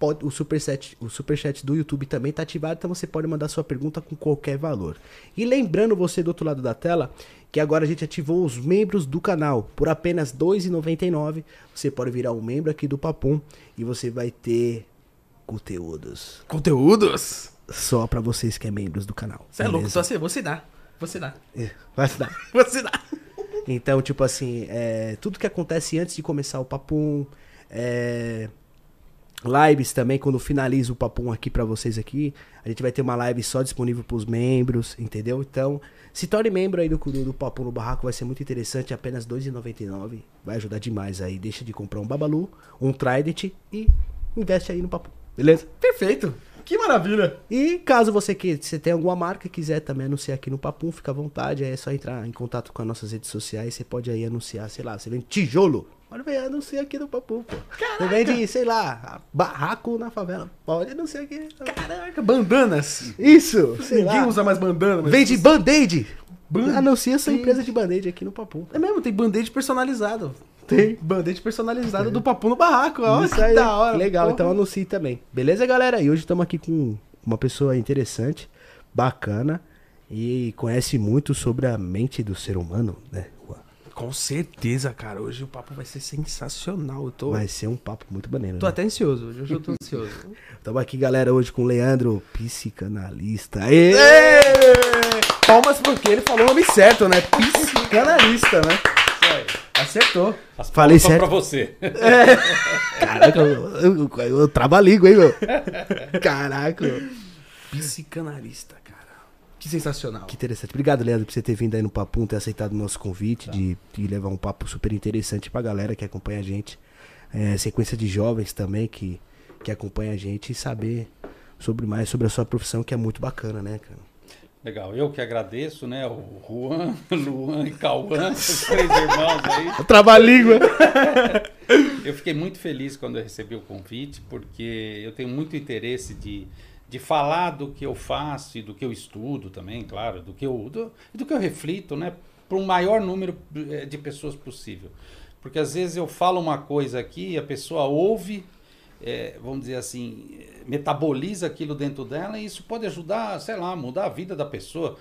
pode, o, superchat, o superchat do YouTube também tá ativado, então você pode mandar sua pergunta com qualquer valor. E lembrando você do outro lado da tela, que agora a gente ativou os membros do canal. Por apenas R$ 2,99, você pode virar um membro aqui do Papum e você vai ter conteúdos. Conteúdos? Só pra vocês que é membros do canal. Você é louco, só assim, você dá. Você dá. É, vai se dar. Você dá. Então, tipo assim, é, tudo que acontece antes de começar o Papum, é, lives também, quando finaliza o Papum aqui pra vocês aqui, a gente vai ter uma live só disponível pros membros, entendeu? Então, se torne membro aí do, do, do Papum no Barraco, vai ser muito interessante, apenas R$ 2,99, vai ajudar demais aí. Deixa de comprar um Babalu, um Trident e investe aí no Papum, beleza? Perfeito. Que maravilha. E caso você que você tenha alguma marca e quiser também anunciar aqui no Papum, fica à vontade, aí é só entrar em contato com as nossas redes sociais, você pode aí anunciar, sei lá, você vende tijolo, pode ver, anunciar aqui no Papum, pô. Você vende, sei lá, barraco na favela, pode anunciar aqui. Caraca, bandanas. Isso, sei Ninguém lá. usa mais bandana. mas- Vende band-aid. Band- Anuncia sua empresa de band-aid aqui no Papum. É mesmo, tem band-aid personalizado. Tem. Band-aid personalizado do Papo no Barraco. Olha Isso que aí, da hora. Legal, porra. então anuncie também. Beleza, galera? E hoje estamos aqui com uma pessoa interessante, bacana e conhece muito sobre a mente do ser humano, né? Com certeza, cara. Hoje o papo vai ser sensacional. Eu tô, Vai ser um papo muito maneiro. tô né? até ansioso. Hoje eu tô ansioso. Estamos aqui, galera, hoje com o Leandro, psicanalista. Aê! Palmas porque ele falou o nome certo, né? Psicanalista, né? Acertou. As Falei são certo. pra você. Caraca, eu, eu, eu, eu hein, meu? Caraca. Psicanalista, cara. Que sensacional. Que interessante. Obrigado, Leandro, por você ter vindo aí no Papum, ter aceitado o nosso convite de, de levar um papo super interessante pra galera que acompanha a gente. É, sequência de jovens também que, que acompanha a gente e saber sobre mais sobre a sua profissão, que é muito bacana, né, cara? Legal, eu que agradeço, né? O Juan, Luan e Cauã, os três irmãos aí. Trava a língua. Eu fiquei muito feliz quando eu recebi o convite, porque eu tenho muito interesse de, de falar do que eu faço e do que eu estudo também, claro, do que eu, do, e do que eu reflito, né? Para um maior número eh, de pessoas possível. Porque às vezes eu falo uma coisa aqui, a pessoa ouve, eh, vamos dizer assim, metaboliza aquilo dentro dela e isso pode ajudar, sei lá, mudar a vida da pessoa.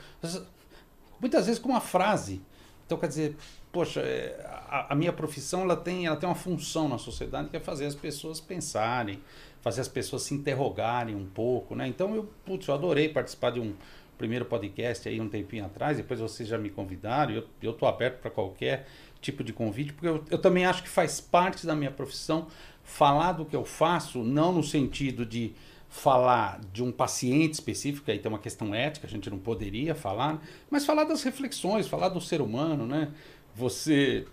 Muitas vezes com uma frase. Então, quer dizer, poxa, é, a, a minha profissão ela tem, ela tem uma função na sociedade que é fazer as pessoas pensarem, fazer as pessoas se interrogarem um pouco, né? Então, eu, putz, eu adorei participar de um primeiro podcast aí um tempinho atrás, depois vocês já me convidaram, eu, eu aberto para qualquer tipo de convite, porque eu, eu também acho que faz parte da minha profissão falar do que eu faço, não no sentido de falar de um paciente específico, aí tem uma questão ética, a gente não poderia falar, mas falar das reflexões, falar do ser humano, né? Você.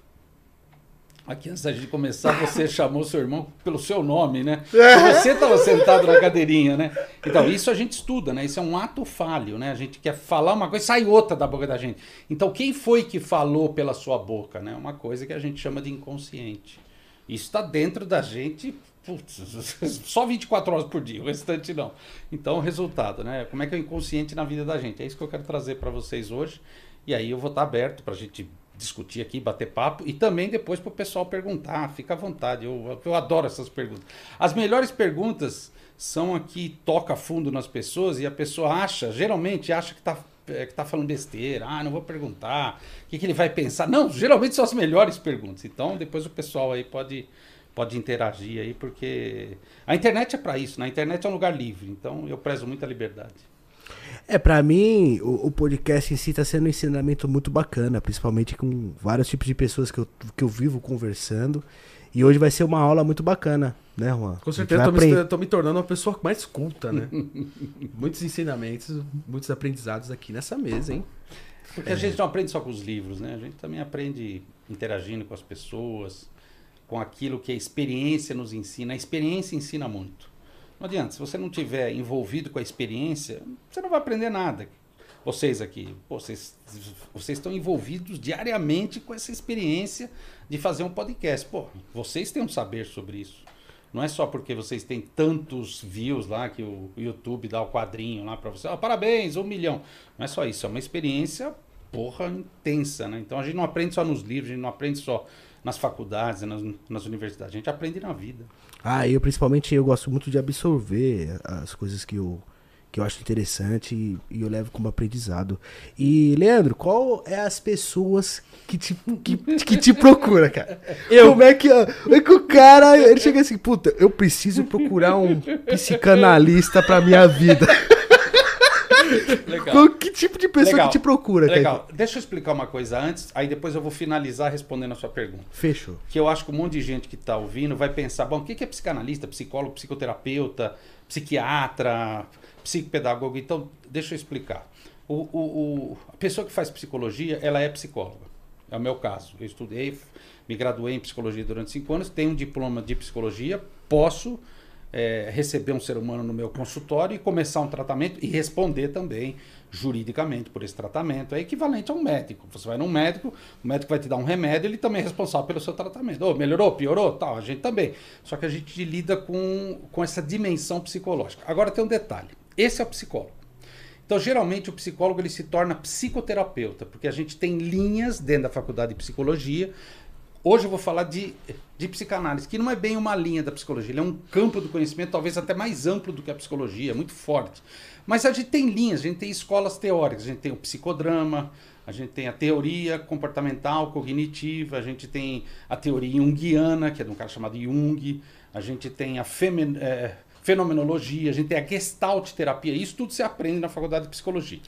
Aqui antes da gente começar, você chamou seu irmão pelo seu nome, né? Você estava sentado na cadeirinha, né? Então, isso a gente estuda, né? Isso é um ato falho, né? A gente quer falar uma coisa e sai outra da boca da gente. Então, quem foi que falou pela sua boca, né? Uma coisa que a gente chama de inconsciente. Isso está dentro da gente putz, só 24 horas por dia, o restante não. Então, o resultado, né? Como é que é o inconsciente na vida da gente? É isso que eu quero trazer para vocês hoje. E aí eu vou estar aberto para a gente discutir aqui, bater papo e também depois para o pessoal perguntar. Fica à vontade, eu, eu adoro essas perguntas. As melhores perguntas são aqui toca fundo nas pessoas e a pessoa acha, geralmente acha que está que tá falando besteira, ah, não vou perguntar, o que, que ele vai pensar. Não, geralmente são as melhores perguntas. Então, depois o pessoal aí pode, pode interagir aí, porque a internet é para isso, né? A internet é um lugar livre, então eu prezo muita liberdade. É, pra mim, o, o podcast em si tá sendo um ensinamento muito bacana, principalmente com vários tipos de pessoas que eu, que eu vivo conversando. E hoje vai ser uma aula muito bacana, né, Juan? Com certeza tô, aprender- me, tô me tornando uma pessoa mais culta, né? muitos ensinamentos, muitos aprendizados aqui nessa mesa, hein? Porque a gente não aprende só com os livros, né? A gente também aprende interagindo com as pessoas, com aquilo que a experiência nos ensina. A experiência ensina muito. Não adianta, se você não tiver envolvido com a experiência, você não vai aprender nada. Vocês aqui, pô, vocês, vocês estão envolvidos diariamente com essa experiência de fazer um podcast. Pô, vocês têm um saber sobre isso. Não é só porque vocês têm tantos views lá que o YouTube dá o quadrinho lá para você. Parabéns, um milhão. Não é só isso, é uma experiência porra intensa, né? Então a gente não aprende só nos livros, a gente não aprende só nas faculdades, nas, nas universidades. A gente aprende na vida. Ah, eu principalmente eu gosto muito de absorver as coisas que eu, que eu acho interessante e, e eu levo como aprendizado. E, Leandro, qual é as pessoas que te, que, que te procura, cara? Eu. Como é que, ó, é que o cara, ele chega assim, puta, eu preciso procurar um psicanalista pra minha vida. Legal. Qual- que tipo de pessoa Legal. que te procura, cara? Legal. Deixa eu explicar uma coisa antes, aí depois eu vou finalizar respondendo a sua pergunta. Fechou. que eu acho que um monte de gente que está ouvindo vai pensar, bom, o que é psicanalista, psicólogo, psicoterapeuta, psiquiatra, psicopedagogo? Então, deixa eu explicar. O, o- o- a pessoa que faz psicologia, ela é psicóloga. É o meu caso. Eu estudei, me graduei em psicologia durante cinco anos, tenho um diploma de psicologia, posso é, receber um ser humano no meu consultório e começar um tratamento e responder também juridicamente por esse tratamento. É equivalente a um médico. Você vai num médico, o médico vai te dar um remédio, ele também é responsável pelo seu tratamento. Ô, melhorou, piorou? Tal, a gente também. Só que a gente lida com, com essa dimensão psicológica. Agora tem um detalhe. Esse é o psicólogo. Então, geralmente, o psicólogo ele se torna psicoterapeuta, porque a gente tem linhas dentro da faculdade de psicologia. Hoje eu vou falar de, de psicanálise, que não é bem uma linha da psicologia, ele é um campo do conhecimento talvez até mais amplo do que a psicologia, é muito forte. Mas a gente tem linhas, a gente tem escolas teóricas, a gente tem o psicodrama, a gente tem a teoria comportamental, cognitiva, a gente tem a teoria junguiana, que é de um cara chamado Jung, a gente tem a femen, eh, fenomenologia, a gente tem a gestalt terapia, isso tudo se aprende na faculdade de psicologia.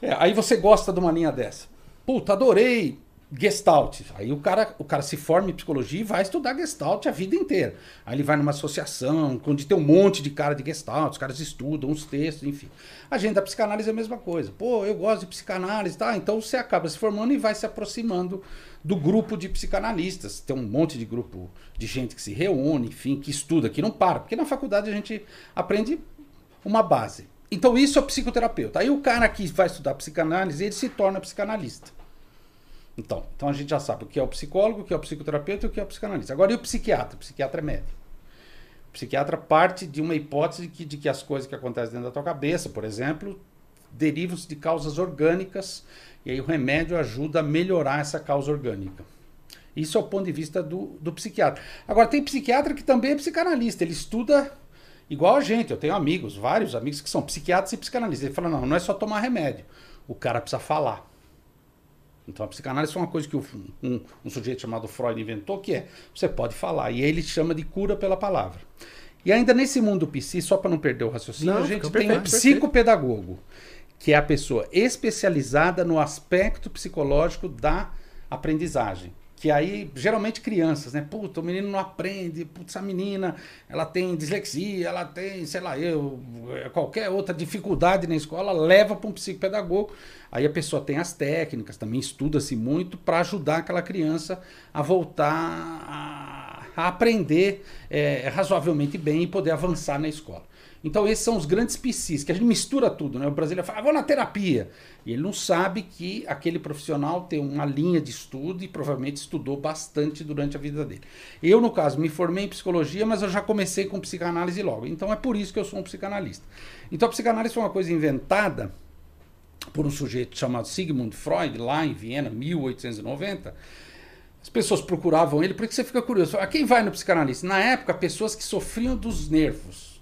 É, aí você gosta de uma linha dessa. Puta, adorei Gestalt. Aí o cara, o cara se forma em psicologia e vai estudar Gestalt a vida inteira. Aí ele vai numa associação, onde tem um monte de cara de Gestalt, os caras estudam os textos, enfim. A gente da psicanálise é a mesma coisa. Pô, eu gosto de psicanálise, tá? Então você acaba se formando e vai se aproximando do grupo de psicanalistas. Tem um monte de grupo de gente que se reúne, enfim, que estuda, que não para. Porque na faculdade a gente aprende uma base. Então isso é psicoterapeuta. Aí o cara que vai estudar psicanálise, ele se torna psicanalista. Então, então a gente já sabe o que é o psicólogo, o que é o psicoterapeuta e o que é o psicanalista. Agora, e o psiquiatra? O psiquiatra é médico. O psiquiatra parte de uma hipótese de que, de que as coisas que acontecem dentro da tua cabeça, por exemplo, derivam de causas orgânicas e aí o remédio ajuda a melhorar essa causa orgânica. Isso é o ponto de vista do, do psiquiatra. Agora, tem psiquiatra que também é psicanalista. Ele estuda igual a gente. Eu tenho amigos, vários amigos que são psiquiatras e psicanalistas. Ele fala, não, não é só tomar remédio. O cara precisa falar. Então a psicanálise foi uma coisa que o- um, um sujeito chamado Freud inventou, que é você pode falar. E ele chama de cura pela palavra. E ainda nesse mundo psi, só para não perder o raciocínio, Não, a gente tem perfeito, o psicopedagogo, que é a pessoa especializada no aspecto psicológico da aprendizagem. Que aí, geralmente crianças, né? Puta, o menino não aprende, putz, essa menina, ela tem dislexia, ela tem, sei lá, eu, eh, qualquer outra dificuldade na escola, leva para um psicopedagogo. Aí a pessoa tem as técnicas, também estuda-se muito para ajudar aquela criança a voltar a, a aprender eh, razoavelmente bem e poder avançar na escola. Então esses são os grandes psis, que a gente mistura tudo, né? O brasileiro fala, ah, vou na terapia. E ele não sabe que aquele profissional tem uma linha de estudo e provavelmente estudou bastante durante a vida dele. Eu, no caso, me formei em psicologia, mas eu já comecei com psicanálise logo. Então é por isso que eu sou um psicanalista. Então a psicanálise foi uma coisa inventada por um sujeito chamado Sigmund Freud, lá em Viena, 1890. As pessoas procuravam ele, porque você fica curioso. A quem vai no psicanalista? Na época, pessoas que sofriam dos nervos.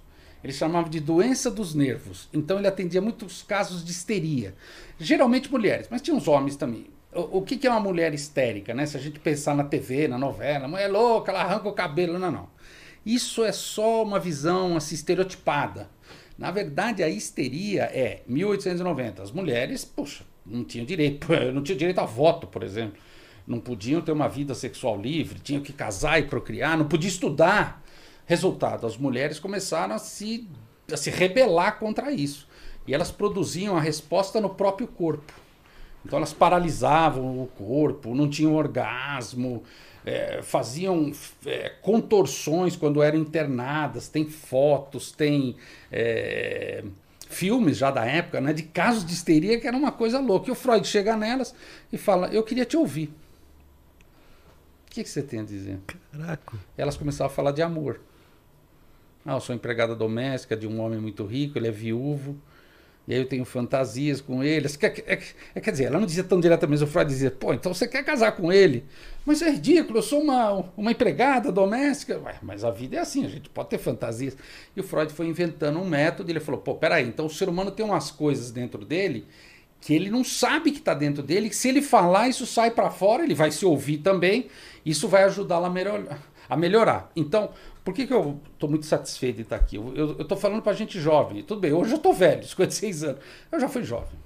Ele chamava de doença dos nervos. Então ele atendia muitos casos de histeria. Geralmente mulheres, mas tinha uns homens também. O, o que, que é uma mulher histérica, né? Se a gente pensar na TV, na novela, mulher louca, ela arranca o cabelo. Não, não. Isso é só uma visão assim, estereotipada. Na verdade, a histeria é 1890. As mulheres, puxa, não tinham direito, não tinham direito a voto, por exemplo. Não podiam ter uma vida sexual livre, tinham que casar e procriar, não podiam estudar. Resultado, as mulheres começaram a se, a se rebelar contra isso. E elas produziam a resposta no próprio corpo. Então elas paralisavam o corpo, não tinham orgasmo, eh, faziam eh, contorções quando eram internadas. Tem fotos, tem eh, filmes já da época, né, de casos de histeria que era uma coisa louca. E o Freud chega nelas e fala: Eu queria te ouvir. O que, que você tem a dizer? Caraca. Elas começaram a falar de amor. Ah, eu sou empregada doméstica de um homem muito rico, ele é viúvo. E aí eu tenho fantasias com ele. Quer, é, é, quer dizer, ela não dizia tão diretamente, o Freud dizia, pô, então você quer casar com ele? Mas é ridículo, eu sou uma, uma empregada doméstica. Ué, mas a vida é assim, a gente pode ter fantasias. E o Freud foi inventando um método, ele falou, pô, peraí, então o ser humano tem umas coisas dentro dele que ele não sabe que está dentro dele, que se ele falar, isso sai para fora, ele vai se ouvir também, isso vai ajudá-lo a, melhor, a melhorar. Então, por que, que eu estou muito satisfeito de estar aqui? Eu estou falando para gente jovem. Tudo bem, hoje eu estou velho, 56 anos. Eu já fui jovem.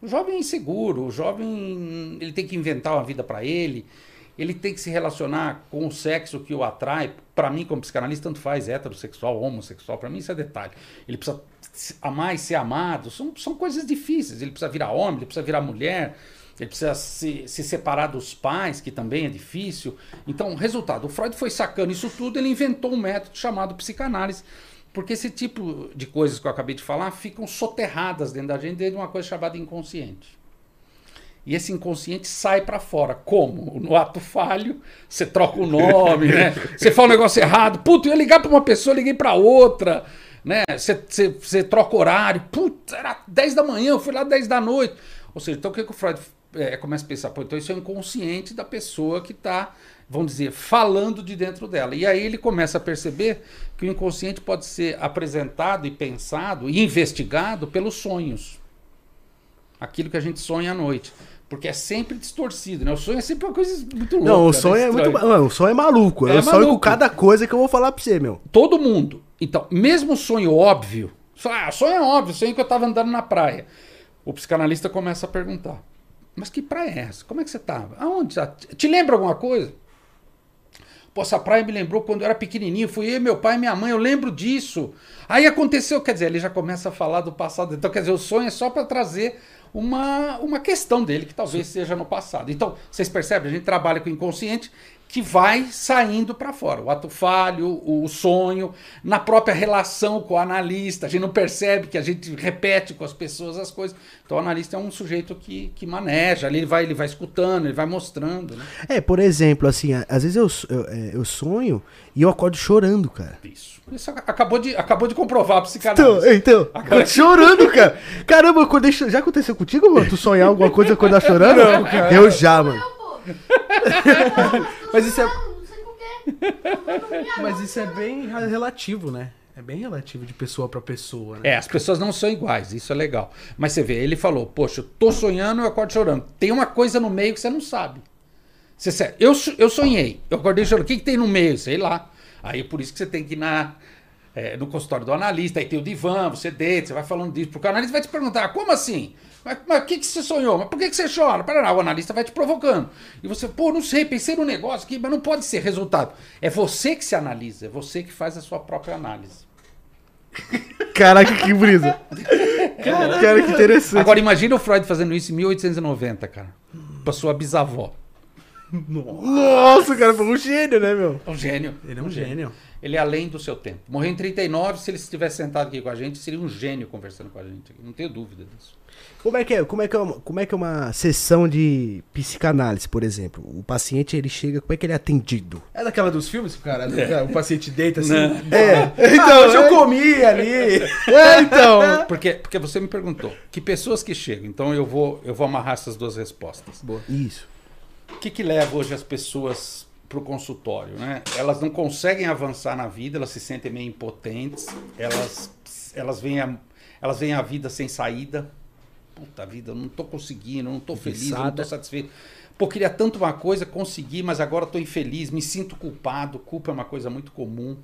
O jovem é inseguro, o jovem ele tem que inventar uma vida para ele, ele tem que se relacionar com o sexo que o atrai. Para mim, como psicanalista, tanto faz heterossexual, homossexual, para mim isso é detalhe. Ele precisa amar e ser amado, são, são coisas difíceis. Ele precisa virar homem, ele precisa virar mulher. Ele precisa se, se separar dos pais, que também é difícil. Então, resultado, o Freud foi sacando isso tudo, ele inventou um método chamado psicanálise, porque esse tipo de coisas que eu acabei de falar ficam soterradas dentro da gente dentro de uma coisa chamada inconsciente. E esse inconsciente sai para fora. Como? No ato falho, você troca o nome, né? Você fala um negócio errado. Puta, eu ia ligar para uma pessoa, liguei para outra. Né? Você, você, você troca horário. Puta, era 10 da manhã, eu fui lá 10 da noite. Ou seja, então o que, que o Freud é, começa a pensar, pô, então isso é inconsciente da pessoa que está, vamos dizer, falando de dentro dela. E aí ele começa a perceber que o inconsciente pode ser apresentado e pensado e investigado pelos sonhos. Aquilo que a gente sonha à noite. Porque é sempre distorcido, né? O sonho é sempre uma coisa muito louca. Não, o sonho né? é muito. O sonho é maluco. É eu sonho com cada coisa que eu vou falar pra você, meu. Todo mundo. Então, mesmo sonho óbvio, ah, sonho é óbvio, sonho que eu tava andando na praia. O psicanalista começa a perguntar: mas que praia é essa? Como é que você estava? Aonde? Te lembra alguma coisa? Pô, essa praia me lembrou quando eu era pequenininho. Fui eu, meu pai e minha mãe, eu lembro disso. Aí aconteceu, quer dizer, ele já começa a falar do passado. Então, quer dizer, o sonho é só para trazer uma, uma questão dele que talvez Sim. seja no passado. Então, vocês percebem? A gente trabalha com o inconsciente que vai saindo para fora. O ato falho, o sonho, na própria relação com o analista. A gente não percebe que a gente repete com as pessoas as coisas. Então o analista é um sujeito que, que maneja, ele vai, ele vai escutando, ele vai mostrando. Né? É, por exemplo, assim, às vezes eu, eu, é, eu sonho e eu acordo chorando, cara. Isso. Isso acabou de, acabou de comprovar a psicanálise. Então, então acordo chorando, cara. Caramba, eu acordei, já aconteceu contigo, mano? Tu sonhar alguma coisa e acordar chorando? Não, cara. Eu já, mano. Mas isso é. Mas isso é bem relativo, né? É bem relativo de pessoa para pessoa, né? É, as pessoas não são iguais, isso é legal. Mas você vê, ele falou, poxa, eu tô sonhando e eu acordo chorando. Tem uma coisa no meio que você não sabe. Você, eu, eu sonhei, eu acordei chorando. O que, que tem no meio? Sei lá. Aí por isso que você tem que ir na, é, no consultório do analista, aí tem o divã, você deita, você vai falando disso, porque o analista vai te perguntar, como assim? Mas o que, que você sonhou? Mas por que, que você chora? Para o analista vai te provocando. E você, pô, não sei, pensei no negócio aqui, mas não pode ser resultado. É você que se analisa, é você que faz a sua própria análise. Caraca, que brisa. Caraca, cara, que interessante. Agora imagina o Freud fazendo isso em 1890, cara. Pra sua bisavó. Nossa, cara, foi um gênio, né, meu? Um gênio. Ele é um, um gênio. gênio. Ele é além do seu tempo. Morreu em 39, se ele estivesse sentado aqui com a gente, seria um gênio conversando com a gente. Não tenho dúvida disso. Como é que é? Como é que é uma, como é, que é uma sessão de psicanálise, por exemplo? O paciente ele chega, como é que ele é atendido? É daquela dos filmes, cara? É. O paciente deita assim. Não. É. Então, ah, eu comi ali. É, então. Porque, porque você me perguntou que pessoas que chegam. Então eu vou eu vou amarrar essas duas respostas. Boa. Isso. O que, que leva hoje as pessoas para o consultório, né? Elas não conseguem avançar na vida, elas se sentem meio impotentes, elas elas veem a, elas veem a vida sem saída puta vida, eu não tô conseguindo, eu não tô feliz, eu não tô satisfeito. Pô, queria tanto uma coisa, consegui, mas agora tô infeliz, me sinto culpado. Culpa é uma coisa muito comum.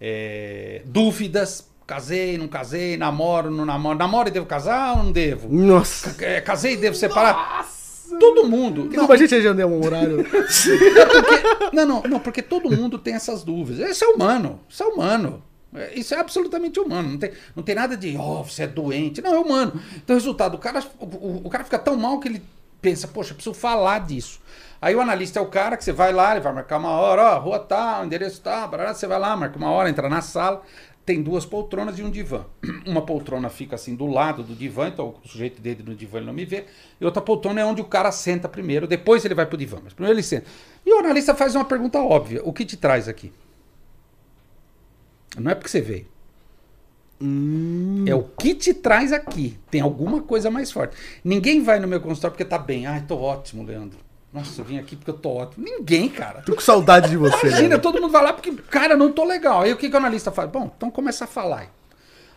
É, dúvidas, casei, não casei, namoro, não namoro. Namoro e devo casar ou não devo? Nossa. É, casei e devo separar? Nossa. Todo mundo. Não, não, a gente já deu um horário. é porque, não, não, não, porque todo mundo tem essas dúvidas. Isso é humano. Isso é humano. É, isso é absolutamente humano. Não tem, não tem nada de, oh, você é doente. Não, é humano. Então, resultado, o cara, o, o cara fica tão mal que ele pensa, poxa, eu preciso falar disso. Aí o analista é o cara que você vai lá, ele vai marcar uma hora, ó, rua tá, o endereço tá, você vai lá, marca uma hora, entra na sala, tem duas poltronas e um divã. Uma poltrona fica assim do lado do divã, então o sujeito dele no divã ele não me vê, e outra poltrona é onde o cara senta primeiro, depois ele vai pro divã, mas primeiro ele senta. E o analista faz uma pergunta óbvia: o que te traz aqui? Não é porque você veio. Hum. É o que te traz aqui. Tem alguma coisa mais forte. Ninguém vai no meu consultório porque tá bem. Ai, tô ótimo, Leandro. Nossa, eu vim aqui porque eu tô ótimo. Ninguém, cara. Tô com saudade de você. Imagina, né? todo mundo vai lá porque, cara, não tô legal. Aí o que, que o analista faz? Bom, então começa a falar.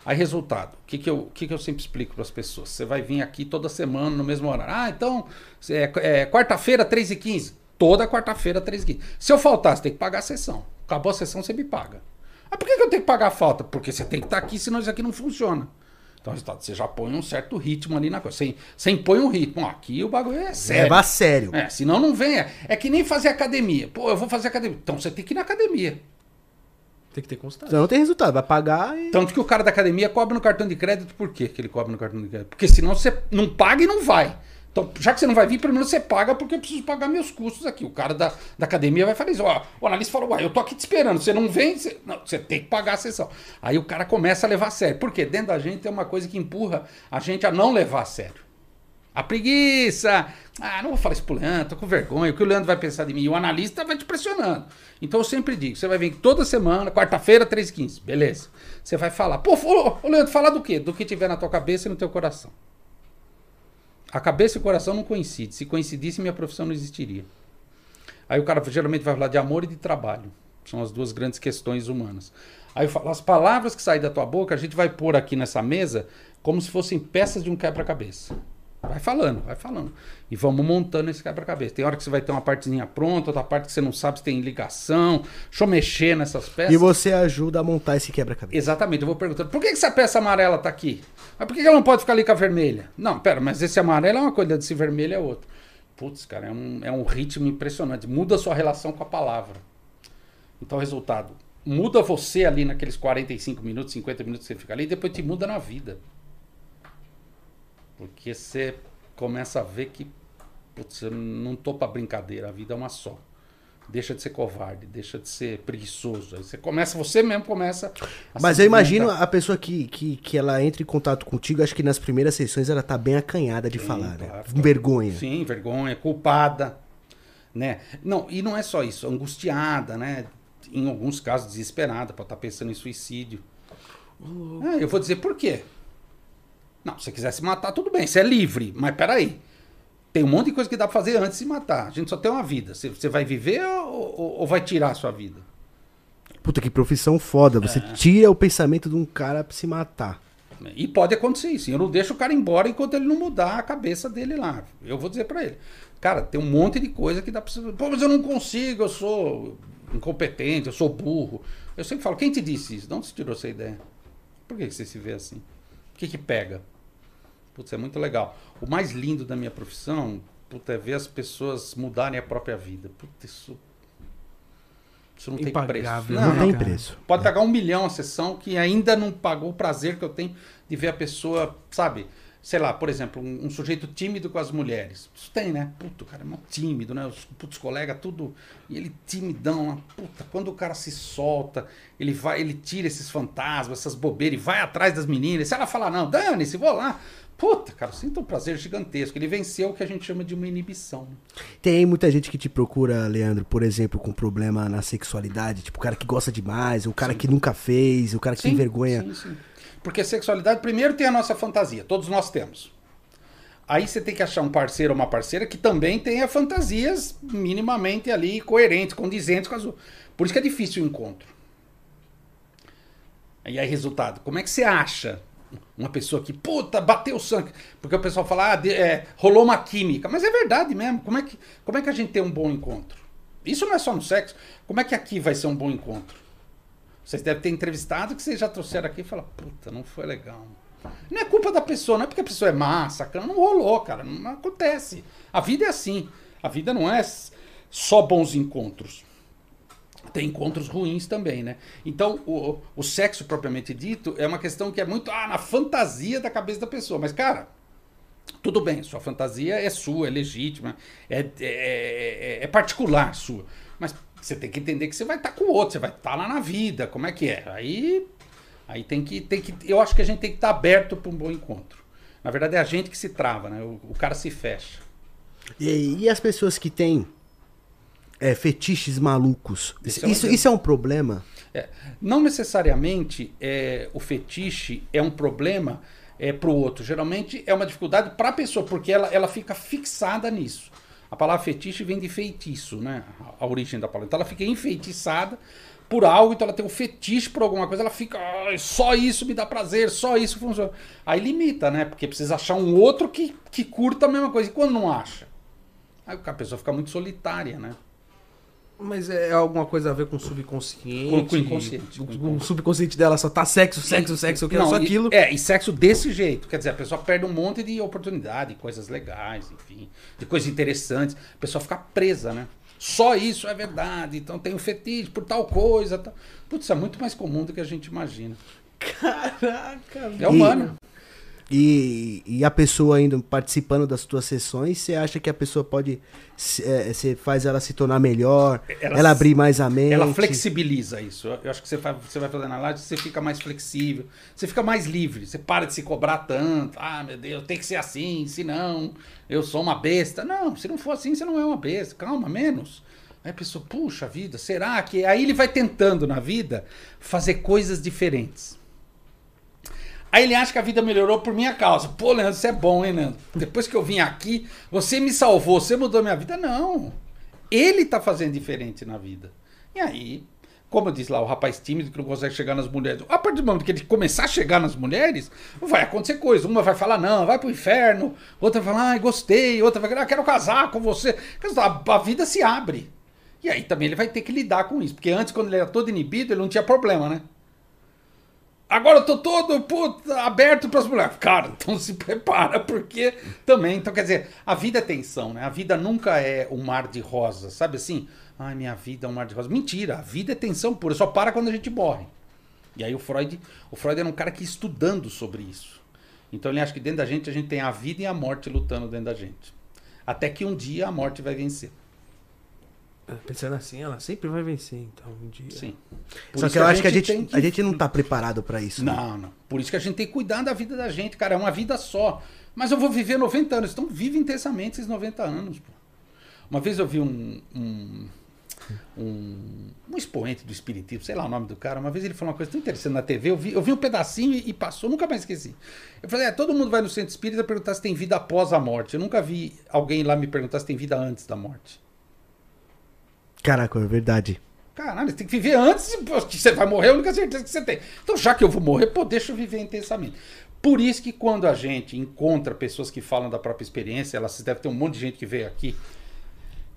aí. Resultado. O que, que, eu, o que, que eu sempre explico para as pessoas? Você vai vir aqui toda semana no mesmo horário. Ah, então, é, é quarta-feira, 3h15. Toda quarta-feira, 3h15. Se eu faltar, você tem que pagar a sessão. Acabou a sessão, você me paga. Ah, por que, que eu tenho que pagar a falta? Porque você tem que estar aqui, senão isso aqui não funciona. Então, resultado, você já põe um certo ritmo ali na coisa. Você, você impõe um ritmo. Aqui o bagulho é sério. Leva a sério. É, senão não vem. É, é que nem fazer academia. Pô, eu vou fazer academia. Então você tem que ir na academia. Tem que ter constância. Senão não tem resultado. Vai pagar e. Tanto que o cara da academia cobra no cartão de crédito. Por quê que ele cobra no cartão de crédito? Porque senão você não paga e não vai. Então, já que você não vai vir, pelo menos você paga porque eu preciso pagar meus custos aqui. O cara da, da academia vai falar isso. Ó, o analista falou, uai, eu tô aqui te esperando. Você não vem, você, não, você tem que pagar a sessão. Aí o cara começa a levar a sério. Por quê? Dentro da gente tem uma coisa que empurra a gente a não levar a sério. A preguiça. Ah, não vou falar isso pro Leandro, tô com vergonha. O que o Leandro vai pensar de mim? E o analista vai te pressionando. Então eu sempre digo: você vai vir toda semana, quarta-feira, 3h15. Beleza. Você vai falar. Pô, ô, ô, Leandro, falar do quê? Do que tiver na tua cabeça e no teu coração. A cabeça e o coração não coincidem. Se coincidisse, minha profissão não existiria. Aí o cara geralmente vai falar de amor e de trabalho. São as duas grandes questões humanas. Aí eu falo, as palavras que saem da tua boca, a gente vai pôr aqui nessa mesa como se fossem peças de um quebra-cabeça. Vai falando, vai falando. E vamos montando esse quebra-cabeça. Tem hora que você vai ter uma partezinha pronta, outra parte que você não sabe se tem ligação. Deixa eu mexer nessas peças. E você ajuda a montar esse quebra-cabeça. Exatamente, eu vou perguntando, por que essa peça amarela tá aqui? Mas por que que ela não pode ficar ali com a vermelha? Não, pera, mas esse amarelo é uma coisa, esse vermelho é outra. Putz, cara, é um, é um ritmo impressionante. Muda a sua relação com a palavra. Então, resultado, muda você ali naqueles 45 minutos, 50 minutos que você fica ali, e depois te muda na vida. Porque você começa a ver que putz, eu não tô pra brincadeira, a vida é uma só. Deixa de ser covarde, deixa de ser preguiçoso. Aí você começa, você mesmo começa a Mas eu imagino a pessoa que, que, que ela entra em contato contigo, acho que nas primeiras sessões ela tá bem acanhada de Sim, falar, né? Com vergonha. Sim, vergonha, culpada, né? Não, e não é só isso, angustiada, né? Em alguns casos desesperada, pode estar pensando em suicídio. Ah, eu vou dizer por quê? Não, se você quiser se matar, tudo bem, você é livre, mas peraí. Tem um monte de coisa que dá pra fazer antes de se matar. A gente só tem uma vida. Você, você vai viver ou, ou- ou vai tirar a sua vida? Puta, que profissão foda. Você É. tira o pensamento de um cara pra se matar. E pode acontecer isso. Eu não deixo o cara embora enquanto ele não mudar a cabeça dele lá. Eu vou dizer pra ele. Cara, tem um monte de coisa que dá pra você. Pô, mas eu não consigo, eu sou incompetente, eu sou burro. Eu sempre falo, quem te disse isso? De onde você tirou essa ideia? Por que que você se vê assim? O que que pega? Putz, é muito legal. O mais lindo da minha profissão, putz, é ver as pessoas mudarem a própria vida. Putz, isso. Isso não tem preço. Não, né, tem cara? preço. Pode pagar um milhão a sessão que ainda não pagou o prazer que eu tenho de ver a pessoa, sabe? Sei lá, por exemplo, um, um sujeito tímido com as mulheres. Isso tem, né? Puta, o cara é mó tímido, né? Os putz colegas, tudo. E ele timidão, né? puta, quando o cara se solta, ele vai, ele tira esses fantasmas, essas bobeiras, e vai atrás das meninas. Se ela falar, não, dane-se, vou lá. Puta, cara, eu sinto um prazer gigantesco. Ele venceu o que a gente chama de uma inibição. né? Tem muita gente que te procura, Leandro, por exemplo, com problema na sexualidade. Tipo, o cara que gosta demais, o cara que nunca fez, o cara que tem Sim, vergonha. Sim, sim. Porque sexualidade, primeiro tem a nossa fantasia, todos nós temos. Aí você tem que achar um parceiro ou uma parceira que também tenha fantasias minimamente ali coerentes, condizentes com as outras. Por isso que é difícil o encontro. E aí, resultado, como é que você acha uma pessoa que, puta, bateu sangue? Porque o pessoal fala, ah, de- é, rolou uma química. Mas é verdade mesmo. Como é, que, como é que a gente tem um bom encontro? Isso não é só no sexo. Como é que aqui vai ser um bom encontro? Vocês devem ter entrevistado que vocês já trouxeram aqui e falaram, puta, não foi legal. Não é culpa da pessoa, não é porque a pessoa é má, sacana, não rolou, cara. Não acontece. A vida é assim. A vida não é só bons encontros. Tem encontros ruins também, né? Então, o, o sexo propriamente dito é uma questão que é muito ah, na fantasia da cabeça da pessoa. Mas, cara, tudo bem, sua fantasia é sua, é legítima, é, é, é- é particular sua. Mas você tem que entender que você vai estar com o outro, você vai estar lá na vida, como é que é? Aí, aí tem, que, tem que. Eu acho que a gente tem que estar aberto para um bom encontro. Na verdade, é a gente que se trava, né? O, o cara se fecha. E, e as pessoas que têm é, fetiches malucos. Esse Isso, é um isso, é um problema? É, não necessariamente é, o fetiche é um problema é, para o outro. Geralmente é uma dificuldade para a pessoa, porque ela, ela fica fixada nisso. A palavra fetiche vem de feitiço, né? A, a origem da palavra. Então ela fica enfeitiçada por algo, então ela tem um fetiche por alguma coisa, ela fica, "Ai, só isso me dá prazer, só isso funciona. Aí limita, né? Porque precisa achar um outro que, que curta a mesma coisa. E quando não acha? Aí a pessoa fica muito solitária, né? Mas é alguma coisa a ver com o subconsciente? Com- com o inconsciente, O, com o o subconsciente dela só tá sexo, sexo, sexo, eu quero Não, só e- aquilo. é, e sexo desse jeito. Quer dizer, a pessoa perde um monte de oportunidade, coisas legais, enfim, de coisas interessantes. A pessoa fica presa, né? Só isso é verdade. Então tem um fetiche por tal coisa. Tal. Putz, isso é muito mais comum do que a gente imagina. Caraca, É humano. E, e a pessoa ainda participando das tuas sessões, você acha que a pessoa pode. se- é, Você faz ela se tornar melhor, Ela ela, abrir mais a mente? Ela flexibiliza isso. Eu acho que você, faz, você vai fazendo a live, você fica mais flexível, você fica mais livre, você para de se cobrar tanto. Ah, meu Deus, tem que ser assim, senão eu sou uma besta. Não, se não for assim, você não é uma besta. Calma, menos. Aí a pessoa, puxa vida, será que. Aí ele vai tentando na vida fazer coisas diferentes. Aí ele acha que a vida melhorou por minha causa. Pô, Leandro, isso é bom, hein, Leandro? Depois que eu vim aqui, você me salvou, você mudou minha vida. Não. Ele tá fazendo diferente na vida. E aí, como disse lá, o rapaz tímido que não consegue chegar nas mulheres. A partir do momento que ele começar a chegar nas mulheres, vai acontecer coisa. Uma vai falar, não, vai pro inferno. Outra vai falar, ai, gostei. Outra vai falar, ah, quero casar com você. A vida se abre. E aí também ele vai ter que lidar com isso. Porque antes, quando ele era todo inibido, ele não tinha problema, né? Agora eu tô todo puta, aberto para as mulheres. Cara, então se prepara, porque também. Então, quer dizer, a vida é tensão, né? A vida nunca é um mar de rosas, sabe assim? Ai, minha vida é um mar de rosas. Mentira, a vida é tensão pura, só para quando a gente morre. E aí o Freud, o Freud era um cara que estudando sobre isso. Então ele acha que dentro da gente a gente tem a vida e a morte lutando dentro da gente. Até que um dia a morte vai vencer. Pensando assim, ela sempre vai vencer, então, um dia. Sim. Por Só que eu acho que a gente, tem a gente não tá preparado pra isso. né? Não, não. Por isso que a gente tem que cuidar da vida da gente, cara. É uma vida só. Mas eu vou viver 90 anos. Então vive intensamente esses 90 anos, pô. Uma vez eu vi um, um, um, um expoente do espiritismo, sei lá o nome do cara. Uma vez ele falou uma coisa tão interessante na TV. Eu vi, eu vi um pedacinho e, e passou, nunca mais esqueci. Eu falei, é, todo mundo vai no centro espírita perguntar se tem vida após a morte. Eu nunca vi alguém lá me perguntar se tem vida antes da morte. Caraca, é verdade. Caralho, você tem que viver antes que você vai morrer, é a única certeza que você tem. Então, já que eu vou morrer, pô, deixa eu viver intensamente. Por isso que quando a gente encontra pessoas que falam da própria experiência, elas deve ter um monte de gente que veio aqui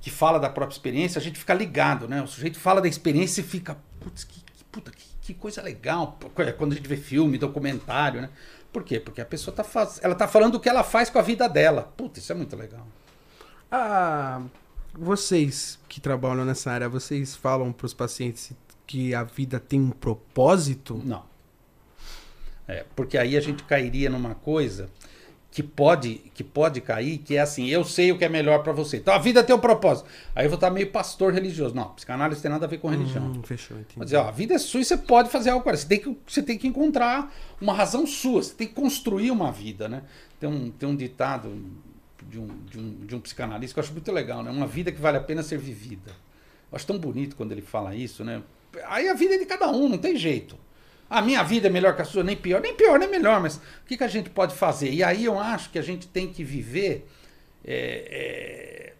que fala da própria experiência, a gente fica ligado, né? O sujeito fala da experiência e fica, putz, que, que puta, que, que coisa legal. Pô, Quando a gente vê filme, documentário, né? Por quê? Porque a pessoa tá, faz... ela tá falando o que ela faz com a vida dela. Puta, isso é muito legal. Ah, vocês que trabalham nessa área, vocês falam pros pacientes que a vida tem um propósito? Não. É, porque aí a gente cairia numa coisa que pode, que pode cair, que é assim, eu sei o que é melhor pra você. Então a vida tem um propósito. Aí eu vou estar meio pastor religioso. Não, psicanálise tem nada a ver com religião. Hum, fechou, entendi. Vou dizer, ó, a vida é sua e você pode fazer algo agora. Você tem que, você tem que encontrar uma razão sua, você tem que construir uma vida, né? Tem um, tem um ditado de um, de, um, de um psicanalista que eu acho muito legal, né? Uma vida que vale a pena ser vivida. Eu acho tão bonito quando ele fala isso, né? Aí a vida é de cada um, não tem jeito. A minha vida é melhor que a sua, nem pior, nem pior, nem melhor, mas o que, que a gente pode fazer? E aí eu acho que a gente tem que viver é,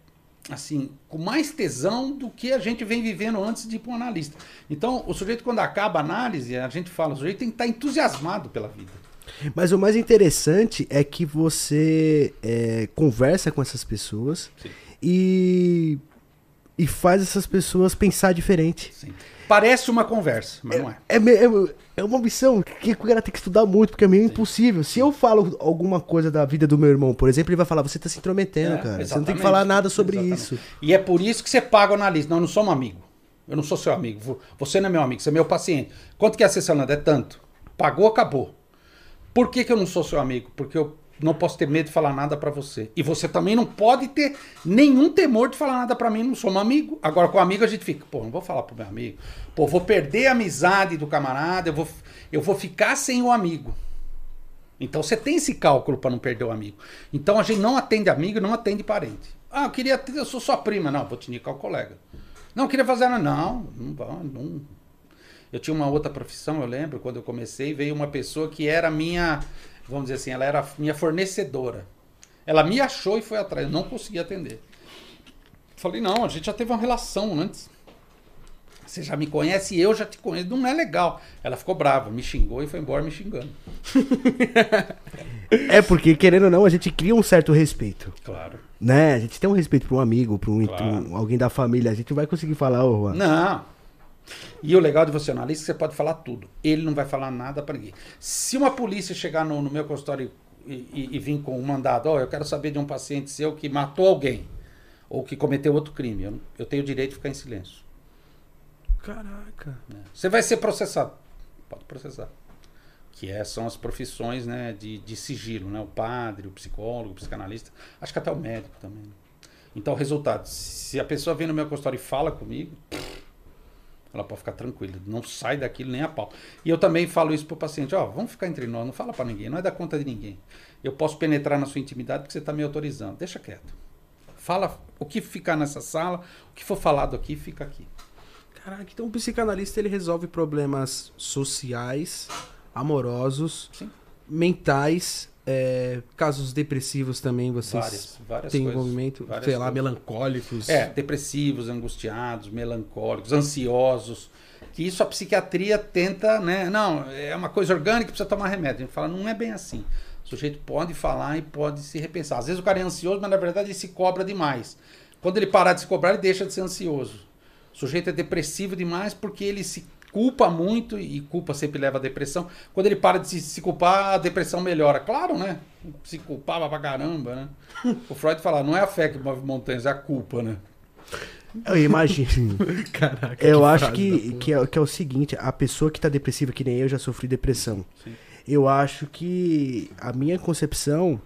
é, assim, com mais tesão do que a gente vem vivendo antes de ir para um analista. Então, o sujeito, quando acaba a análise, a gente fala, o sujeito tem que estar entusiasmado pela vida. Mas o mais interessante é que você é, conversa com essas pessoas Sim. e, e faz essas pessoas pensar diferente. Sim. Parece uma conversa, mas não é. É, é, é uma missão que o cara tem que estudar muito, porque é meio impossível. Se eu falo alguma coisa da vida do meu irmão, por exemplo, ele vai falar, você tá se intrometendo, É, cara. Você não tem que falar nada sobre Exatamente. isso. E é por isso que você paga o analista. Não, eu não sou um amigo. Eu não sou seu amigo. Vo- Você não é meu amigo, você é meu paciente. Quanto que é a sessão, Nanda? É tanto. Pagou, acabou. Por que, que eu não sou seu amigo? Porque eu não posso ter medo de falar nada pra você. E você também não pode ter nenhum temor de falar nada pra mim. Não sou um amigo. Agora, com amigo, a gente fica, pô, não vou falar pro meu amigo. Pô, vou perder a amizade do camarada, eu vou, eu vou ficar sem o amigo. Então você tem esse cálculo para não perder o amigo. Então a gente não atende amigo, não atende parente. Ah, eu queria, eu sou sua prima, não, vou te indicar o colega. Não, eu queria fazer. Não, não, não, não. Eu tinha uma outra profissão, eu lembro, quando eu comecei, veio uma pessoa que era minha, vamos dizer assim, ela era minha fornecedora. Ela me achou e foi atrás, eu não conseguia atender. Falei, não, a gente já teve uma relação antes. Você já me conhece e eu já te conheço. Não é legal. Ela ficou brava, me xingou e foi embora me xingando. É porque, querendo ou não, a gente cria um certo respeito. Claro. Né? A gente tem um respeito pra um amigo, pra um, Claro. um- alguém da família. A gente não vai conseguir falar, ô, Juan. Não. E o legal de você analista é que você pode falar tudo. Ele não vai falar nada pra ninguém. Se uma polícia chegar no, no meu consultório e, e- e vir com um mandado, ó, eu quero saber de um paciente seu que matou alguém ou que cometeu outro crime, eu, eu tenho o direito de ficar em silêncio. Caraca. né? Você vai ser processado. Pode processar. Que é, são as profissões né, de, de sigilo, né? O padre, o psicólogo, o psicanalista, acho que até o médico também. né? Então, resultado, se a pessoa vem no meu consultório e fala comigo, ela pode ficar tranquila, não sai daquilo nem a pau. E eu também falo isso pro paciente, ó, vamos ficar entre nós, não fala para ninguém, não é da conta de ninguém. Eu posso penetrar na sua intimidade porque você está me autorizando, deixa quieto. Fala o que ficar nessa sala, o que for falado aqui, fica aqui. Caraca, então o psicanalista ele resolve problemas sociais, amorosos, Sim. mentais, é, casos depressivos também, vocês Várias, várias têm coisas. envolvimento, sei lá, coisas. melancólicos. É, depressivos, angustiados, melancólicos, ansiosos. Que isso a psiquiatria tenta, né? Não, é uma coisa orgânica, precisa tomar remédio. A gente fala, não é bem assim. O sujeito pode falar e pode se repensar. Às vezes o cara é ansioso, mas na verdade ele se cobra demais. Quando ele parar de se cobrar, ele deixa de ser ansioso. O sujeito é depressivo demais porque ele se culpa muito e culpa sempre leva à depressão. Quando ele para de se, se culpar, a depressão melhora. Claro, né? Se culpava pra caramba, né? O Freud fala, não é a fé que move montanhas, é a culpa, né? Eu imagino. Caraca. Eu que acho que, que, é, que é o seguinte, a pessoa que tá depressiva, que nem eu, já sofri depressão. Sim. Eu acho que a minha concepção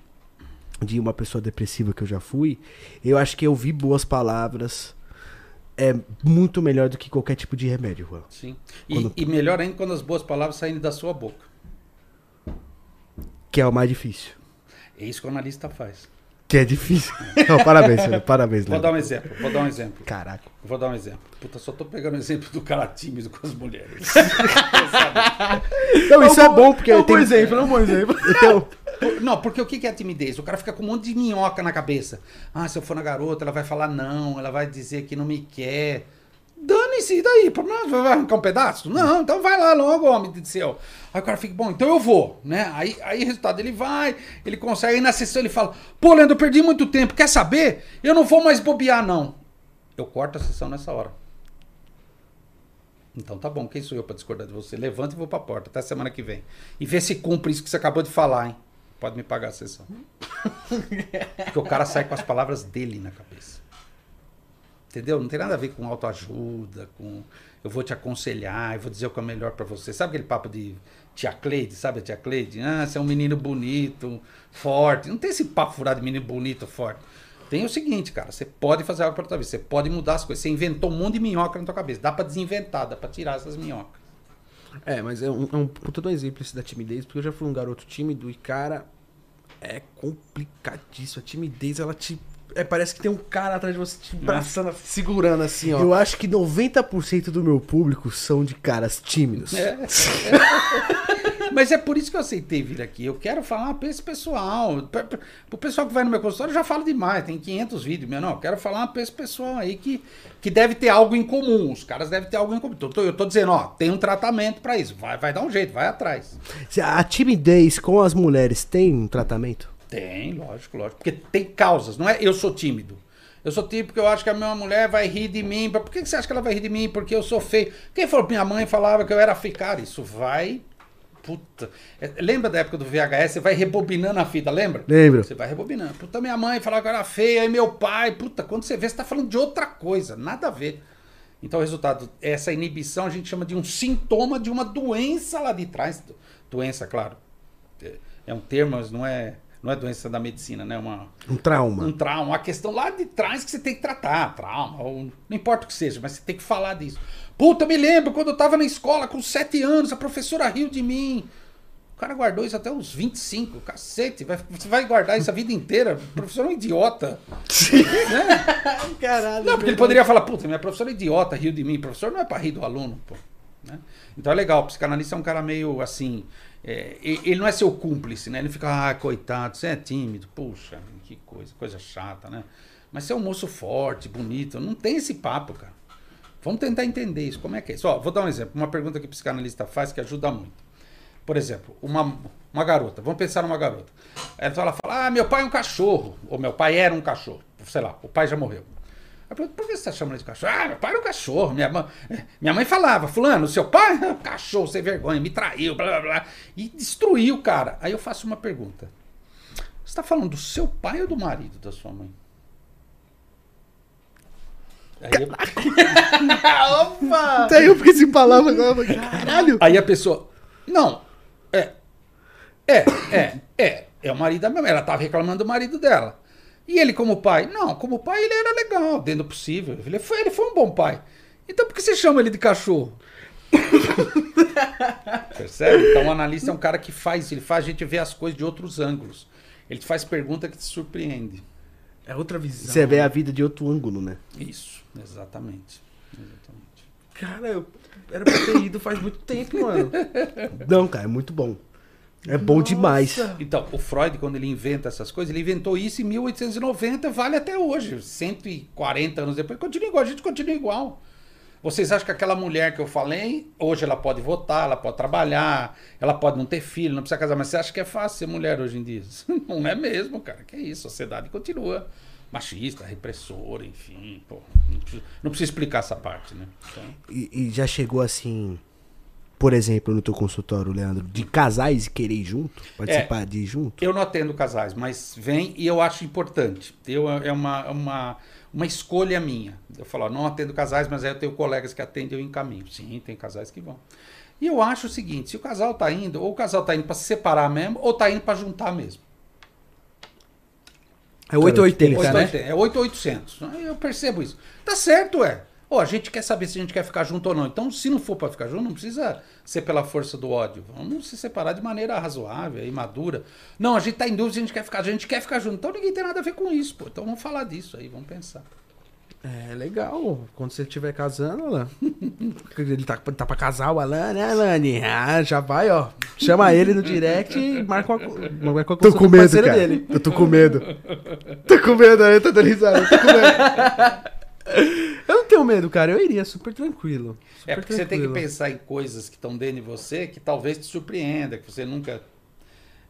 de uma pessoa depressiva que eu já fui, eu acho que ouvir boas palavras é muito melhor do que qualquer tipo de remédio, Juan. Sim. E, Quando- e melhor ainda quando as boas palavras saírem da sua boca. Que é o mais difícil. É isso que o analista faz. Que é difícil. Não, parabéns, Leandro. Parabéns, Vou Leandro. dar um exemplo, vou dar um exemplo. Caraca. Vou dar um exemplo. Puta, só tô pegando o exemplo do cara tímido com as mulheres. Não, isso é bom, porque É um bom tem- exemplo, é um bom exemplo. Então, Não, porque o que é a timidez? O cara fica com um monte de minhoca na cabeça. Ah, se eu for na garota, ela vai falar não, ela vai dizer que não me quer. Dane-se, e daí? Vai arrancar um pedaço? Não, então vai lá logo, homem do céu. Aí o cara fica, bom, então eu vou, né? Aí, aí resultado, ele vai, ele consegue, aí na sessão ele fala, pô, Leandro, eu perdi muito tempo, quer saber? Eu não vou mais bobear, não. Eu corto a sessão nessa hora. Então tá bom, quem sou eu pra discordar de você? Levanta e vou pra porta, até semana que vem. E vê se cumpre isso que você acabou de falar, hein? Pode me pagar a sessão. Porque o cara sai com as palavras dele na cabeça. Entendeu? Não tem nada a ver com autoajuda, com eu vou te aconselhar, eu vou dizer o que é melhor pra você. Sabe aquele papo de tia Cleide, sabe a tia Cleide? Ah, você é um menino bonito, forte. Não tem esse papo furado de menino bonito, forte. Tem o seguinte, cara, você pode fazer algo pra tua vida, você pode mudar as coisas. Você inventou um monte de minhoca na tua cabeça. Dá pra desinventar, dá pra tirar essas minhocas. É, mas é um, é um puta exemplo esse da timidez, porque eu já fui um garoto tímido e, cara, é complicadíssimo. A timidez, ela te. É, parece que tem um cara atrás de você te abraçando, segurando assim, ó. eu acho que 90% do meu público são de caras tímidos. É. Mas é por isso que eu aceitei vir aqui. Eu quero falar para esse pessoal. Pra, pra, pro pessoal que vai no meu consultório, eu já falo demais. Tem 500 vídeos, meu. Não, eu quero falar para esse pessoal aí que, que deve ter algo em comum. Os caras devem ter algo em comum. Então, eu tô, eu tô dizendo, ó, tem um tratamento para isso. Vai, vai dar um jeito, vai atrás. A timidez com as mulheres tem um tratamento? Tem, lógico, lógico. Porque tem causas, não é eu sou tímido. Eu sou tímido porque eu acho que a minha mulher vai rir de mim. Por que você acha que ela vai rir de mim? Porque eu sou feio. Quem falou minha mãe falava que eu era feio? Cara, isso vai. Puta. É, lembra da época do VHS? Você vai rebobinando a fita, lembra? Lembro. Você vai rebobinando. Puta, minha mãe falava que era feia, aí meu pai. Puta, quando você vê, você tá falando de outra coisa. Nada a ver. Então, o resultado, essa inibição a gente chama de um sintoma de uma doença lá de trás. Doença, claro. É- É um termo, mas não é, não é doença da medicina, né? Uma, Um trauma. um trauma, uma questão lá de trás que você tem que tratar. Trauma, ou não importa o que seja, mas você tem que falar disso. Puta, me lembro quando eu tava na escola com sete anos, a professora riu de mim. cara guardou isso até os 25, cacete. Vai, você vai guardar isso a vida inteira? O professor é um idiota. né? Caralho. Não, porque ele poderia falar, puta, minha professora é idiota, riu de mim. O professor não é pra rir do aluno, pô. Né? Então é legal, o psicanalista é um cara meio assim. é, ele não é seu cúmplice, né? Ele fica, ah, coitado, você é tímido, puxa, que coisa, coisa chata, né? Mas você é um moço forte, bonito, não tem esse papo, cara. Vamos tentar entender isso, como é que é isso? Ó, vou dar um exemplo, uma pergunta que o psicanalista faz que ajuda muito. Por exemplo, uma, uma garota, vamos pensar numa garota. Ela fala, ah, meu pai é um cachorro, ou meu pai era um cachorro, sei lá, o pai já morreu. Eu pergunto, por que você está chamando de cachorro? Ah, meu pai era um cachorro. Minha mãe, minha mãe falava, fulano, seu pai é um cachorro, sem vergonha, me traiu, blá blá blá. E destruiu o cara. Aí eu faço uma pergunta. Você está falando do seu pai ou do marido da sua mãe? Aí, eu- Opa! Até eu fiquei sem palavras agora. Caralho. aí a pessoa. Não, é. É, é, é. É o marido da minha mãe. Ela estava reclamando do marido dela. E ele, como pai? Não, como pai ele era legal, dentro do possível. Ele foi, ele foi um bom pai. Então por que você chama ele de cachorro? Percebe? Então o analista é um cara que faz, ele faz a gente ver as coisas de outros ângulos. Ele te faz pergunta que te surpreende. É outra visão. Você vê a vida de outro ângulo, né? Isso, exatamente. Exatamente. Cara, eu era pra ter ido faz muito tempo, mano. Não, cara, é muito bom. É bom Nossa. demais. Então, o Freud, quando ele inventa essas coisas, ele inventou isso em 1890, vale até hoje. 140 anos depois, continua igual, a gente continua igual. Vocês acham que aquela mulher que eu falei, hoje ela pode votar, ela pode trabalhar, ela pode não ter filho, não precisa casar, mas você acha que é fácil ser mulher hoje em dia? Não é mesmo, cara. Que isso, a sociedade continua machista, repressora, enfim. pô, não, precisa explicar essa parte, né? Então, E, e já chegou assim, por exemplo, no teu consultório, Leandro, de casais e querer ir junto? Participar de ir junto? Eu não atendo casais, mas vem e eu acho importante. Eu, é uma, uma, uma escolha minha. Eu falo, ó, não atendo casais, mas aí eu tenho colegas que atendem eu encaminho. Sim, tem casais que vão. E eu acho o seguinte, se o casal tá indo, ou o casal tá indo para se separar mesmo, ou tá indo para juntar mesmo. É 880, né? 880, É 8800. Eu percebo isso. Tá certo, é. Ó, a gente quer saber se a gente quer ficar junto ou não. Então, se não for para ficar junto, não precisa ser pela força do ódio. Vamos se separar de maneira razoável e madura. Não, a gente tá em dúvida se a gente quer ficar, a gente quer ficar junto. Então ninguém tem nada a ver com isso, pô. Então vamos falar disso aí, vamos pensar. É legal. Quando você estiver casando, Alan. Ele tá, tá pra casar o Alan, né, Alane? Ah, já vai, ó. Chama ele no direct e marca uma, marca uma Tô consulta com medo, cara. dele. Eu tô com medo. tô com medo, eu tô dando risada. Eu tô com medo. Eu não tenho medo, cara. Eu iria super tranquilo. Super É porque você tem que tranquilo. pensar em coisas que estão dentro de você que talvez te surpreenda, que você nunca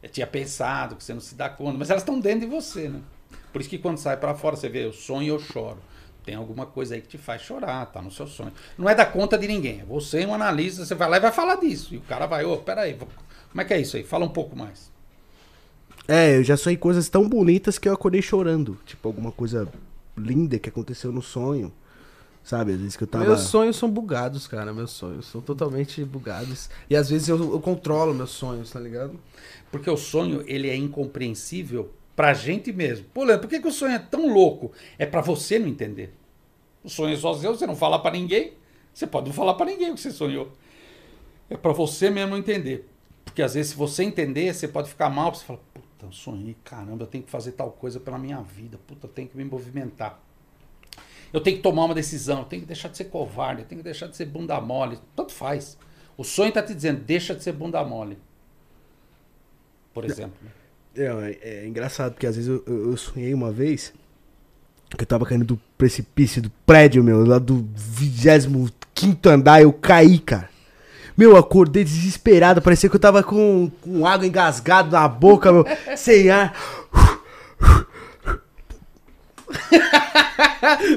eh, tinha pensado, que você não se dá conta, mas elas estão dentro de você, né? Por isso que quando sai pra fora, você vê, eu sonho e eu choro. Tem alguma coisa aí que te faz chorar, tá no seu sonho. Não é da conta de ninguém. É você, um analista, você vai lá e vai falar disso. E o cara vai, ô, peraí, vou- como é que é isso aí? Fala um pouco mais. É, eu já sonhei coisas tão bonitas que eu acordei chorando. Tipo, alguma coisa linda que aconteceu no sonho. Sabe? Às vezes que eu tava. Meus sonhos são bugados, cara. Meus sonhos são totalmente bugados. E às vezes eu, eu controlo meus sonhos, tá ligado? Porque o sonho, ele é incompreensível pra gente mesmo. Pô, Leandro, por que, que o sonho é tão louco? É pra você não entender. O sonho é só seu, você não fala pra ninguém. Você pode não falar pra ninguém o que você sonhou. É pra você mesmo entender. Porque às vezes, se você entender, você pode ficar mal. Você fala, puta, eu sonhei, caramba, eu tenho que fazer tal coisa pela minha vida. Puta, eu tenho que me movimentar. Eu tenho que tomar uma decisão, eu tenho que deixar de ser covarde, eu tenho que deixar de ser bunda mole. Tanto faz. O sonho tá te dizendo, deixa de ser bunda mole. Por exemplo. né? É, é engraçado, porque às vezes eu, eu- eu sonhei uma vez que eu tava caindo do precipício do prédio, meu, lá do 25 andar, eu caí, cara. Meu, eu acordei desesperado, parecia que eu tava com, com água engasgada na boca, meu, sem ar.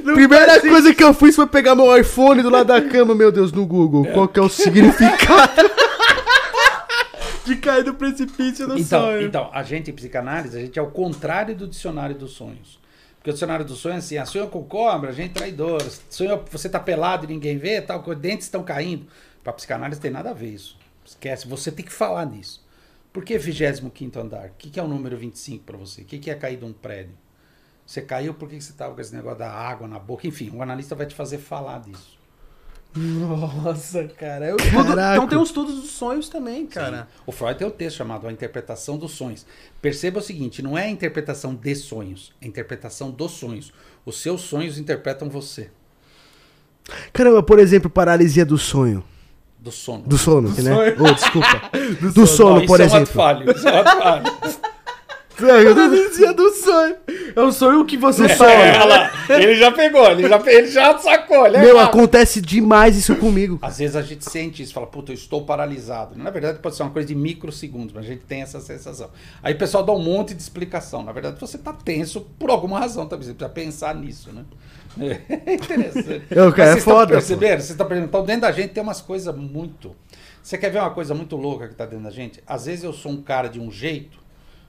Primeira coisa que eu fiz foi pegar meu iPhone do lado da cama, meu Deus, no Google. Qual que é o significado de cair do precipício no Então, sonho? então, a gente em psicanálise, a gente é o contrário do dicionário dos sonhos. Porque o dicionário dos sonhos é assim, ah, sonho com cobra, gente traidora, sonho você tá pelado e ninguém vê, tal, coisa, dentes estão caindo. Pra psicanálise tem nada a ver isso. Esquece, você tem que falar nisso. Por que 25 andar? O que, que é o número 25 para você? O que, que é cair de um prédio? Você caiu, por que que você tava com esse negócio da água na boca? Enfim, o analista vai te fazer falar disso. Nossa, cara. Eu, então tem os estudos dos sonhos também, cara. Sim. O Freud tem um texto chamado A Interpretação dos Sonhos. Perceba o seguinte: não é a interpretação de sonhos, é a interpretação dos sonhos. Os seus sonhos interpretam você. Caramba, por exemplo, paralisia do sonho. Do sono. Do sono, Do né? sonho. Oh, desculpa. Do, sono, Não, por isso é um ato exemplo. falho. Isso é um ato falho. Paralisia do sonho. É o sonho que você É, sonha. olha lá. Ele já pegou, ele já, ele já sacou. Ele é Meu, rápido. acontece demais isso comigo. Às vezes a gente sente isso, fala, puta, eu estou paralisado. Na verdade, pode ser uma coisa de microsegundos, mas a gente tem essa sensação. Aí o pessoal dá um monte de explicação. Na verdade, você está tenso por alguma razão também. Você precisa pensar nisso, né? É interessante. Eu, cara, Mas é vocês estão foda, percebendo? Vocês estão percebendo? Então, dentro da gente tem umas coisas muito. Você quer ver uma coisa muito louca que está dentro da gente? Às vezes eu sou um cara de um jeito,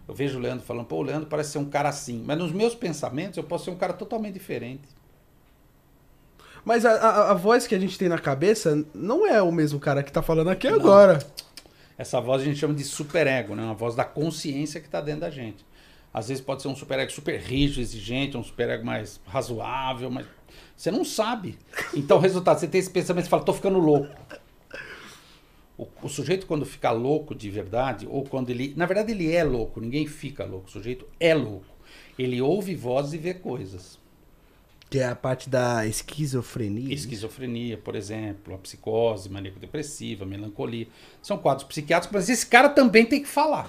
eu vejo o Leandro falando, pô, o Leandro parece ser um cara assim. Mas nos meus pensamentos eu posso ser um cara totalmente diferente. Mas a, a, a voz que a gente tem na cabeça não é o mesmo cara que tá falando aqui agora. Essa voz a gente chama de superego, né? Uma voz da consciência que está dentro da gente. Às vezes pode ser um superego super rígido, exigente, um superego mais razoável, mas você não sabe. Então, resultado, você tem esse pensamento e fala, tô ficando louco. O, o sujeito, quando fica louco de verdade, ou quando ele. Na verdade, ele é louco, ninguém fica louco. O sujeito é louco. Ele ouve vozes e vê coisas. Que é a parte da esquizofrenia. Esquizofrenia, por exemplo, a psicose, maníaco-depressiva, melancolia. São quadros psiquiátricos, mas esse cara também tem que falar.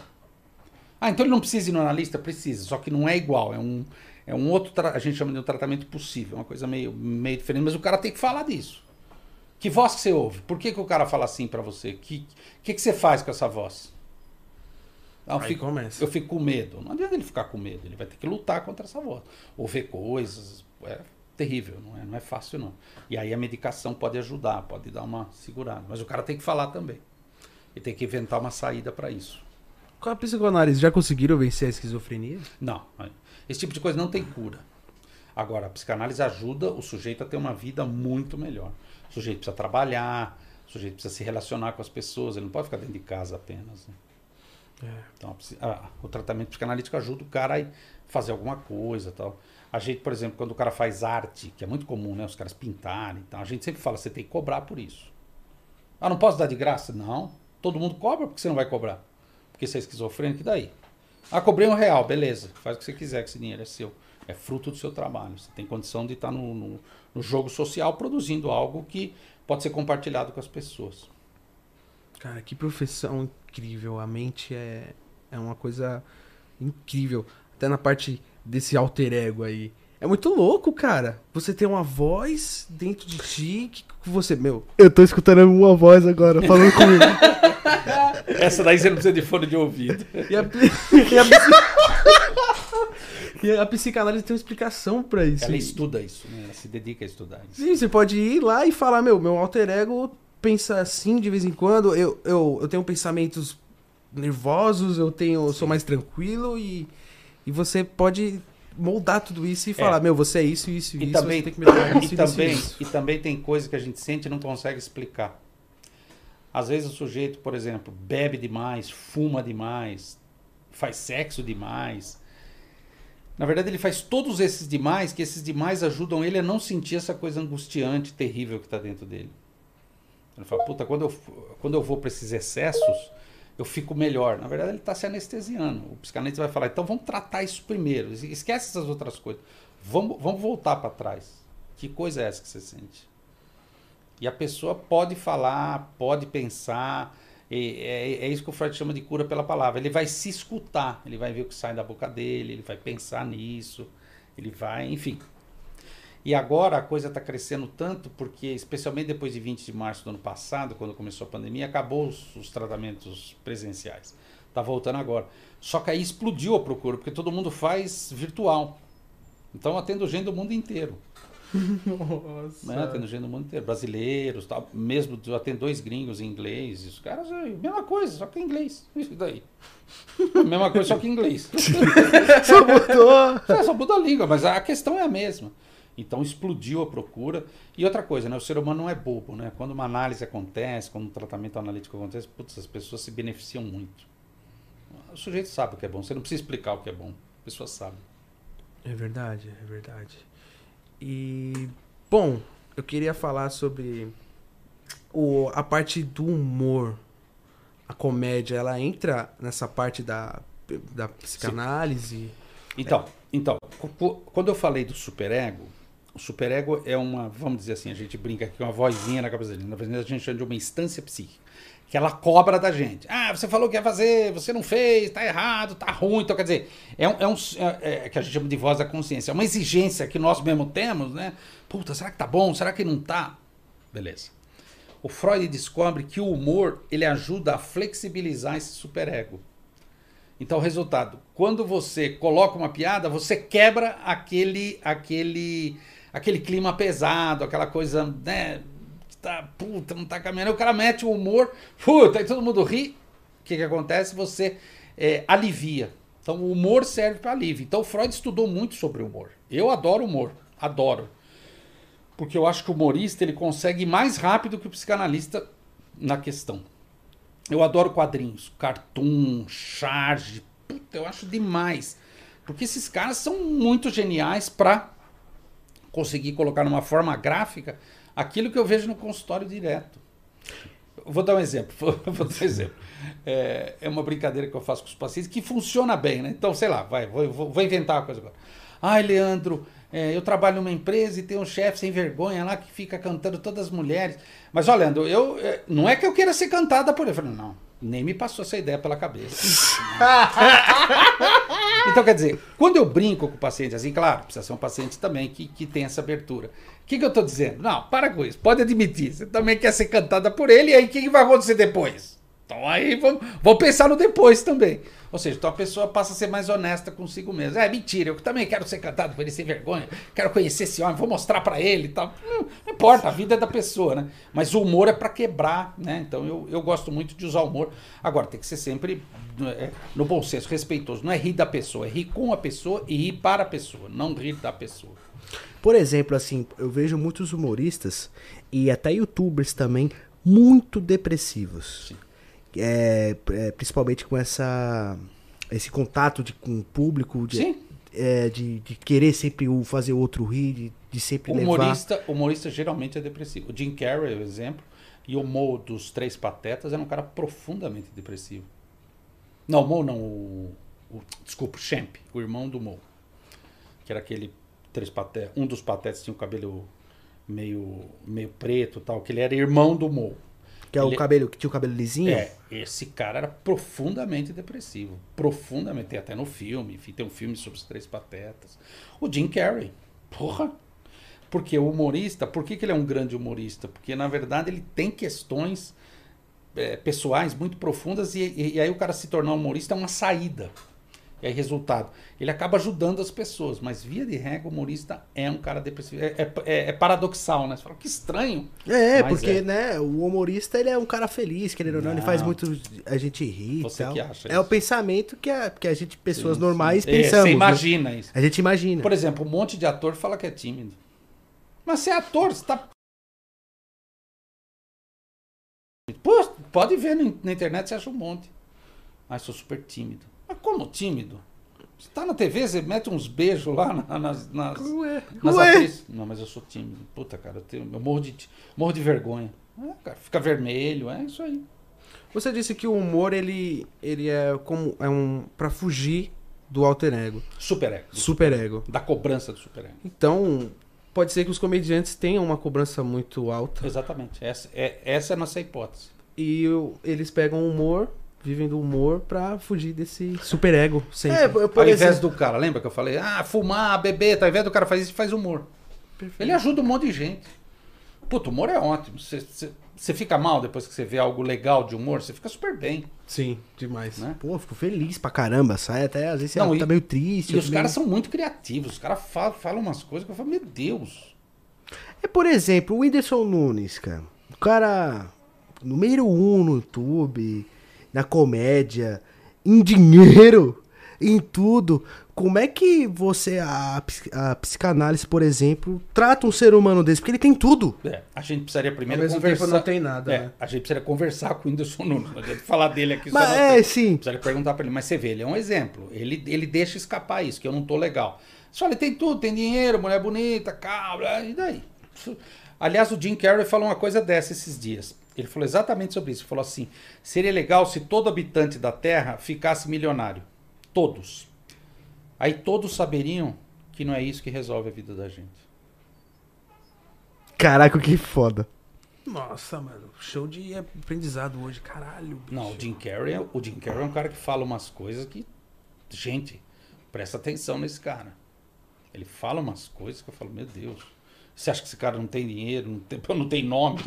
Ah, então ele não precisa ir no analista? Precisa, só que não é igual. É um, é um outro, a gente chama de um tratamento possível, uma coisa meio, meio diferente, mas o cara tem que falar disso. Que voz que você ouve? Por que, que o cara fala assim pra você? O que, que, que você faz com essa voz? Ah, eu, fico, começa. eu fico com medo. Não adianta ele ficar com medo, ele vai ter que lutar contra essa voz. Ou ver coisas. É terrível, não é, não é fácil não. E aí a medicação pode ajudar, pode dar uma segurada. Mas o cara tem que falar também. Ele tem que inventar uma saída pra isso. Com a psicoanálise, já conseguiram vencer a esquizofrenia? Não, esse tipo de coisa não tem cura. Agora, a psicanálise ajuda o sujeito a ter uma vida muito melhor. O sujeito precisa trabalhar, o sujeito precisa se relacionar com as pessoas, ele não pode ficar dentro de casa apenas. né? Então, a o tratamento psicanalítico ajuda o cara a fazer alguma coisa tal. A gente, por exemplo, quando o cara faz arte, que é muito comum, né? Os caras pintarem e tal, a gente sempre fala, você tem que cobrar por isso. Ah, não posso dar de graça? Não. Todo mundo cobra, porque você não vai cobrar? Porque você é esquizofrênico, e daí? Ah, cobrei um real, beleza. Faz o que você quiser, que esse dinheiro é seu. É fruto do seu trabalho. Você tem condição de estar no, no, no jogo social produzindo algo que pode ser compartilhado com as pessoas. Cara, que profissão incrível. A mente é, é uma coisa incrível. Até na parte desse alter ego aí. É muito louco, cara. Você tem uma voz dentro de ti que você, meu. Eu tô escutando uma voz agora falando comigo. Essa daí você não precisa de fone de ouvido. E a, e a, e a psicanálise tem uma explicação pra isso. Ela estuda isso, né? Ela se dedica a estudar isso. Sim, você pode ir lá e falar, meu, meu alter ego pensa assim de vez em quando. Eu, eu, eu tenho pensamentos nervosos, eu tenho, eu sou mais tranquilo e, e você pode moldar tudo isso e falar, meu, você é isso, isso, E isso, também, tem que melhorar isso, e, também, isso. e também tem coisa que a gente sente e não consegue explicar. Às vezes o sujeito, por exemplo, bebe demais, fuma demais, faz sexo demais. Na verdade, ele faz todos esses demais, que esses demais ajudam ele a não sentir essa coisa angustiante, terrível que está dentro dele. Ele fala, puta, quando eu, quando eu vou para esses excessos, eu fico melhor. Na verdade, ele está se anestesiando. O psicanalista vai falar, então vamos tratar isso primeiro. Esquece essas outras coisas. Vamos, vamos voltar para trás. Que coisa é essa que você sente? E a pessoa pode falar, pode pensar. E É, é isso que o Freud chama de cura pela palavra. Ele vai se escutar, ele vai ver o que sai da boca dele, ele vai pensar nisso, ele vai, enfim. E agora a coisa está crescendo tanto porque, especialmente depois de 20 de março do ano passado, quando começou a pandemia, acabou os, os tratamentos presenciais. Está voltando agora. Só que aí explodiu a procura, porque todo mundo faz virtual. Então atendo gente do mundo inteiro. Nossa. Né? Gente do mundo inteiro. Brasileiros, tal. mesmo eu atendo dois gringos em inglês. Os caras, mesma coisa, só que em inglês. Isso daí. mesma coisa, só que em inglês. Só mudou. É, só muda a língua, mas a questão é a mesma. Então explodiu a procura. E outra coisa, né? O ser humano não é bobo, né? Quando uma análise acontece, quando um tratamento analítico acontece, putz, as pessoas se beneficiam muito. O sujeito sabe o que é bom. Você não precisa explicar o que é bom. A pessoa sabe. É verdade, é verdade. E, bom, eu queria falar sobre o, a parte do humor, a comédia, ela entra nessa parte da, da psicanálise? Então, então, quando eu falei do superego, o superego é uma, vamos dizer assim, a gente brinca aqui, uma vozinha na cabeça dele. Na verdade, a gente chama de uma instância psíquica. Que ela cobra da gente. Ah, você falou que ia fazer, você não fez, tá errado, tá ruim. Então, quer dizer, é um, é um é, é, que a gente chama de voz da consciência. É uma exigência que nós mesmo temos, né? Puta, será que tá bom? Será que não tá? Beleza. O Freud descobre que o humor ele ajuda a flexibilizar esse superego. Então, resultado, quando você coloca uma piada, você quebra aquele aquele aquele clima pesado, aquela coisa, né, tá, puta, não tá caminhando. O cara mete o humor, puta, e todo mundo ri. O que que acontece? Você é, alivia. Então, o humor serve para alívio. Então, Freud estudou muito sobre humor. Eu adoro humor, adoro porque eu acho que o humorista ele consegue mais rápido que o psicanalista na questão. Eu adoro quadrinhos, cartoon, charge, puta, eu acho demais. Porque esses caras são muito geniais para conseguir colocar numa forma gráfica aquilo que eu vejo no consultório direto. Vou dar um exemplo. Vou dar um exemplo. É, é, uma brincadeira que eu faço com os pacientes que funciona bem, né? Então, sei lá, vai, vou, vou inventar uma coisa agora. Ai, Leandro, é, eu trabalho numa empresa e tem um chefe sem vergonha lá que fica cantando todas as mulheres. Mas olha, Leandro, eu, é, não é que eu queira ser cantada por ele. Eu falei, não, nem me passou essa ideia pela cabeça. então, quer dizer, quando eu brinco com o paciente, assim, claro, precisa ser um paciente também que, que tem essa abertura. O que, que eu estou dizendo? Não, para com isso, pode admitir. Você também quer ser cantada por ele, e aí o que, que vai acontecer depois? Então aí vamos, vamos pensar no depois também. Ou seja, então a pessoa passa a ser mais honesta consigo mesma. É mentira, eu também quero ser cantado por ele sem vergonha, quero conhecer esse homem, vou mostrar para ele e tal. Não, não, importa, a vida é da pessoa, né? Mas o humor é para quebrar, né? Então eu, eu gosto muito de usar o humor. Agora, tem que ser sempre é, no bom senso, respeitoso. Não é rir da pessoa, é rir com a pessoa e rir para a pessoa, não rir da pessoa. Por exemplo, assim, eu vejo muitos humoristas e até youtubers também muito depressivos. Sim é, é, principalmente com essa esse contato de, com o público, de, é, de, de, querer sempre fazer o outro rir, de, de sempre humorista, levar... Humorista geralmente é depressivo. O Jim Carrey, o exemplo, e o Mo dos Três Patetas era um cara profundamente depressivo. Não, o Mo não, o, o, desculpa, o Champ, o irmão do Mo. Que era aquele três patetas, um dos patetas tinha o cabelo meio, meio preto tal, que ele era irmão do Mo. Que é o cabelo que tinha o cabelo lisinho? É, esse cara era profundamente depressivo. Profundamente. Tem até no filme, enfim, tem um filme sobre os três patetas. O Jim Carrey. Porra! Porque o humorista, por que, que ele é um grande humorista? Porque, na verdade, ele tem questões é, pessoais muito profundas e, e, e aí o cara se tornar humorista é uma saída. Aí, resultado, ele acaba ajudando as pessoas, mas via de regra, o humorista é um cara depressivo. É, é, é, é paradoxal, né? Você fala, que estranho. É, porque, é. né, o humorista ele é um cara feliz, querendo ou não, ele faz muito a gente rir. Você tal. que acha É isso. o pensamento que a, que a gente, pessoas sim, normais, sim. É, pensamos. Você né? imagina né? isso. A gente imagina. Por exemplo, um monte de ator fala que é tímido. Mas você é ator, você tá. Pô, pode ver na internet, você acha um monte. Ah, sou super tímido. Como tímido? Você tá na TV, você mete uns beijos lá nas, nas, Ué. nas Ué. atrizes. Não, mas eu sou tímido. Puta, cara, eu, tenho, eu morro, de, morro de vergonha. É, cara, fica vermelho, é isso aí. Você disse que o humor, ele, ele é como. É um. pra fugir do alter ego. Super ego. Super ego. Da cobrança do super ego. Então, pode ser que os comediantes tenham uma cobrança muito alta. Exatamente. Essa é, essa é a nossa hipótese. E eles pegam o humor vivem do humor pra fugir desse superego sempre. É, por ao invés do cara, lembra que eu falei? Ah, fumar, beber, tá? ao invés do cara fazer isso, faz humor. Perfeito. Ele ajuda um monte de gente. Puto, humor é ótimo. Você fica mal depois que você vê algo legal de humor, você fica super bem. Sim, demais. Né? Pô, fico feliz pra caramba. Sai até, às vezes você Não, tá meio triste. E os meio... caras são muito criativos. Os caras falam, falam umas coisas que eu falo, meu Deus. É, por exemplo, o Whindersson Nunes, cara. O cara, número um no YouTube na comédia, em dinheiro, em tudo. Como é que você, a, a psicanálise, por exemplo, trata um ser humano desse? Porque ele tem tudo. É, a gente precisaria primeiro Ao mesmo conversar. Tempo não tem nada. É, né? A gente precisaria conversar com o Whindersson Nunes. Não adianta falar dele aqui mas, É, tem. sim. Precisaria perguntar para ele. Mas você vê, ele é um exemplo. Ele, ele deixa escapar isso, que eu não tô legal. Só ele tem tudo, tem dinheiro, mulher bonita, cabra, e daí? Aliás, o Jim Carrey falou uma coisa dessa esses dias Ele falou exatamente sobre isso. Ele falou assim: seria legal se todo habitante da Terra ficasse milionário. Todos. Aí todos saberiam que não é isso que resolve a vida da gente. Caraca, que foda. Nossa, mano, show de aprendizado hoje, caralho. Bicho. Não, o Jim Carrey, é- o Jim Carrey é um cara que fala umas coisas que. Gente, presta atenção nesse cara. Ele fala umas coisas que eu falo, meu Deus. Você acha que esse cara não tem dinheiro, não tem, não tem nome?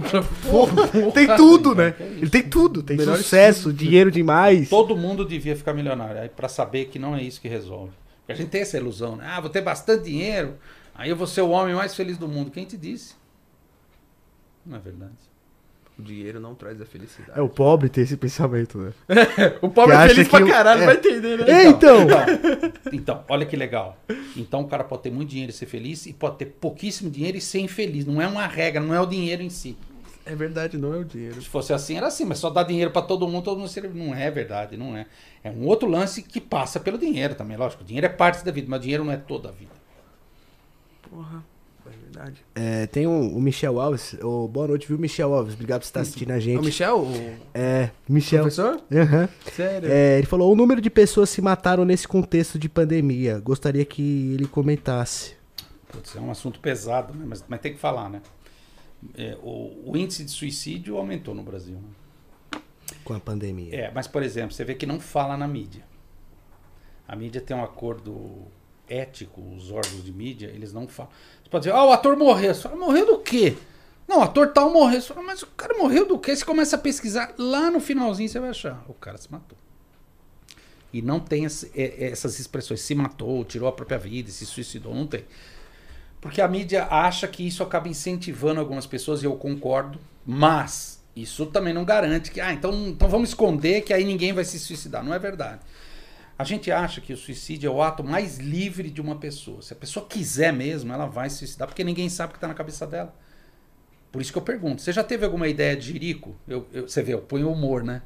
Porra, tem tudo, né? É? Ele tem tudo. Tem Melhor sucesso, dinheiro demais. Todo mundo devia ficar milionário. Aí para saber que não é isso que resolve. Porque a gente tem essa ilusão, né? Ah, vou ter bastante dinheiro, aí eu vou ser o homem mais feliz do mundo. Quem te disse? Não é verdade. O dinheiro não traz a felicidade. É o pobre ter esse pensamento, né? o pobre Que é feliz pra caralho, é. vai entender, né? É, então. Então, então, olha que legal. Então o cara pode ter muito dinheiro e ser feliz, e pode ter pouquíssimo dinheiro e ser infeliz. Não é uma regra, não é o dinheiro em si. É verdade, não é o dinheiro. Se fosse assim, era assim, mas só dá dinheiro pra todo mundo, todo mundo seria. Não é verdade, não é. É um outro lance que passa pelo dinheiro também, lógico. O dinheiro é parte da vida, mas o dinheiro não é toda a vida. Porra, verdade. É, tem um, o Michel Alves. Ô, boa noite, viu, Michel Alves? Obrigado por estar assistindo a É o gente. Michel, o É, Michel. professor? Aham. Sério? É, ele falou: o número de pessoas se mataram nesse contexto de pandemia. Gostaria que ele comentasse. Putz, é um assunto pesado, né? mas, mas tem que falar, né? É, o, o índice de suicídio aumentou no Brasil. Né? Com a pandemia. É, mas, por exemplo, você vê que não fala na mídia. A mídia tem um acordo ético, os órgãos de mídia, eles não falam. Pode dizer, ah, o ator morreu. Você fala, morreu do quê? Não, o ator tal morreu. Você fala, mas o cara morreu do quê? Você começa a pesquisar, lá no finalzinho você vai achar, o cara se matou. E não tem esse- é- essas expressões, se matou, tirou a própria vida, se suicidou, não tem. Porque a mídia acha que isso acaba incentivando algumas pessoas, e eu concordo, mas isso também não garante que, ah, então, então vamos esconder que aí ninguém vai se suicidar. Não é verdade. A gente acha que o suicídio é o ato mais livre de uma pessoa. Se a pessoa quiser mesmo, ela vai se suicidar, porque ninguém sabe o que está na cabeça dela. Por isso que eu pergunto: você já teve alguma ideia de jirico? Eu, eu- você vê, eu ponho humor, né?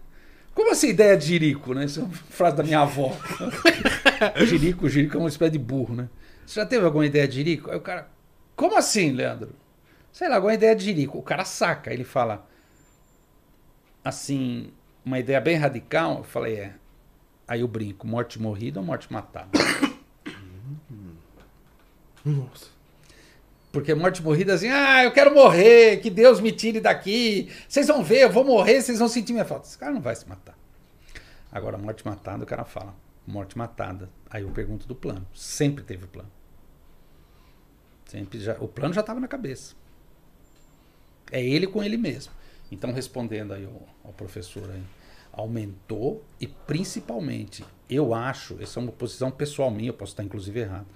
Como assim ideia de jirico, né? Isso é uma frase da minha avó. jirico, jirico é uma espécie de burro, né? Você já teve alguma ideia de jirico? Aí o cara, como assim, Leandro? Sei lá, alguma ideia de jirico. O cara saca, ele fala, assim, uma ideia bem radical. Eu falei, é. Aí eu brinco, morte morrida ou morte matada? Nossa. Porque morte morrida assim, ah, eu quero morrer, que Deus me tire daqui. Vocês vão ver, eu vou morrer, vocês vão sentir minha falta. Esse cara não vai se matar. Agora, morte matada, o cara fala, morte matada. Aí eu pergunto do plano. Sempre teve plano. Sempre já, o plano já estava na cabeça. É ele com ele mesmo. Então, respondendo aí ao, ao professor aí, aumentou e principalmente, eu acho, essa é uma posição pessoal minha, eu posso estar inclusive errado.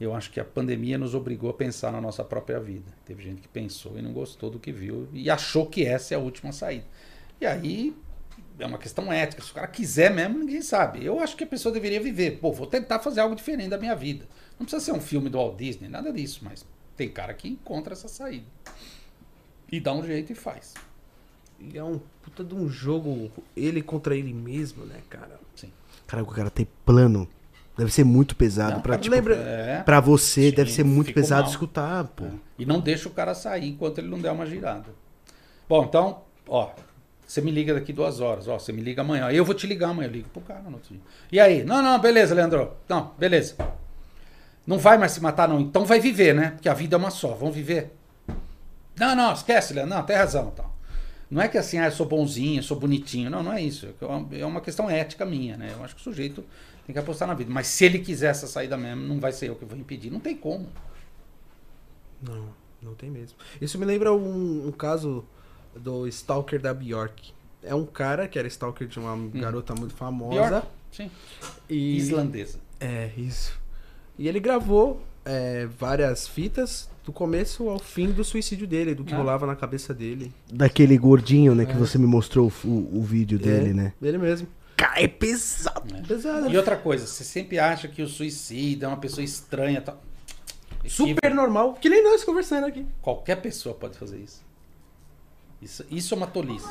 Eu acho que a pandemia nos obrigou a pensar na nossa própria vida. Teve gente que pensou e não gostou do que viu e achou que essa é a última saída. E aí é uma questão ética. Se o cara quiser mesmo, ninguém sabe. Eu acho que a pessoa deveria viver. Pô, vou tentar fazer algo diferente da minha vida. Não precisa ser um filme do Walt Disney, nada disso, mas tem cara que encontra essa saída. E dá um jeito e faz. E é um puta de um jogo, ele contra ele mesmo, né, cara? Sim. Caraca, o cara tem plano. Deve ser muito pesado Não, pra, cara, tipo, lembra- É. pra você. Sim, deve ser muito pesado mal. escutar, pô. É. E não deixa o cara sair enquanto ele não der uma girada. Bom, então, ó, você me liga daqui duas horas, ó, você me liga amanhã. Eu vou te ligar amanhã, eu ligo pro cara no outro dia. E aí? Não, não, beleza, Leandro. Não, beleza. Não vai mais se matar, não. Então vai viver, né? Porque a vida é uma só. Vamos viver. Não, não, esquece, Leandro. Não, tem razão, tal. Não é que assim, ah, eu sou bonzinho, eu sou bonitinho. Não, não é isso. É uma- É uma questão ética minha, né? Eu acho que o sujeito tem que apostar na vida. Mas se ele quiser essa saída mesmo, não vai ser eu que vou impedir. Não tem como. Não, não tem mesmo. Isso me lembra um, um caso do Stalker da Bjork. É um cara que era Stalker de uma garota muito famosa. Bjork, Sim. E... Islandesa. É, isso. E ele gravou é, várias fitas do começo ao fim do suicídio dele, do que Ah. rolava na cabeça dele. Daquele gordinho, né? Que É. você me mostrou o, o vídeo dele, É, né? Dele mesmo. Cara, é pesado. né? Pesado. E outra coisa, você sempre acha que o suicida é uma pessoa estranha. Tal. Super normal. Que nem nós conversando aqui. Qualquer pessoa pode fazer isso. Isso, isso é uma tolice.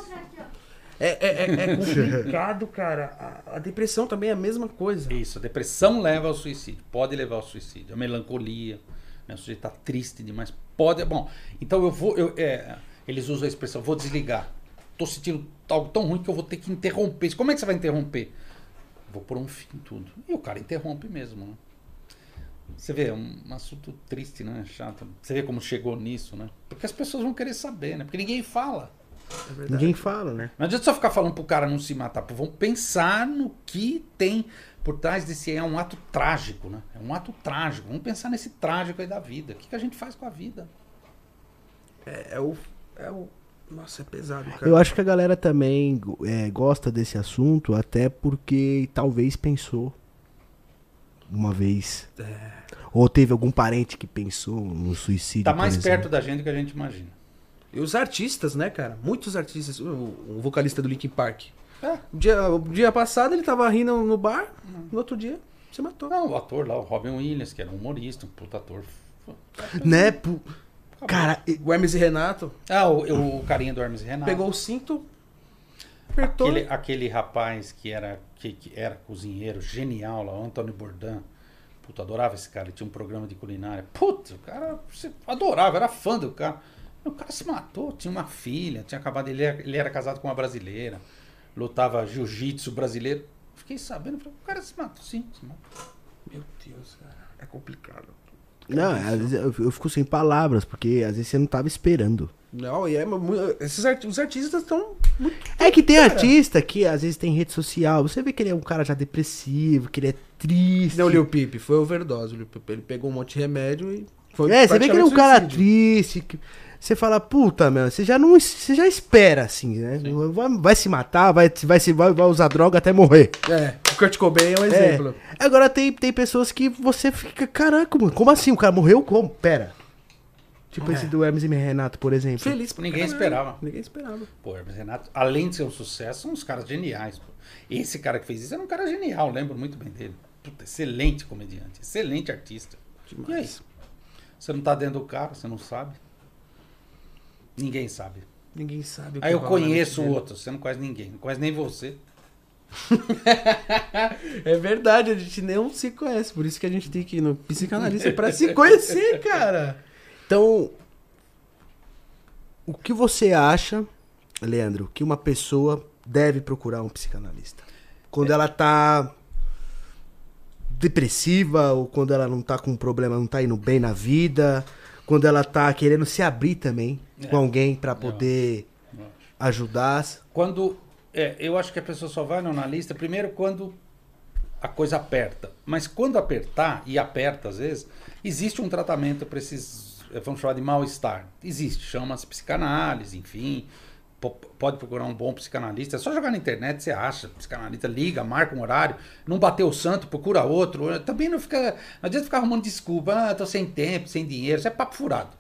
É, é, é, é complicado, cara. A, a depressão também é a mesma coisa. Isso, a depressão leva ao suicídio. Pode levar ao suicídio. A melancolia, né? o sujeito está triste demais. Pode. Bom, então eu vou. eu- é, eles usam a expressão, vou desligar. tô sentindo algo tão ruim que eu vou ter que interromper. Como é que você vai interromper? Vou pôr um fim em tudo. E o cara interrompe mesmo, né? Você vê, é um assunto triste, né? Chato. Você vê como chegou nisso, né? Porque as pessoas vão querer saber, né? Porque ninguém fala. É Ninguém fala, né? Não adianta só ficar falando pro cara não se matar. Pô, vamos pensar no que tem por trás desse. É um ato trágico, né? É um ato trágico. Vamos pensar nesse trágico aí da vida. O que, que a gente faz com a vida? É, é o. É o. Nossa, é pesado, cara. Eu acho que a galera também é, gosta desse assunto, até porque talvez pensou uma vez. É. Ou teve algum parente que pensou no suicídio. Tá mais perto da gente do que a gente imagina. E os artistas, né, cara? Muitos artistas. O, o vocalista do Linkin Park. É. O dia, dia passado ele tava rindo no bar, no outro dia se matou. Não, o ator lá, o Robin Williams, que era um humorista, um puta ator. Né? pu- Cara, O Hermes e Renato Ah, o, o carinha do Hermes e Renato. pegou o cinto, apertou. Aquele, aquele rapaz que era, que, que era cozinheiro, genial lá, o Antônio Bourdain. Puta, adorava esse cara. Ele tinha um programa de culinária. Puta, o cara adorava, era fã do cara. O cara se matou, tinha uma filha, tinha acabado. Ele era, ele era casado com uma brasileira, lutava jiu-jitsu brasileiro. Fiquei sabendo, falei, o cara se matou, sim, se matou. Meu Deus, cara. É complicado. não, às vezes eu, eu fico sem palavras, porque às vezes você não tava esperando. Não, e é. Esses arti- os artistas estão muito. É que tem Cara. artista que às vezes tem rede social, você vê que ele é um cara já depressivo, que ele é triste. Não, o Lil Peep, foi overdose. o Lil Peep. Ele pegou um monte de remédio e. Foi É, você vê que ele é um praticamente cara suicídio. triste. que- Você fala, puta, meu, você já não. Você já espera, assim, né? Vai, vai se matar, vai, vai, se, vai, vai usar droga até morrer. É, o Kurt Cobain é um exemplo. É. Agora tem, tem pessoas que você fica, caraca, mano, como assim? O cara morreu como? Pera. Tipo É. esse do Hermes e Renato, por exemplo. Feliz Ninguém caralho. esperava. Ninguém esperava. Pô, Hermes e Renato, além de ser um sucesso, são uns caras geniais. Pô. Esse cara que fez isso era um cara genial, lembro muito bem dele. Puta, excelente comediante, excelente artista. Demais. E aí? Você não tá dentro do carro, você não sabe. Ninguém sabe. Ninguém sabe Aí eu na conheço o outro, você não conhece ninguém, não conhece nem você. É verdade, a gente nem se conhece. Por isso que a gente tem que ir no psicanalista pra se conhecer, cara. Então, o que você acha, Leandro, que uma pessoa deve procurar um psicanalista? Quando ela tá depressiva ou quando ela não tá com um problema, não tá indo bem na vida, quando ela tá querendo se abrir também É. com alguém pra poder Eu acho. ajudar. Quando. É, eu acho que a pessoa só vai no analista, primeiro, quando a coisa aperta. Mas quando apertar, e aperta às vezes, existe um tratamento para esses. Vamos chamar de mal-estar. Existe, chama-se psicanálise, enfim. Po- Pode procurar um bom psicanalista. É só jogar na internet, você acha. Psicanalista liga, marca um horário. Não bateu o santo, procura outro. Também não fica. Não adianta ficar arrumando desculpa. Ah, tô sem tempo, sem dinheiro. Isso é papo furado.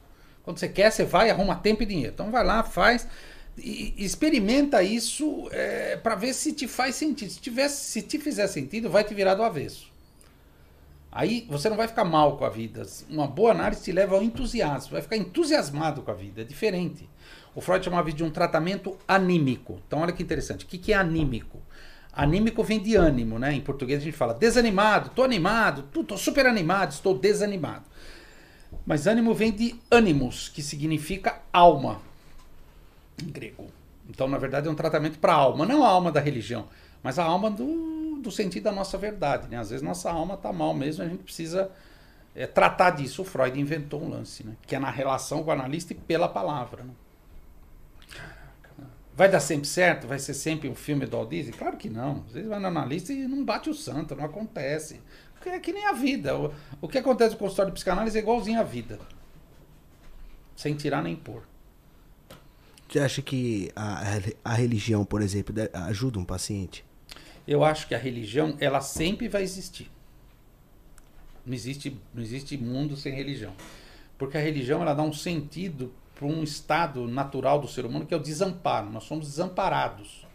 Quando você quer, você vai, arruma tempo e dinheiro. Então vai lá, faz. E experimenta isso é, para ver se te faz sentido. Se, tivesse, se te fizer sentido, vai te virar do avesso. Aí você não vai ficar mal com a vida. Uma boa análise te leva ao entusiasmo. Vai ficar entusiasmado com a vida. É diferente. O Freud chamava de um tratamento anímico. Então, olha que interessante. O que, que é anímico? Anímico vem de ânimo, né? Em português a gente fala desanimado, estou animado, estou super animado, estou desanimado. Mas ânimo vem de ânimos, que significa alma em grego. Então, na verdade, é um tratamento para a alma, não a alma da religião, mas a alma do, do sentido da nossa verdade. Né? Às vezes nossa alma está mal mesmo, a gente precisa é, tratar disso. O Freud inventou um lance, né? que é na relação com o analista e pela palavra. Né? Vai dar sempre certo? Vai ser sempre um filme do Walt Disney? Claro que não. Às vezes vai no analista e não bate o santo, não acontece. É que nem a vida. O, o que acontece no consultório de psicanálise é igualzinho à vida. Sem tirar nem pôr. Você acha que a, a religião, por exemplo, ajuda um paciente? Eu acho que a religião, ela sempre vai existir. Não existe, não existe mundo sem religião. Porque a religião, ela dá um sentido para um estado natural do ser humano que é o desamparo. Nós somos desamparados.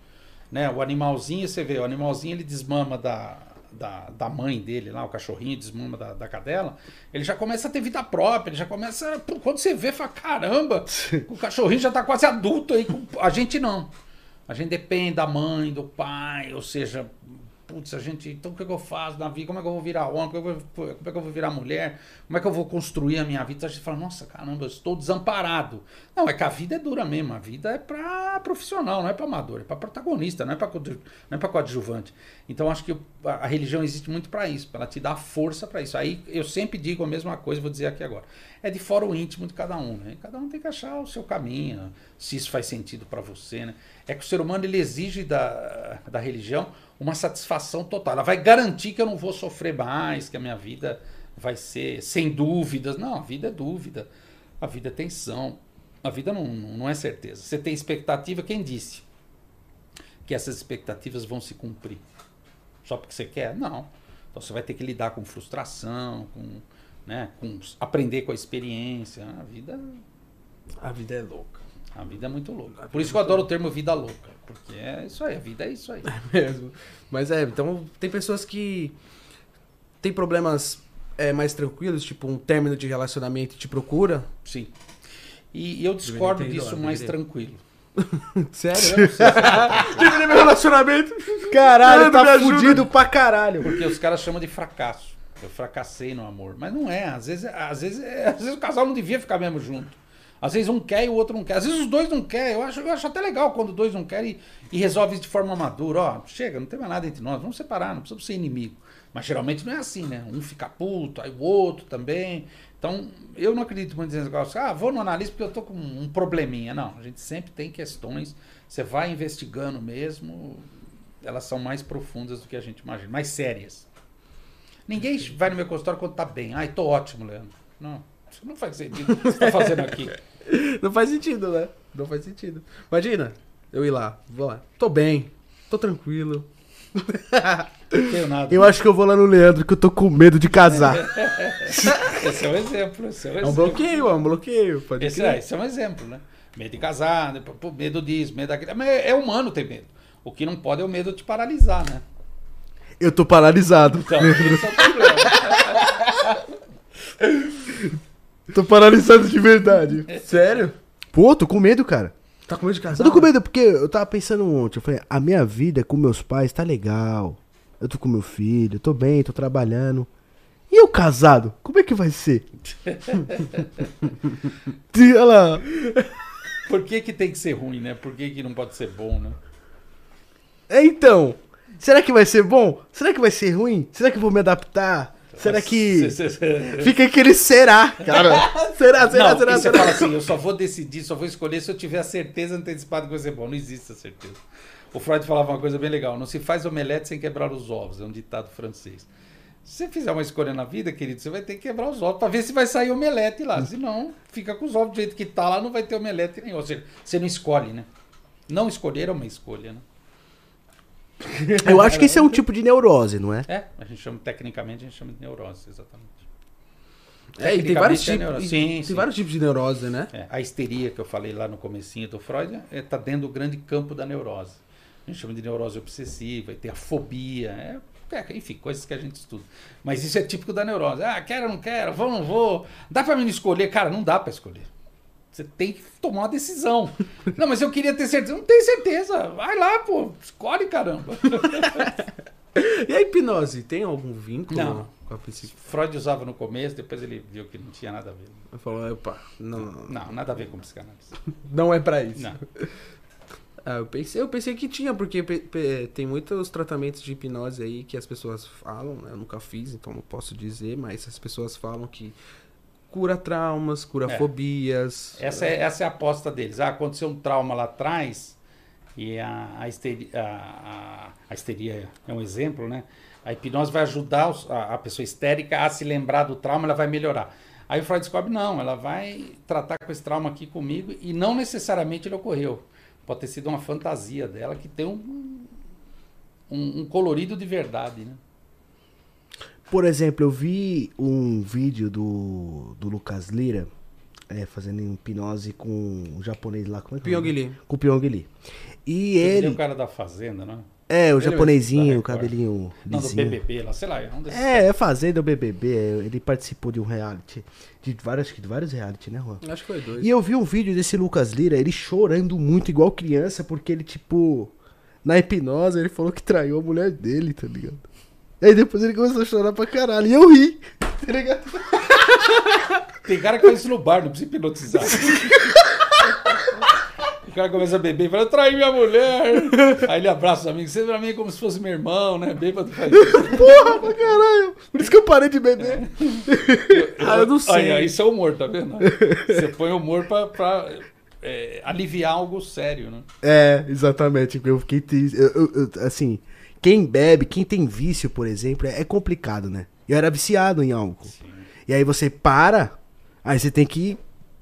Né? O animalzinho, você vê, o animalzinho ele desmama da, da, da mãe dele lá, o cachorrinho desmama da, da cadela, ele já começa a ter vida própria, ele já começa. pô, Quando você vê, fala, caramba, o cachorrinho já está quase adulto aí. A gente não. A gente depende da mãe, do pai, ou seja, putz, a gente, então o que, é que eu faço na vida? Como é que eu vou virar homem? Como é que eu vou, como é que eu vou virar mulher? Como é que eu vou construir a minha vida? A gente fala, nossa, caramba, eu estou desamparado. Não, é que a vida é dura mesmo. A vida é para profissional, não é para amador, é para protagonista, não é para é coadjuvante. Então acho que a religião existe muito para isso, para te dar força para isso. Aí eu sempre digo a mesma coisa, vou dizer aqui agora. É de fora o íntimo de cada um, né? Cada um tem que achar o seu caminho, se isso faz sentido para você, né? É que o ser humano ele exige da, da religião uma satisfação total. Ela vai garantir que eu não vou sofrer mais, que a minha vida vai ser sem dúvidas. Não, a vida é dúvida. A vida é tensão. A vida não, não é certeza. Você tem expectativa, quem disse que essas expectativas vão se cumprir? Só porque você quer? Não. Então você vai ter que lidar com frustração, com, né, com aprender com a experiência. A vida. A vida é louca. A vida é muito louca. Por isso que eu adoro o termo vida louca. Porque é isso aí, a vida é isso aí. É mesmo. Mas é, então tem pessoas que tem problemas é, mais tranquilos, tipo um término de relacionamento e te procura. Sim. E, e eu discordo disso lá, mais tranquilo. Sério? Se meu relacionamento. Caralho, tá fudido pra caralho. Porque os caras chamam de fracasso. Eu fracassei no amor. Mas não é. Às vezes, às vezes, às vezes o casal não devia ficar mesmo junto. Às vezes um quer e o outro não quer. Às vezes os dois não querem. Eu acho, eu acho até legal quando dois não querem e, e resolve isso de forma madura. Ó, chega, não tem mais nada entre nós, vamos separar, não precisamos ser inimigo. Mas geralmente não é assim, né? Um fica puto, aí o outro também. Então, eu não acredito muito nesse negócio. Ah, vou no analista porque eu tô com um probleminha. Não, a gente sempre tem questões. Você vai investigando mesmo. Elas são mais profundas do que a gente imagina, mais sérias. Ninguém vai no meu consultório quando tá bem. Ai, tô ótimo, Leandro. Não. Isso não faz sentido. O que você tá fazendo aqui? Não faz sentido, né? Não faz sentido. Imagina, eu ir lá, vou lá. Tô bem, tô tranquilo. Não tenho nada. Eu acho que eu vou lá no Leandro, que eu tô com medo de casar. esse é um exemplo. Esse é, um, exemplo. é um bloqueio, é um bloqueio. Pode esse, é, esse é um exemplo, né? Medo de casar, né? medo disso, medo daquilo. É humano ter medo. O que não pode é o medo de paralisar, né? Eu tô paralisado. Então, esse é o problema. Tô paralisado de verdade. Sério? Pô, tô com medo, cara. Tá com medo de casar? Eu tô com medo porque eu tava pensando ontem. Eu falei, a minha vida com meus pais tá legal. Eu tô com meu filho, tô bem, tô trabalhando. E eu casado? Como é que vai ser? Olha lá. Por que, que tem que ser ruim, né? Por que, que não pode ser bom, né? É, então. Será que vai ser bom? Será que vai ser ruim? Será que eu vou me adaptar? Será que. Fica aquele será, cara. será, será, não, será, será? Você fala assim, eu só vou decidir, só vou escolher se eu tiver a certeza antecipada que vai ser bom. Não existe a certeza. O Freud falava uma coisa bem legal: não se faz omelete sem quebrar os ovos. É um ditado francês. Se você fizer uma escolha na vida, querido, você vai ter que quebrar os ovos para ver se vai sair omelete lá. Senão, fica com os ovos do jeito que tá lá, não vai ter omelete nenhum. Ou seja, você não escolhe, né? Não escolher é uma escolha, né? Eu acho que isso é um tipo de neurose, não é? É, a gente chama, tecnicamente, a gente chama de neurose, exatamente. É, e tem vários, é tipos, sim, tem sim. vários tipos de neurose, né? É, a histeria que eu falei lá no comecinho do Freud está é, tá dentro do grande campo da neurose. A gente chama de neurose obsessiva, e tem a fobia, é, é, enfim, coisas que a gente estuda. Mas isso é típico da neurose. Ah, quero ou não quero, vou ou não vou. Dá para mim escolher? Cara, não dá para escolher. Você tem que tomar uma decisão. Não, mas eu queria ter certeza. Não tem certeza. Vai lá, pô. Escolhe, caramba. e a hipnose? Tem algum vínculo não. com a psique? Freud usava no começo, depois ele viu que não tinha nada a ver. Ele falou, opa, não, não. Não, nada a ver com psicanálise. Não é para isso. Não. Ah, eu, pensei, eu pensei que tinha, porque tem muitos tratamentos de hipnose aí que as pessoas falam, né? Eu nunca fiz, então não posso dizer, mas as pessoas falam que cura traumas, cura é. fobias. Essa é, essa é a aposta deles. Ah, aconteceu um trauma lá atrás e a, a, histeria, a, a histeria é um exemplo, né? A hipnose vai ajudar a, a pessoa histérica a se lembrar do trauma, ela vai melhorar. Aí o Freud descobre, não, ela vai tratar com esse trauma aqui comigo e não necessariamente ele ocorreu. Pode ter sido uma fantasia dela que tem um, um, um colorido de verdade, né? Por exemplo, eu vi um vídeo do, do Lucas Lira é, fazendo hipnose com o japonês lá. Como é que Pyong Lee. Com o Pyong Lee. E ele. é o cara da fazenda, né? É, o ele japonesinho, o cabelinho. Não, do BBB lá, sei lá. É, um é, é Fazenda, o BBB. Ele participou de um reality. De vários, de vários reality, né, Juan? Acho que foi dois. E eu vi um vídeo desse Lucas Lira, ele chorando muito, igual criança, porque ele, tipo na hipnose, ele falou que traiu a mulher dele, tá ligado? Aí depois ele começou a chorar pra caralho. E eu ri, tá ligado? Tem cara que faz isso no bar, não precisa hipnotizar. O cara começa a beber e fala, eu traí minha mulher. Aí ele abraça os amigos. Você pra mim é como se fosse meu irmão, né? Bêbado faz isso. Porra, pra caralho. Por isso que eu parei de beber. ah, eu não sei. Aí, aí isso é humor, tá vendo? Você põe humor pra, pra é, aliviar algo sério, né? É, exatamente. Eu fiquei triste. Eu, eu, eu, assim, quem bebe, quem tem vício, por exemplo, é, é complicado, né? Eu era viciado em álcool. Sim. E aí você para, aí você tem que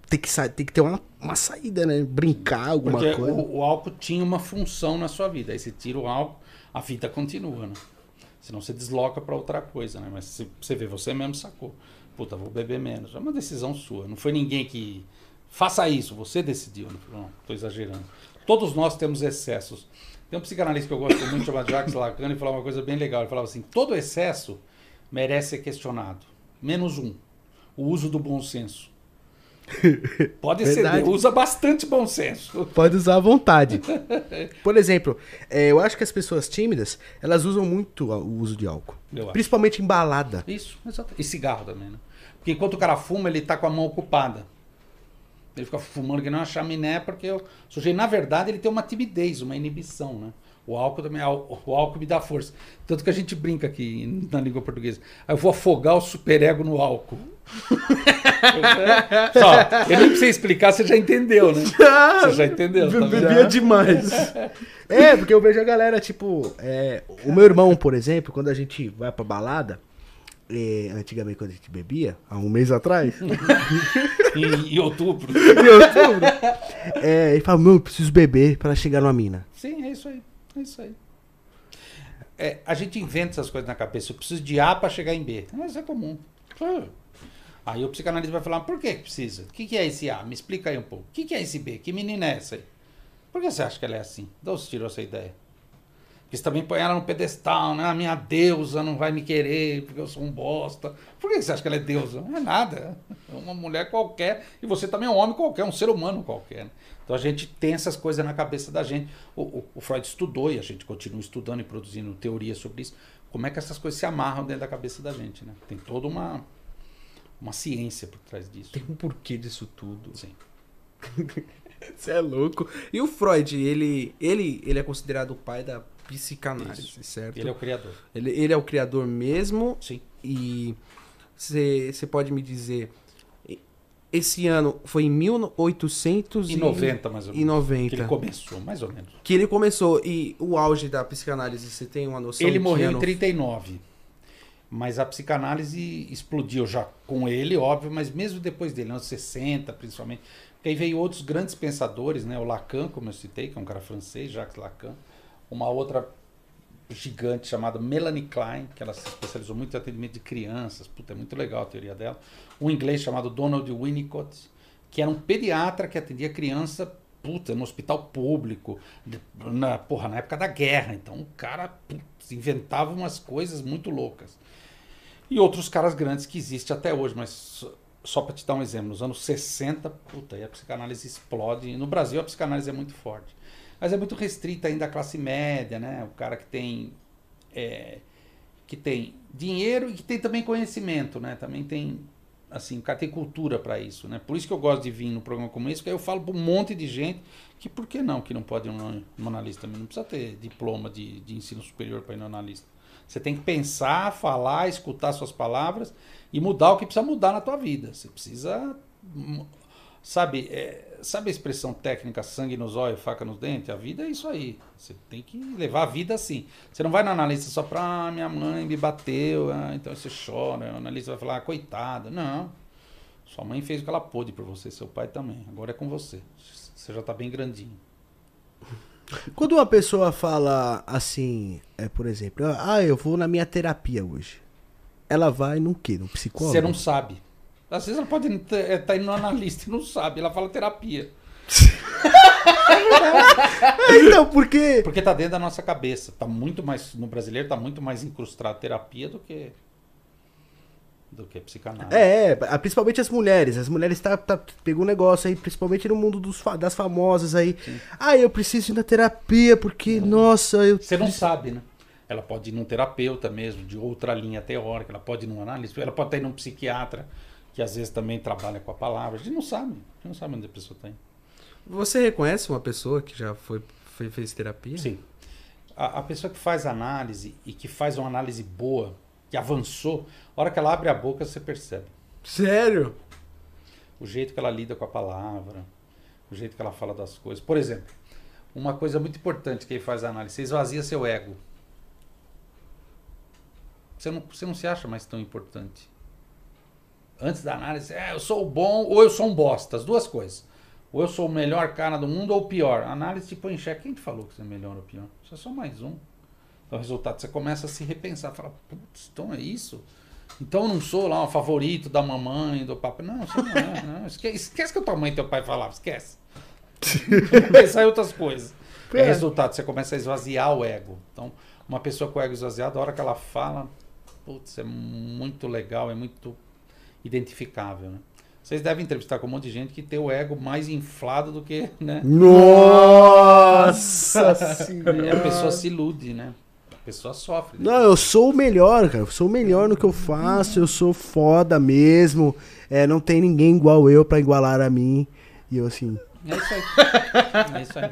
tem que, tem que ter uma, uma saída, né? Brincar, alguma Porque coisa. o, o álcool tinha uma função na sua vida. Aí você tira o álcool, a vida continua, né? Senão você desloca pra outra coisa, né? Mas se você vê, você mesmo sacou. Puta, vou beber menos. É uma decisão sua. Não foi ninguém que. Faça isso, você decidiu. Não, tô exagerando. Todos nós temos excessos. Tem um psicanalista que eu gosto muito, chamado Jacques Lacan, e falava uma coisa bem legal. Ele falava assim: todo excesso merece ser questionado. Menos um: o uso do bom senso. Pode Verdade. ser, usa bastante bom senso. Pode usar à vontade. Por exemplo, é, eu acho que as pessoas tímidas, elas usam muito o uso de álcool. Eu acho. Principalmente em balada. Isso, exato. E cigarro também, né? Porque enquanto o cara fuma, ele tá com a mão ocupada. Ele fica fumando que não uma chaminé, porque o sujeito, na verdade, ele tem uma timidez, uma inibição, né? O álcool também, o álcool me dá força. Tanto que a gente brinca aqui na língua portuguesa. Aí eu vou afogar o superego no álcool. Só, eu nem precisei explicar, você já entendeu, né? Você já entendeu, tá? Bebia demais. é, porque eu vejo a galera, tipo, é, o meu irmão, por exemplo, quando a gente vai pra balada, é, antigamente quando a gente bebia, há um mês atrás, Em, em outubro. em outubro, é, ele fala, meu, eu preciso beber pra chegar numa mina. Sim, é isso aí. É isso aí. É, a gente inventa essas coisas na cabeça. Eu preciso de A para chegar em B. Mas é comum. Aí o psicanalista vai falar, por que que precisa? O que, que é esse A? Me explica aí um pouco. O que, que é esse B? Que menina é essa aí? Por que você acha que ela é assim? De onde você tirou essa ideia? Porque você também põe ela no pedestal, né? A minha deusa não vai me querer porque eu sou um bosta. Por que você acha que ela é deusa? Não é nada. É uma mulher qualquer e você também é um homem qualquer, um ser humano qualquer. né? Então a gente tem essas coisas na cabeça da gente. O, o- o Freud estudou e a gente continua estudando e produzindo teorias sobre isso. Como é que essas coisas se amarram dentro da cabeça da gente, né? Tem toda uma, uma ciência por trás disso. Tem um porquê disso tudo. Sim. Você é louco. E o Freud, ele, ele, ele é considerado o pai da psicanálise, Isso. certo? Ele é o criador. Ele, ele é o criador mesmo. Sim. E você pode me dizer, esse ano foi em 1890 Em 90, mais ou e menos. 90. Que ele começou, mais ou menos. Que ele começou. E o auge da psicanálise, você tem uma noção? Ele morreu ano- em 39. Mas a psicanálise explodiu já com ele, óbvio, mas mesmo depois dele, anos 60 principalmente. Porque aí veio outros grandes pensadores, né? O Lacan, como eu citei, que é um cara francês, Jacques Lacan. Uma outra gigante chamada Melanie Klein, que ela se especializou muito em atendimento de crianças. Puta, é muito legal a teoria dela. Um inglês chamado Donald Winnicott, que era um pediatra que atendia criança, puta, no hospital público, na, porra, na época da guerra. Então o cara putz, inventava umas coisas muito loucas. E outros caras grandes que existem até hoje, mas só para te dar um exemplo, nos anos 60, puta, aí a psicanálise explode. E no Brasil a psicanálise é muito forte. Mas é muito restrita ainda à classe média, né? O cara que tem é, que tem dinheiro e que tem também conhecimento, né? Também tem assim, o cara tem cultura para isso, né? Por isso que eu gosto de vir no programa como esse, porque eu falo para um monte de gente que por que não que não pode ir no analista também? Não precisa ter diploma de, de ensino superior para ir no analista. Você tem que pensar, falar, escutar suas palavras e mudar o que precisa mudar na tua vida. Você precisa hum, Sabe, é, sabe a expressão técnica sangue nos olhos, faca nos dentes? A vida é isso aí. Você tem que levar a vida assim. Você não vai no analista só pra ah, minha mãe me bateu, ah, então você chora. O analista vai falar, ah, coitada. Não. Sua mãe fez o que ela pôde por você, seu pai também. Agora é com você. Você já tá bem grandinho. Quando uma pessoa fala assim, é, por exemplo, ah, eu vou na minha terapia hoje. Ela vai no quê? No psicólogo? Você não sabe. Às vezes ela pode estar tá indo no analista e não sabe. Ela fala terapia. Então, por quê? Porque tá dentro da nossa cabeça. Tá muito mais. No brasileiro tá muito mais incrustado terapia do que. do que psicanálise. É, é, principalmente as mulheres. As mulheres tá, tá, pegou um negócio aí, principalmente no mundo dos, das famosas aí. Sim. Ah, eu preciso ir na terapia, porque, não. nossa, eu. Você não sabe, né? Ela pode ir num terapeuta mesmo, de outra linha teórica, ela pode ir num analista, ela pode estar num psiquiatra, que às vezes também trabalha com a palavra. A gente não sabe, a gente não sabe onde a pessoa está Você reconhece uma pessoa que já foi, foi fez terapia? Sim. A, a, pessoa que faz análise e que faz uma análise boa, que avançou, a hora que ela abre a boca, você percebe. Sério? O jeito que ela lida com a palavra, o jeito que ela fala das coisas. Por exemplo, uma coisa muito importante que ele faz a análise, você esvazia seu ego. Você não, você não se acha mais tão importante. Antes da análise, é, eu sou bom ou eu sou um bosta. As duas coisas. Ou eu sou o melhor cara do mundo ou o pior. A análise põe em xeque. Quem te falou que você é melhor ou pior? Você é só mais um. Então, o resultado, você começa a se repensar. Fala, putz, então é isso? Então eu não sou lá o favorito da mamãe, do papai. Não, você não é. Não. Esquece, esquece que a tua mãe e teu pai falavam. Esquece. Pensar em outras coisas. É. é resultado, você começa a esvaziar o ego. Então, uma pessoa com o ego esvaziado, a hora que ela fala, putz, é muito legal, é muito identificável, né? Vocês devem entrevistar com um monte de gente que tem o ego mais inflado do que, né? Nossa senhora! E a pessoa se ilude, né? A pessoa sofre. Não, eu sou o melhor, cara. Eu sou o melhor no que eu faço. Eu sou foda mesmo. É, não tem ninguém igual eu para igualar a mim. E eu assim. É isso aí. É isso aí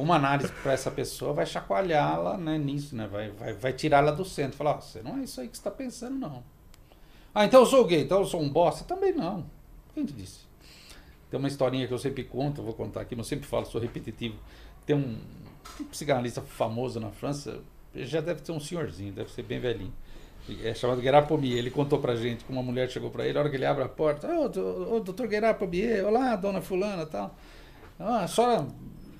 uma análise para essa pessoa vai chacoalhá-la né, nisso, né? Vai, vai, vai tirá-la do centro. Falar, oh, você não é isso aí que você está pensando, não. Ah, então eu sou gay, então eu sou um bosta? Também não. Quem te disse? Tem uma historinha que eu sempre conto, vou contar aqui, mas eu sempre falo, sou repetitivo. Tem um, um psicanalista famoso na França, já deve ter um senhorzinho, deve ser bem velhinho. É chamado Gerard Pommier. Ele contou pra gente que uma mulher chegou para ele, a hora que ele abre a porta, ô, oh, doutor Gerard Pommier, olá, dona fulana tal. Ah, só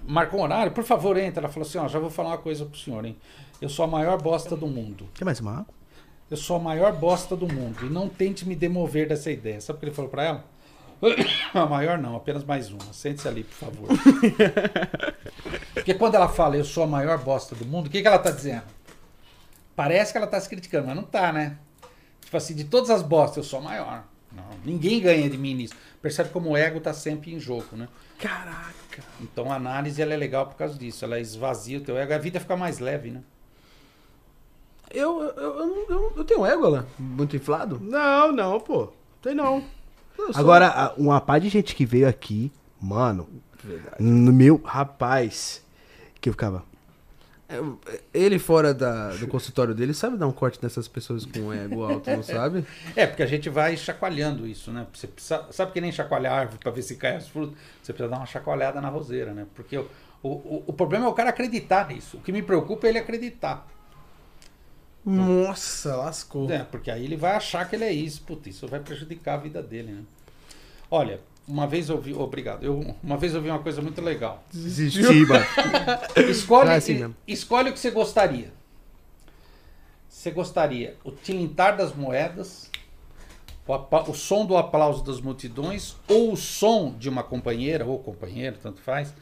marcou um horário, por favor, entra. Ela falou assim, ó, já vou falar uma coisa pro senhor, hein? Eu sou a maior bosta do mundo. Quer mais uma água? Eu sou a maior bosta do mundo. E não tente me demover dessa ideia. Sabe o que ele falou para ela? A maior não, apenas mais uma. Sente-se ali, por favor. Porque quando ela fala eu sou a maior bosta do mundo, o que, que ela tá dizendo? Parece que ela tá se criticando, mas não tá, né? Tipo assim, de todas as bostas, eu sou a maior. Não, ninguém ganha de mim nisso. Percebe como o ego tá sempre em jogo, né? Caraca! Então a análise ela é legal por causa disso. Ela esvazia o teu ego. A vida fica mais leve, né? Eu, eu, eu, eu, eu tenho ego lá, muito inflado? Não, não, pô. Tem não. Agora, uma par de gente que veio aqui, mano, Verdade. no meu rapaz, que eu ficava. É, ele fora da, do consultório dele sabe dar um corte nessas pessoas com ego alto, não sabe? É, porque a gente vai chacoalhando isso, né? Você precisa, sabe que nem chacoalhar árvore para ver se cai as frutas? Você precisa dar uma chacoalhada na roseira, né? Porque o, o, o problema é o cara acreditar nisso. O que me preocupa é ele acreditar. Nossa, lascou. É, porque aí ele vai achar que ele é isso. Putz, isso vai prejudicar a vida dele, né? Olha, uma vez eu vi. Obrigado. Eu, uma vez eu vi uma coisa muito legal. Desisti, mano. escolhe, é assim escolhe o que você gostaria. Você gostaria o tilintar das moedas, o, o, som do aplauso das multidões, ou o som de uma companheira ou companheiro, tanto faz,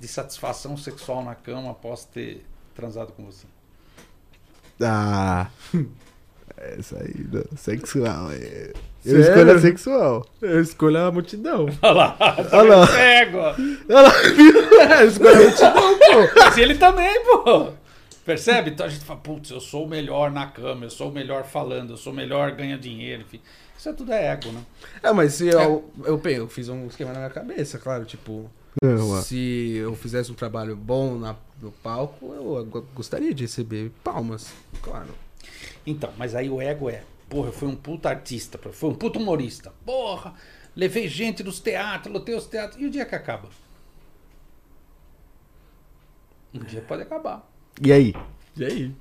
de satisfação sexual na cama após ter transado com você? Ah. Essa aí, não. sexual. É. Eu Sério? escolho a sexual. Eu escolho a multidão. Olha lá, Olha lá. cego. Olha lá, Eu escolho a multidão, pô. Mas ele também, pô. Percebe? Então a gente fala, putz, eu sou o melhor na cama, eu sou o melhor falando, eu sou o melhor ganha dinheiro, enfim. Isso é tudo é ego, né? É, mas se eu, é. eu, eu fiz um esquema na minha cabeça, claro, tipo, não, se eu fizesse um trabalho bom na, no palco, eu gostaria de receber palmas, claro. Então, mas aí o ego é, porra, eu fui um puta artista, foi um puta humorista. Porra, levei gente nos teatros, lotei os teatros. E o dia que acaba? Um dia pode acabar. E aí? E aí?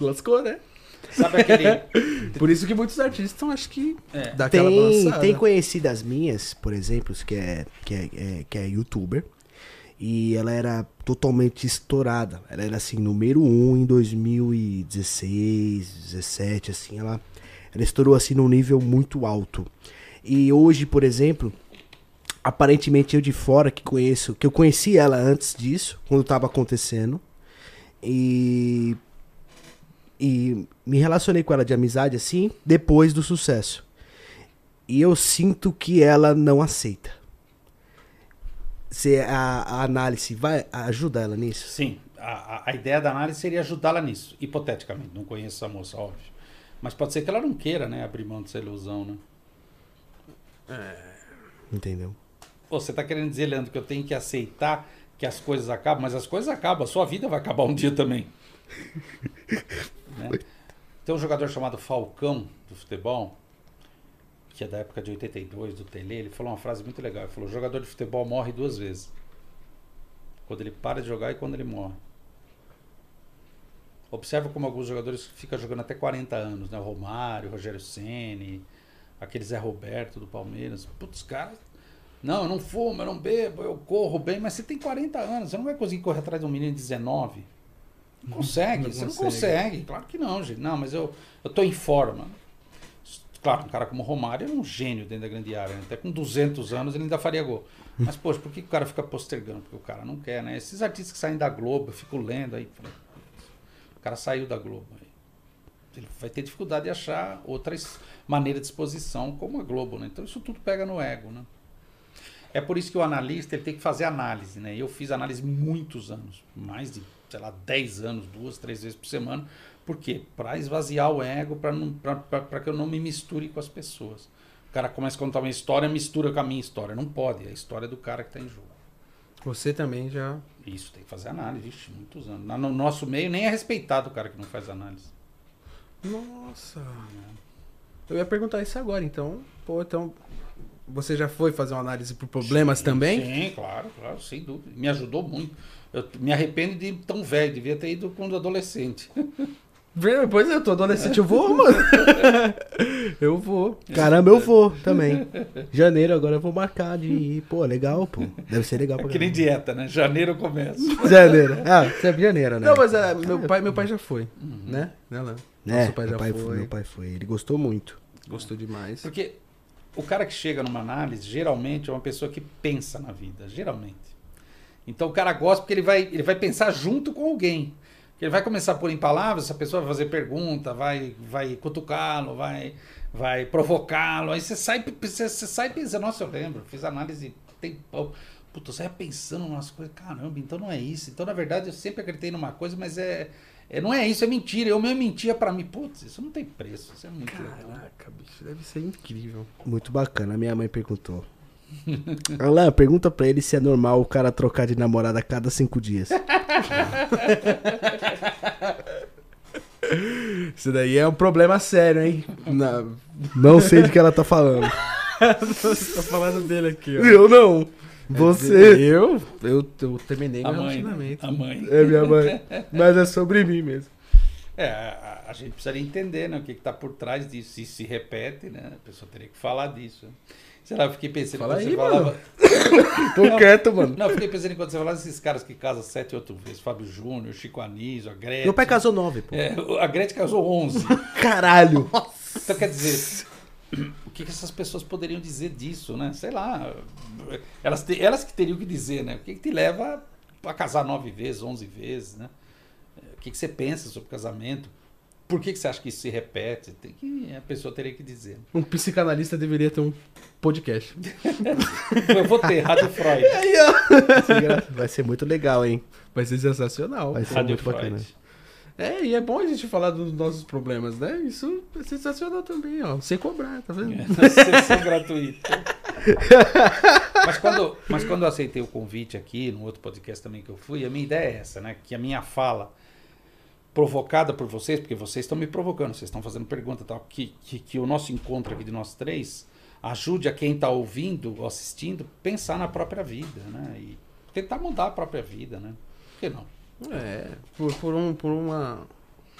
Lascou, né? Sabe aquele. Por isso que muitos artistas acho que é. dá tem, tem conhecidas minhas, por exemplo, que é, que é, é, que é youtuber. E ela era totalmente estourada. Ela era assim, número 1 um em 2016, 17, assim, ela, ela estourou assim num nível muito alto. E hoje, por exemplo, aparentemente eu de fora que conheço, que eu conheci ela antes disso, quando estava acontecendo. E e me relacionei com ela de amizade assim depois do sucesso. e eu sinto que ela não aceita. Você, a, a análise vai ajudar ela nisso? Sim, a, a, ideia da análise seria ajudá-la nisso, hipoteticamente. Não conheço a moça, óbvio. Mas pode ser que ela não queira, né, abrir mão dessa ilusão, né? Entendeu? Pô, você tá querendo dizer, Leandro, que eu tenho que aceitar que as coisas acabam, mas as coisas acabam, a sua vida vai acabar um dia também. Né? Tem um jogador chamado Falcão do futebol, que é da época de 82, do Tele, ele falou uma frase muito legal. Ele falou: o jogador de futebol morre duas vezes. Quando ele para de jogar e quando ele morre. Observa como alguns jogadores ficam jogando até 40 anos, né? O Romário, o Rogério Ceni, aquele Zé Roberto do Palmeiras. Putz, caras. Não, eu não fumo, eu não bebo, eu corro bem, mas você tem 40 anos, você não vai conseguir correr atrás de um menino de 19. Não consegue, Não você não consegue. consegue. Claro que não, gente. Não, mas eu, eu tô em forma. Claro, um cara como o Romário é um gênio dentro da grande área. né? Até com 200 anos ele ainda faria gol. Mas, poxa, por que o cara fica postergando? Porque o cara não quer, né? Esses artistas que saem da Globo, eu fico lendo aí. falei, "Putz, O cara saiu da Globo. Aí. Ele vai ter dificuldade de achar outras maneiras de exposição, como a Globo, né? Então isso tudo pega no ego, né? É por isso que o analista ele tem que fazer análise, né? Eu fiz análise muitos anos, mais de, sei lá, 10 anos, duas, três vezes por semana. Por quê? Para esvaziar o ego, para que eu não me misture com as pessoas. O cara começa a contar uma história, mistura com a minha história. Não pode, é a história do cara que está em jogo. Você também já. Isso, tem que fazer análise, Ixi, muitos anos. No nosso meio nem é respeitado o cara que não faz análise. Nossa. Eu ia perguntar isso agora, então. Pô, então. Você já foi fazer uma análise por problemas Sim, também? Sim, claro, claro, sem dúvida. Me ajudou muito. Eu me arrependo de ir tão velho, devia ter ido quando adolescente. Pois é, eu tô adolescente, eu vou, mano. eu vou. Caramba, eu vou também. Janeiro agora eu vou marcar de ir. Pô, legal, pô. Deve ser legal pra É que nem dieta, né? Janeiro eu começo. Janeiro. Ah, você é de janeiro, né? Não, mas é, meu pai, meu pai já foi, né? Né, Léo? É, Nosso pai meu já pai foi. meu pai foi. Ele gostou muito. Gostou demais. Porque o cara que chega numa análise, geralmente é uma pessoa que pensa na vida, geralmente. Então o cara gosta porque ele vai, ele vai pensar junto com alguém. Ele vai começar a pôr em palavras, essa pessoa vai fazer pergunta, vai, vai cutucá-lo, vai, vai provocá-lo. Aí você sai, você, você sai pensando, nossa, eu lembro, fiz análise tem Puta, você vai pensando umas coisas, caramba, então não é isso. Então, na verdade, eu sempre acreditei numa coisa, mas é, é não é isso, é mentira. Eu mesmo mentia pra mim. Putz, isso não tem preço, isso é muito legal. Caraca, bicho, deve ser incrível. Muito bacana. Minha mãe perguntou. Alain, pergunta pra ele se é normal o cara trocar de namorada a cada cinco dias. Isso daí é um problema sério, hein? Na... Não sei de que ela tá falando. Tô falando dele aqui, ó. Eu não. Você. Eu? Eu, eu terminei A meu mãe, relacionamento. a mãe. É minha mãe. Mas é sobre mim mesmo. É, a, a gente precisaria entender né, o que está por trás disso. Se se repete, né? A pessoa teria que falar disso. Sei lá, eu fiquei pensando Fala quando aí, você falava. Tô Não. quieto, mano. Não, eu fiquei pensando quando você falava desses caras que casam sete, oito vezes. Fábio Júnior, Chico Anísio, a Gretchen. Meu pai casou nove, pô. É, a Gretchen casou 11. Caralho. Então, quer dizer, o que, que essas pessoas poderiam dizer disso, né? Sei lá. Elas, te- elas que teriam que dizer, né? O que, que te leva a casar nove vezes, onze vezes, né? O que, que você pensa sobre casamento? Por que, que você acha que isso se repete? Tem que, a pessoa teria que dizer. Um psicanalista deveria ter um podcast. Eu vou ter, Rádio Freud. Vai ser muito legal, hein? Vai ser sensacional. Vai ser Rádio muito bacana. É, e é bom a gente falar dos nossos problemas, né? Isso é sensacional também, ó. Sem cobrar, tá vendo? É, Sessão gratuita. Mas quando, mas quando eu aceitei o convite aqui, no outro podcast também que eu fui, a minha ideia é essa, né? Que a minha fala, provocada por vocês, porque vocês estão me provocando, vocês estão fazendo pergunta e tal, que, que, que o nosso encontro aqui de nós três ajude a quem está ouvindo ou assistindo pensar na própria vida, né? E tentar mudar a própria vida, né? Por que não? É, por, por, um, por uma,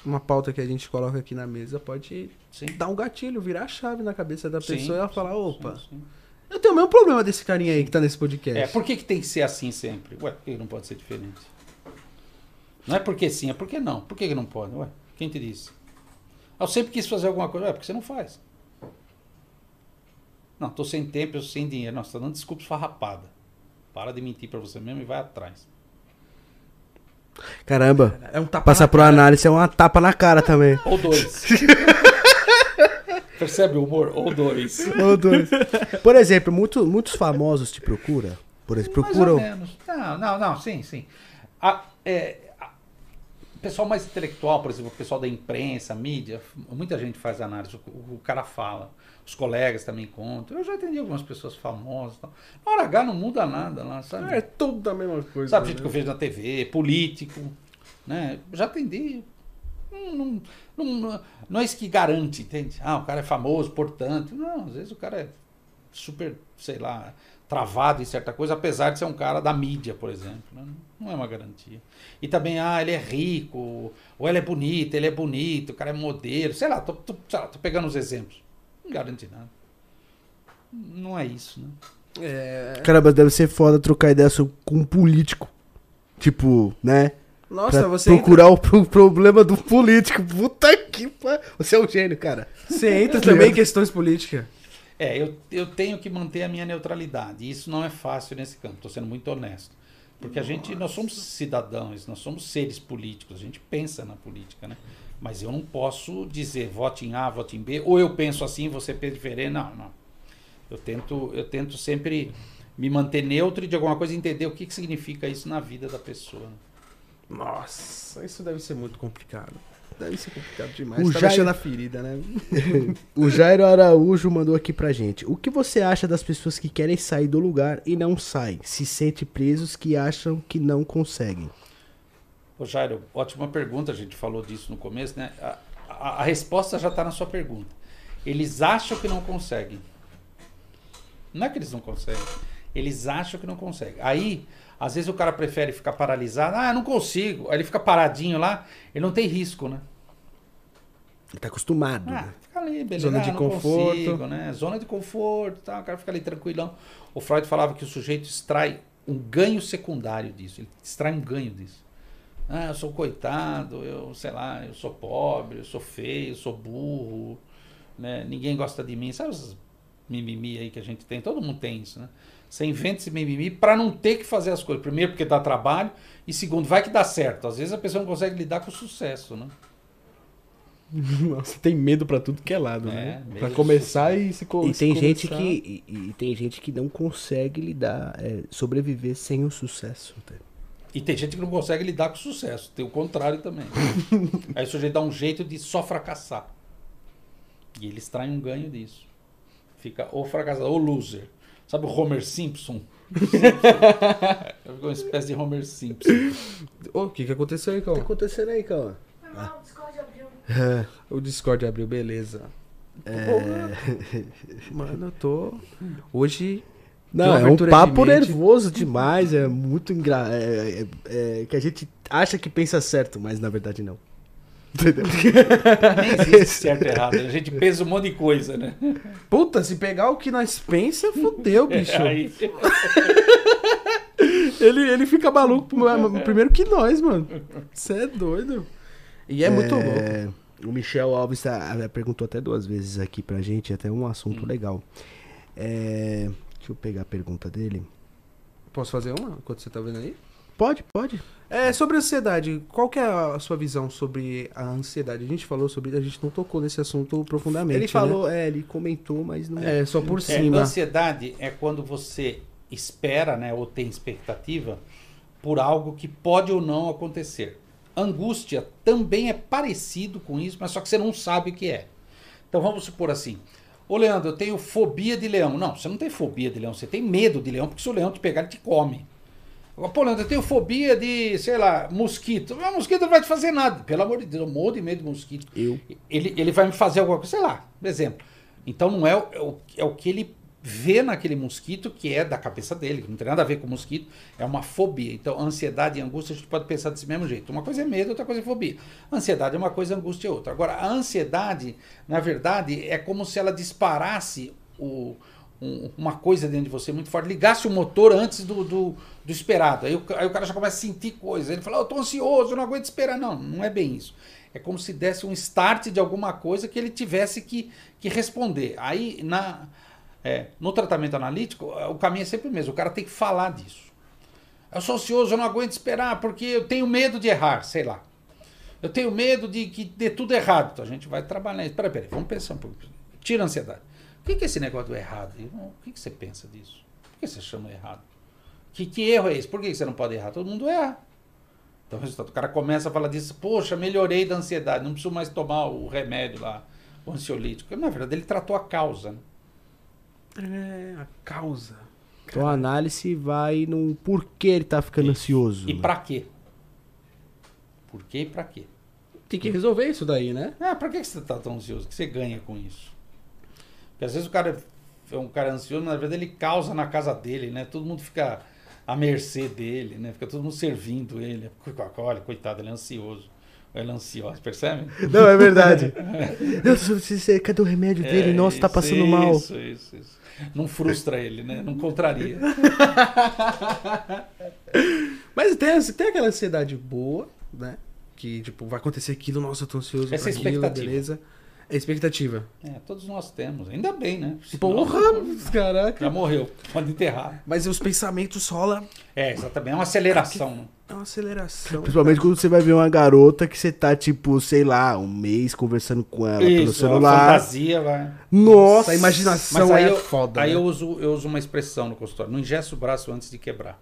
uma pauta que a gente coloca aqui na mesa, pode Sim. dar um gatilho, virar a chave na cabeça da Sim, pessoa e ela sim, falar, sim, opa, sim. eu tenho o mesmo problema desse carinha aí que tá nesse podcast. É, por que, que tem que ser assim sempre? Ué, por que não pode ser diferente? Não é porque sim, é porque não. Por que, que não pode? Ué, quem te disse? Eu sempre quis fazer alguma coisa. Ué, porque você não faz. Não, tô sem tempo, eu sem dinheiro. Não, você tá dando desculpa esfarrapada. Para de mentir pra você mesmo e vai atrás. Caramba. É um tapa Passar na por cara. análise é uma tapa na cara também. Ou dois. percebe o humor? Ou dois. Ou dois. Por exemplo, muito, muitos famosos te procuram. Por exemplo, procuram. Mais ou menos. Não, não, não, sim, sim. A, é, pessoal mais intelectual, por exemplo, o pessoal da imprensa, mídia, muita gente faz análise, o, o cara fala. Os colegas também contam. Eu já atendi algumas pessoas famosas. Tal. Na hora H não muda nada lá, sabe? É tudo a mesma coisa. Sabe, gente né? que eu vejo na TV, político, né? Já atendi. Não, não, não, não é isso que garante, entende? Ah, o cara é famoso, portanto. Não, às vezes o cara é super, sei lá, travado em certa coisa, apesar de ser um cara da mídia, por exemplo. Né? Não é uma garantia. E também, ah, ele é rico, ou ela é bonita, ele é bonito, o cara é modelo, sei lá, tô, tô, sei lá, tô pegando os exemplos. Não garante nada. Não é isso, né? É... Caramba, deve ser foda trocar ideia com um político. Tipo, né? Nossa, pra você. Procurar entra... o problema do político. Puta que pariu. Você é um gênio, cara. Você entra também em questões políticas. É, eu, eu tenho que manter a minha neutralidade. E isso não é fácil nesse campo, estou sendo muito honesto. Porque Nossa. a gente, nós somos cidadãos, nós somos seres políticos, a gente pensa na política, né? Mas eu não posso dizer vote em A, vote em B, ou eu penso assim, você pensa diferente. Não, não. Eu tento, eu tento sempre me manter neutro e de alguma coisa entender o que, que significa isso na vida da pessoa. Nossa, isso deve ser muito complicado. Deve ser complicado demais. O tá Jair... a ferida, né? o Jairo Araújo mandou aqui pra gente. O que você acha das pessoas que querem sair do lugar e não saem? Se sente presos que acham que não conseguem? Ô Jairo, ótima pergunta, a gente falou disso no começo, né? A, a, a resposta já está na sua pergunta. Eles acham que não conseguem. Não é que eles não conseguem. Eles acham que não conseguem. Aí, às vezes o cara prefere ficar paralisado. Ah, não consigo. Aí ele fica paradinho lá. Ele não tem risco, né? Ele tá acostumado. Ah, fica ali, beleza. Zona ah, de conforto. Consigo, né? Zona de conforto, tá? o cara fica ali tranquilão. O Freud falava que o sujeito extrai um ganho secundário disso. Ele extrai um ganho disso. Ah, eu sou coitado, eu sei lá, eu sou pobre, eu sou feio, eu sou burro, né? Ninguém gosta de mim. Sabe os mimimi aí que a gente tem? Todo mundo tem isso, né? Você inventa esse mimimi para não ter que fazer as coisas. Primeiro, porque dá trabalho, e segundo, vai que dá certo. Às vezes a pessoa não consegue lidar com o sucesso, né? Nossa, tem medo para tudo que é lado, é, né? Para começar e se, e tem gente que e, e, tem gente que não consegue lidar, é, sobreviver sem o sucesso. Tá? E tem gente que não consegue lidar com o sucesso. Tem o contrário também. Aí o sujeito dá um jeito de só fracassar. E ele extrai um ganho disso. Fica ou fracassado ou loser. Sabe o Homer Simpson? Ficou uma espécie de Homer Simpson. O oh, que, que aconteceu aí, Cal? O que tá acontecendo aí? Ah. o Discord abriu. É. o Discord abriu, beleza. É... Mano, eu tô. Hoje não, é um papo de nervoso demais, é muito engra... É, é, é, que a gente acha que pensa certo, mas na verdade não. Entendeu? Nem existe certo e errado, a gente pensa um monte de coisa, né? Puta, se pegar o que nós pensa, fodeu, bicho. É, ele, ele fica maluco primeiro que nós, mano. Você é doido. E é, muito louco. O Michel Alves tá, perguntou até duas vezes aqui pra gente, até um assunto hum. legal. É, Deixa eu pegar a pergunta dele. Posso fazer uma enquanto você tá vendo aí? Pode, pode. É, sobre a ansiedade, qual que é a sua visão sobre a ansiedade? A gente falou sobre, a gente não tocou nesse assunto profundamente. Ele falou, né? é, ele comentou, mas não. É, só por é, cima. Ansiedade é quando você espera, né, ou tem expectativa por algo que pode ou não acontecer. Angústia também é parecido com isso, mas só que você não sabe o que é. Então vamos supor assim, Ô, Leandro, eu tenho fobia de leão. Não, você não tem fobia de leão, você tem medo de leão, porque se o leão te pegar, ele te come. Pô, Leandro, eu tenho fobia de, sei lá, mosquito. Mas mosquito não vai te fazer nada. Pelo amor de Deus, eu morro de medo de mosquito. Eu? Ele, ele vai me fazer alguma coisa, sei lá, por exemplo. Então não é o, é o, é o que ele vê naquele mosquito que é da cabeça dele, que não tem nada a ver com o mosquito, é uma fobia. Então, ansiedade e angústia a gente pode pensar desse mesmo jeito. Uma coisa é medo, outra coisa é fobia. Ansiedade é uma coisa, angústia é outra. Agora, a ansiedade, na verdade, é como se ela disparasse o, um, uma coisa dentro de você muito forte, ligasse o motor antes do, do, do esperado. Aí o, aí o, cara já começa a sentir coisas. Ele fala, oh, eu tô ansioso, eu não aguento esperar. Não, não é bem isso. É como se desse um start de alguma coisa que ele tivesse que, que responder. Aí, na é, no tratamento analítico, é, o caminho é sempre o mesmo. O cara tem que falar disso. Eu sou ansioso, eu não aguento esperar, porque eu tenho medo de errar, sei lá. Eu tenho medo de que dê tudo errado. Então a gente vai trabalhar isso. Peraí, peraí, vamos pensar um pouco. Tira a ansiedade. O que, que é esse negócio do errado? O que, que você pensa disso? Por que você chama errado? Que, que erro é esse? Por que você não pode errar? Todo mundo erra. Então, o cara começa a falar disso, poxa, melhorei da ansiedade, não preciso mais tomar o remédio lá, o ansiolítico. Na verdade, ele tratou a causa. Né? É, a causa. Então a análise vai no porquê ele tá ficando Isso. ansioso. E né? pra quê? Por quê e pra quê? Tem que resolver isso daí, né? Ah, pra que que você tá tão ansioso? O que você ganha com isso? Porque às vezes o cara é um cara ansioso, mas na verdade ele causa na casa dele, né? Todo mundo fica à mercê dele, né? Fica todo mundo servindo ele. Olha, coitado, ele é ansioso. Ele é ansioso, percebe? Não, é verdade. Não, cadê o remédio dele? É, Nossa, tá isso, passando mal. Isso, isso, isso. Não frustra ele, né? Não contraria. Mas tem, tem aquela ansiedade boa, né? Que, tipo, vai acontecer aquilo, nossa, eu tô ansioso Essa é pra aquilo, expectativa. beleza. É expectativa. É, todos nós temos. Ainda bem, né? Senão, Porra, caraca. Já morreu. Pode enterrar. Mas os pensamentos rola É, exatamente. É uma aceleração. né? é uma aceleração. Principalmente quando você vai ver uma garota que você tá, tipo, sei lá, um mês conversando com ela pelo Isso, a celular. fantasia vai. Nossa, a imaginação Mas aí, é eu, foda. aí né? eu, uso, eu uso uma expressão no consultório. Não ingessa o braço antes de quebrar.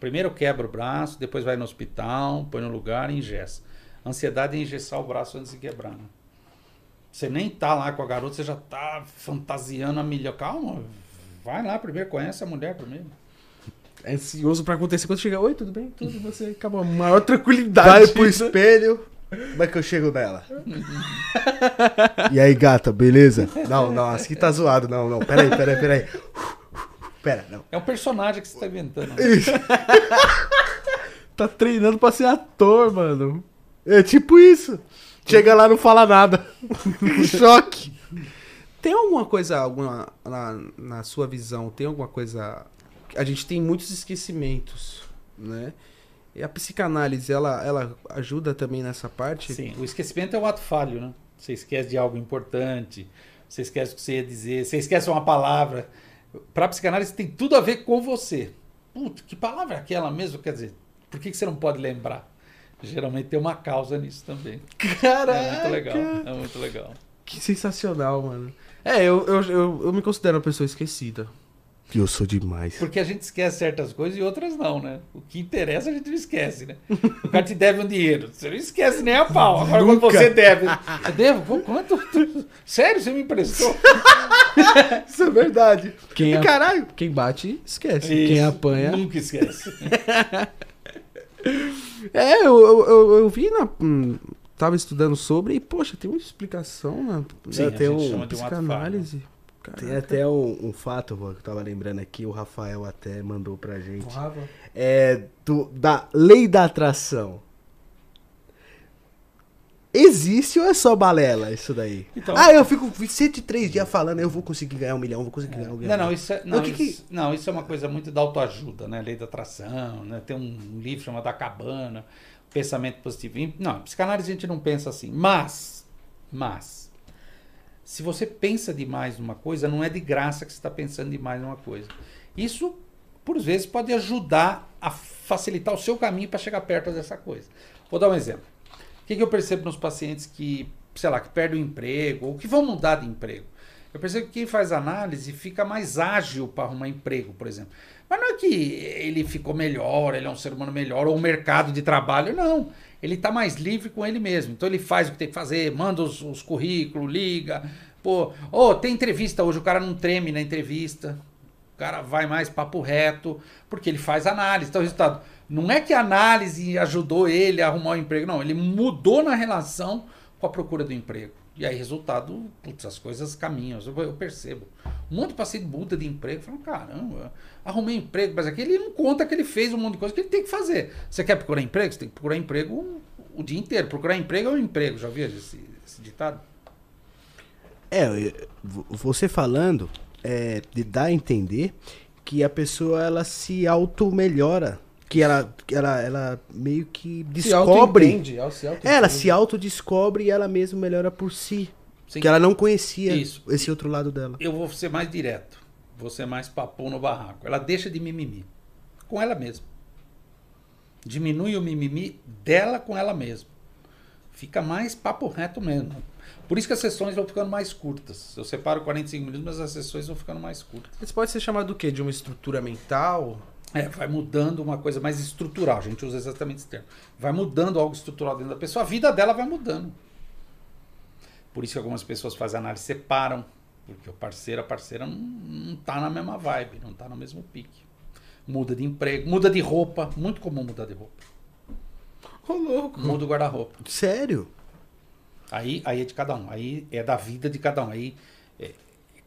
Primeiro quebra o braço, depois vai no hospital, põe no lugar e ingessa. Ansiedade é engessar o braço antes de quebrar. Né? Você nem tá lá com a garota, você já tá fantasiando a milhão. Calma, vai lá primeiro, conhece a mulher primeiro. É ansioso pra acontecer quando chegar. Oi, tudo bem? Tudo, você acaba maior tranquilidade. vai pro espelho. Como é que eu chego nela? e aí, gata, beleza? Não, não, assim tá zoado. Não, não, peraí, peraí, peraí. Pera, não. É um personagem que você tá inventando. Tá treinando pra ser ator, mano. É tipo isso. Chega lá não fala nada. Choque. Tem alguma coisa, alguma, na, na sua visão, tem alguma coisa. A gente tem muitos esquecimentos, né? E a psicanálise, ela, ela ajuda também nessa parte? Sim, o esquecimento é o ato falho, né? Você esquece de algo importante, você esquece o que você ia dizer, você esquece uma palavra. Para psicanálise tem tudo a ver com você. Puta, que palavra é aquela mesmo? Quer dizer, por que, que você não pode lembrar? Geralmente tem uma causa nisso também. Caraca! É muito legal, é muito legal. Que sensacional, mano. É, eu, eu, eu, eu me considero uma pessoa esquecida. Eu sou demais. Porque a gente esquece certas coisas e outras não, né? O que interessa a gente não esquece, né? O cara te deve um dinheiro, você não esquece nem a pau. Agora quando Nunca. você deve, você deve? Qu- Quanto? Sério, você me emprestou? Isso é verdade. Quem, E a- caralho. quem bate, esquece. Quem Isso, apanha. Nunca esquece. É, eu, eu, eu, eu vi na. hum, Tava estudando sobre e, poxa, tem uma explicação na, Sim, tem gente um chama de um psicanálise. Tem Caraca. até um, um fato que eu tava lembrando aqui, o Rafael até mandou pra gente. É do, da lei da atração. Existe ou é só balela isso daí? Então- ah, eu fico 103 dias falando, eu vou conseguir ganhar um milhão, vou conseguir ganhar um milhão. Não, não, isso é, não, que que- isso, não, isso é uma coisa muito da autoajuda, né? Lei da atração, né? Tem um livro chamado A Cabana, Pensamento Positivo. Não, psicanálise a gente não pensa assim. Mas, mas, se você pensa demais numa coisa, não é de graça que você está pensando demais numa coisa. Isso, por vezes, pode ajudar a facilitar o seu caminho para chegar perto dessa coisa. Vou dar um exemplo. Que, que eu percebo nos pacientes que, sei lá, que perdem o emprego ou que vão mudar de emprego? Eu percebo que quem faz análise fica mais ágil para arrumar emprego, por exemplo. Mas não é que ele ficou melhor, ele é um ser humano melhor, ou o mercado de trabalho, não. Ele está mais livre com ele mesmo. Então ele faz o que tem que fazer, manda os, os currículos, liga. Pô, oh, tem entrevista hoje, o cara não treme na entrevista. O cara vai mais papo reto, porque ele faz análise. Então, o resultado. Não é que a análise ajudou ele a arrumar o emprego, não. Ele mudou na relação com a procura do emprego. E aí, resultado, putz, as coisas caminham. Eu, percebo. Um monte de paciente muda de emprego. Fala, caramba, arrumei emprego, mas aqui ele não conta que ele fez um monte de coisa que ele tem que fazer. Você quer procurar emprego? Você tem que procurar emprego o, dia inteiro. Procurar emprego é um emprego. Já viu esse, esse ditado? É, você falando, é, de dar a entender que a pessoa ela se auto-melhora. Que ela, que ela, ela meio que Se descobre. auto-entende, ela se. Ela se autodescobre e ela mesma melhora por si. Sim. Que ela não conhecia Isso. esse outro lado dela. Eu vou ser mais direto. Vou ser mais papum no barraco. Ela deixa de mimimi. Com ela mesma. Diminui o mimimi dela com ela mesma. Fica mais papo reto mesmo. Por isso que as sessões vão ficando mais curtas. Eu separo 45 minutos, mas as sessões vão ficando mais curtas. Isso pode ser chamado do quê? De uma estrutura mental? É, vai mudando uma coisa mais estrutural. A gente usa exatamente esse termo. Vai mudando algo estrutural dentro da pessoa, a vida dela vai mudando. Por isso que algumas pessoas fazem análise, separam. Porque o parceiro, a parceira não, não tá na mesma vibe, não tá no mesmo pique. Muda de emprego, muda de roupa. Muito comum mudar de roupa. Ô, louco. Muda o guarda-roupa. Sério? Aí, aí é de cada um. Aí é da vida de cada um. Aí é,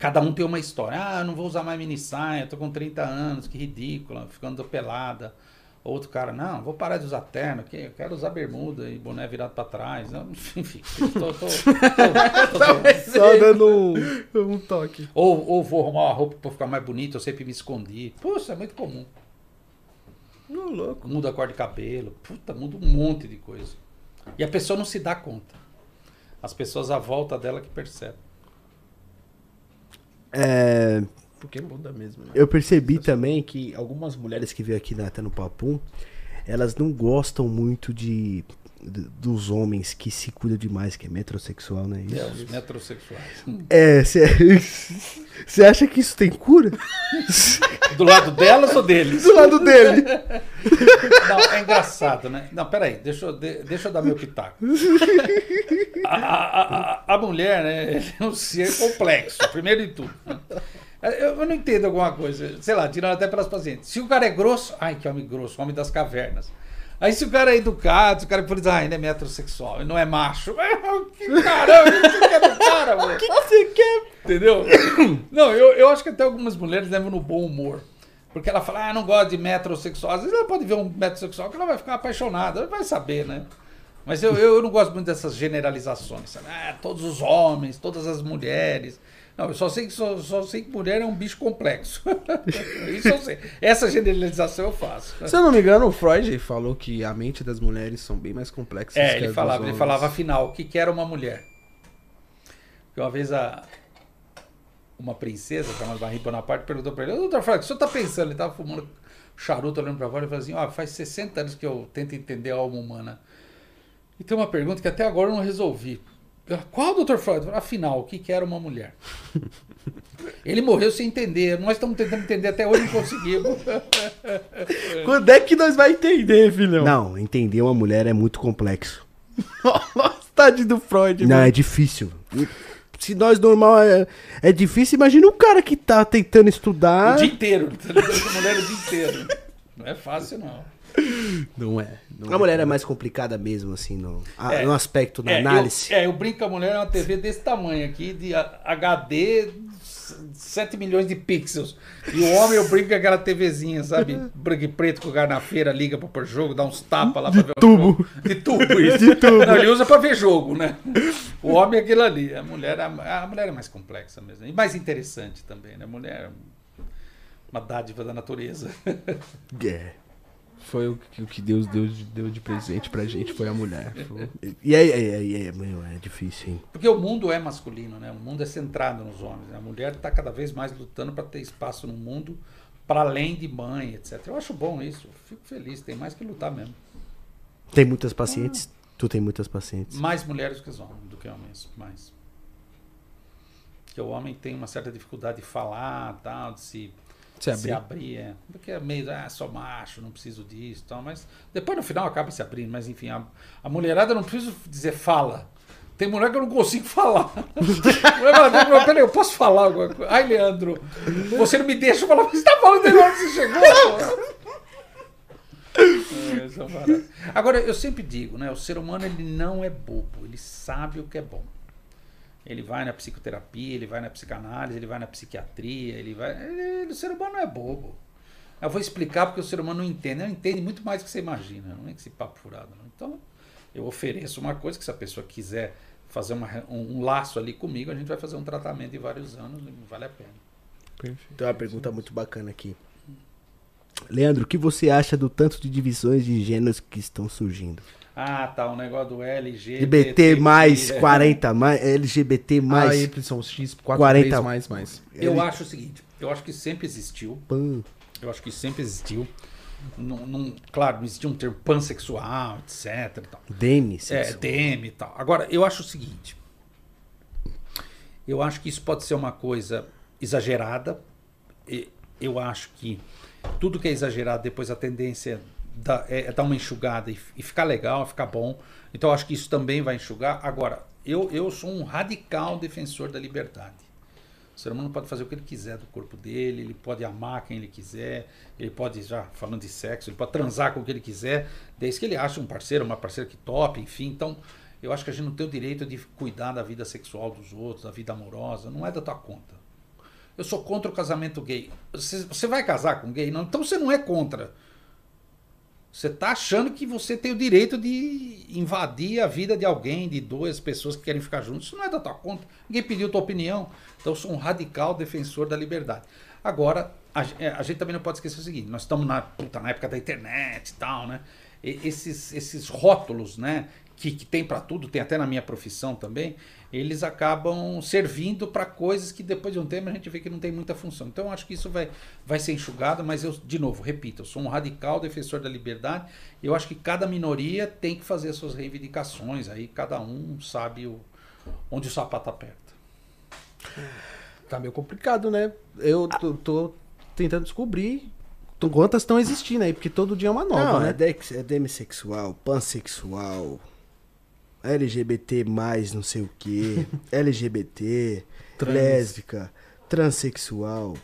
cada um tem uma história. Ah, eu não vou usar mais mini saia, tô com 30 anos, que ridícula, ficando pelada. Outro cara, não, vou parar de usar terno, que eu quero usar bermuda e boné virado para trás. Não, Enfim, tô, tô, tô, Só dando um. Um toque. ou, ou vou arrumar uma roupa para ficar mais bonito, eu sempre me escondi. Puxa, é muito comum. Ô, louco. Muda a cor de cabelo, puta, muda um monte de coisa. E a pessoa não se dá conta. As pessoas à volta dela que percebem. É, Porque muda mesmo. Né? eu percebi também que algumas mulheres que veio aqui na, até no Papum, elas não gostam muito de, de- dos homens que se cuidam demais, que é metrosexual, né? É, Isso. os metrosexuais. É, você acha que isso tem cura? Do lado delas ou deles? Do lado dele. Não, é engraçado, né? Não, peraí, deixa eu, de- deixa eu dar meu pitaco. A, a- a- a mulher, né, é um ser complexo, primeiro de tudo. né? Eu, eu não entendo alguma coisa, sei lá, tirando até pelas pacientes. Se o cara é grosso, ai, que homem grosso, homem das cavernas. Aí se o cara é educado, se o cara por dizer, ah, ele é metrosexual, ele não é macho. Que caramba, o que você quer do cara, velho? O que você quer? Entendeu? Não, eu, eu acho que até algumas mulheres levam no bom humor. Porque ela fala, ah, não gosto de metrosexual. Às vezes ela pode ver um metrosexual que ela vai ficar apaixonada, ela vai saber, né? Mas eu, eu não gosto muito dessas generalizações. Sabe? Ah, todos os homens, todas as mulheres. Não, eu só sei que, só, só sei que mulher é um bicho complexo. Isso eu sei. Essa generalização eu faço. Se eu não me engano, o Freud falou que a mente das mulheres são bem mais complexas É, que ele falava, ele falava afinal, o que, que era uma mulher? Porque uma vez a, uma princesa, chamada Marie Bonaparte, perguntou para ele, doutor Frank, o senhor está pensando? Ele estava fumando charuto, olhando para fora e falou assim, ó, faz 60 anos que eu tento entender a alma humana. E tem uma pergunta que até agora eu não resolvi. Qual, doutor Freud? Afinal, o que, que era uma mulher? Ele morreu sem entender. Nós estamos tentando entender até hoje e não conseguimos. Quando é que nós vai entender, filhão? Não, entender uma mulher é muito complexo. Nossa, tadinho do Freud. Não, mano. é difícil. Se nós normal é, é difícil, imagina um cara que tá tentando estudar. O dia inteiro. Tá mulher o dia inteiro. Não é fácil, não. Não é. Não A mulher é mais complicada mesmo, assim, no, a- É. no aspecto da É, análise. Eu, é, eu brinco que a mulher é uma TV desse tamanho aqui, de HD, 7 milhões de pixels. E o homem, eu brinco com aquela TVzinha, sabe? Branco e preto que o cara na feira liga pra pôr jogo, dá uns tapas lá pra ver o tubo. jogo. De tubo. Isso. De tubo. Não, ele usa pra ver jogo, né? O homem é aquilo ali. A mulher, a, a mulher é mais complexa mesmo. E mais interessante também, né? A mulher é uma dádiva da natureza. É. Foi o que, o que Deus deu, de- deu de presente pra gente, foi a mulher. Foi- E aí, aí, aí, aí, meu, é difícil, hein? Porque o mundo é masculino, né? O mundo é centrado nos homens. né? A mulher está cada vez mais lutando para ter espaço no mundo para além de mãe, etc. Eu acho bom isso. Fico feliz. Tem mais que lutar mesmo. Tem muitas pacientes? Tu tem muitas pacientes. Mais mulheres que os homens, do que homens. Mais. Porque o homem tem uma certa dificuldade de falar, tal, de se, Se se abrir. abrir. é. Porque é meio, ah, sou macho, não preciso disso, tal. Mas depois no final acaba se abrindo. Mas enfim, a, a mulherada eu não preciso dizer fala. Tem mulher que eu não consigo falar. Mulher fala, "Não, Peraí, eu posso falar alguma coisa? Ai, Leandro, você não me deixa falar. Você está falando desde que você chegou? É. Agora, eu sempre digo, né? O ser humano ele não é bobo, ele sabe o que é bom. Ele vai na psicoterapia, ele vai na psicanálise, ele vai na psiquiatria, ele vai. ele- o ser humano não é bobo. Eu vou explicar porque o ser humano não entende. Não entende muito mais do que você imagina, não é esse papo furado. Não. Então, eu ofereço uma coisa que se a pessoa quiser fazer uma um, um laço ali comigo, a gente vai fazer um tratamento de vários anos, e vale a pena. Perfeito. Tem uma pergunta muito bacana aqui. Leandro, o que você acha do tanto de divisões de gêneros que estão surgindo? Ah, tá, o negócio do LGBT. LGBT mais é. 40, mais LGBT Mais... mais Ah, Y, X, 4 40. vezes mais, mais. Eu acho o seguinte, eu acho que sempre existiu, pan. eu acho que sempre existiu. Não, não- claro, não existia um termo pansexual, etc. tal. Demi, É, sexual. DM e tal. Agora, eu acho o seguinte: Eu acho que isso pode ser uma coisa exagerada. Eu acho que tudo que é exagerado, depois a tendência é, é dar uma enxugada e, e ficar legal, ficar bom. Então acho que isso também vai enxugar. Agora, eu, eu sou um radical defensor da liberdade. O ser humano pode fazer o que ele quiser do corpo dele, ele pode amar quem ele quiser, ele pode, já falando de sexo, ele pode transar com o que ele quiser, desde que ele ache um parceiro, uma parceira que tope, enfim. Então, eu acho que a gente não tem o direito de cuidar da vida sexual dos outros, da vida amorosa, não é da tua conta. Eu sou contra o casamento gay. Você, você vai casar com gay? Não, então você não é contra. Você está achando que você tem o direito de invadir a vida de alguém, de duas pessoas que querem ficar juntos. Isso não é da tua conta. Ninguém pediu tua opinião. Então eu sou um radical defensor da liberdade. Agora, a, é, a gente também não pode esquecer o seguinte: nós estamos na, puta, na época da internet e tal, né? Esses, esses rótulos, né? Que, que tem para tudo, tem até na minha profissão também eles acabam servindo para coisas que depois de um tempo a gente vê que não tem muita função. Então eu acho que isso vai, vai ser enxugado, mas eu, de novo, repito, eu sou um radical defensor da liberdade. Eu acho que cada minoria tem que fazer as suas reivindicações, aí cada um sabe o, onde o sapato aperta. Tá meio complicado, né? Eu tô, tô tentando descobrir quantas estão existindo aí, porque todo dia é uma nova, não, né? É, dex, é demissexual, pansexual, LGBT mais não sei o que, LGBT, Trans. lésbica, transexual.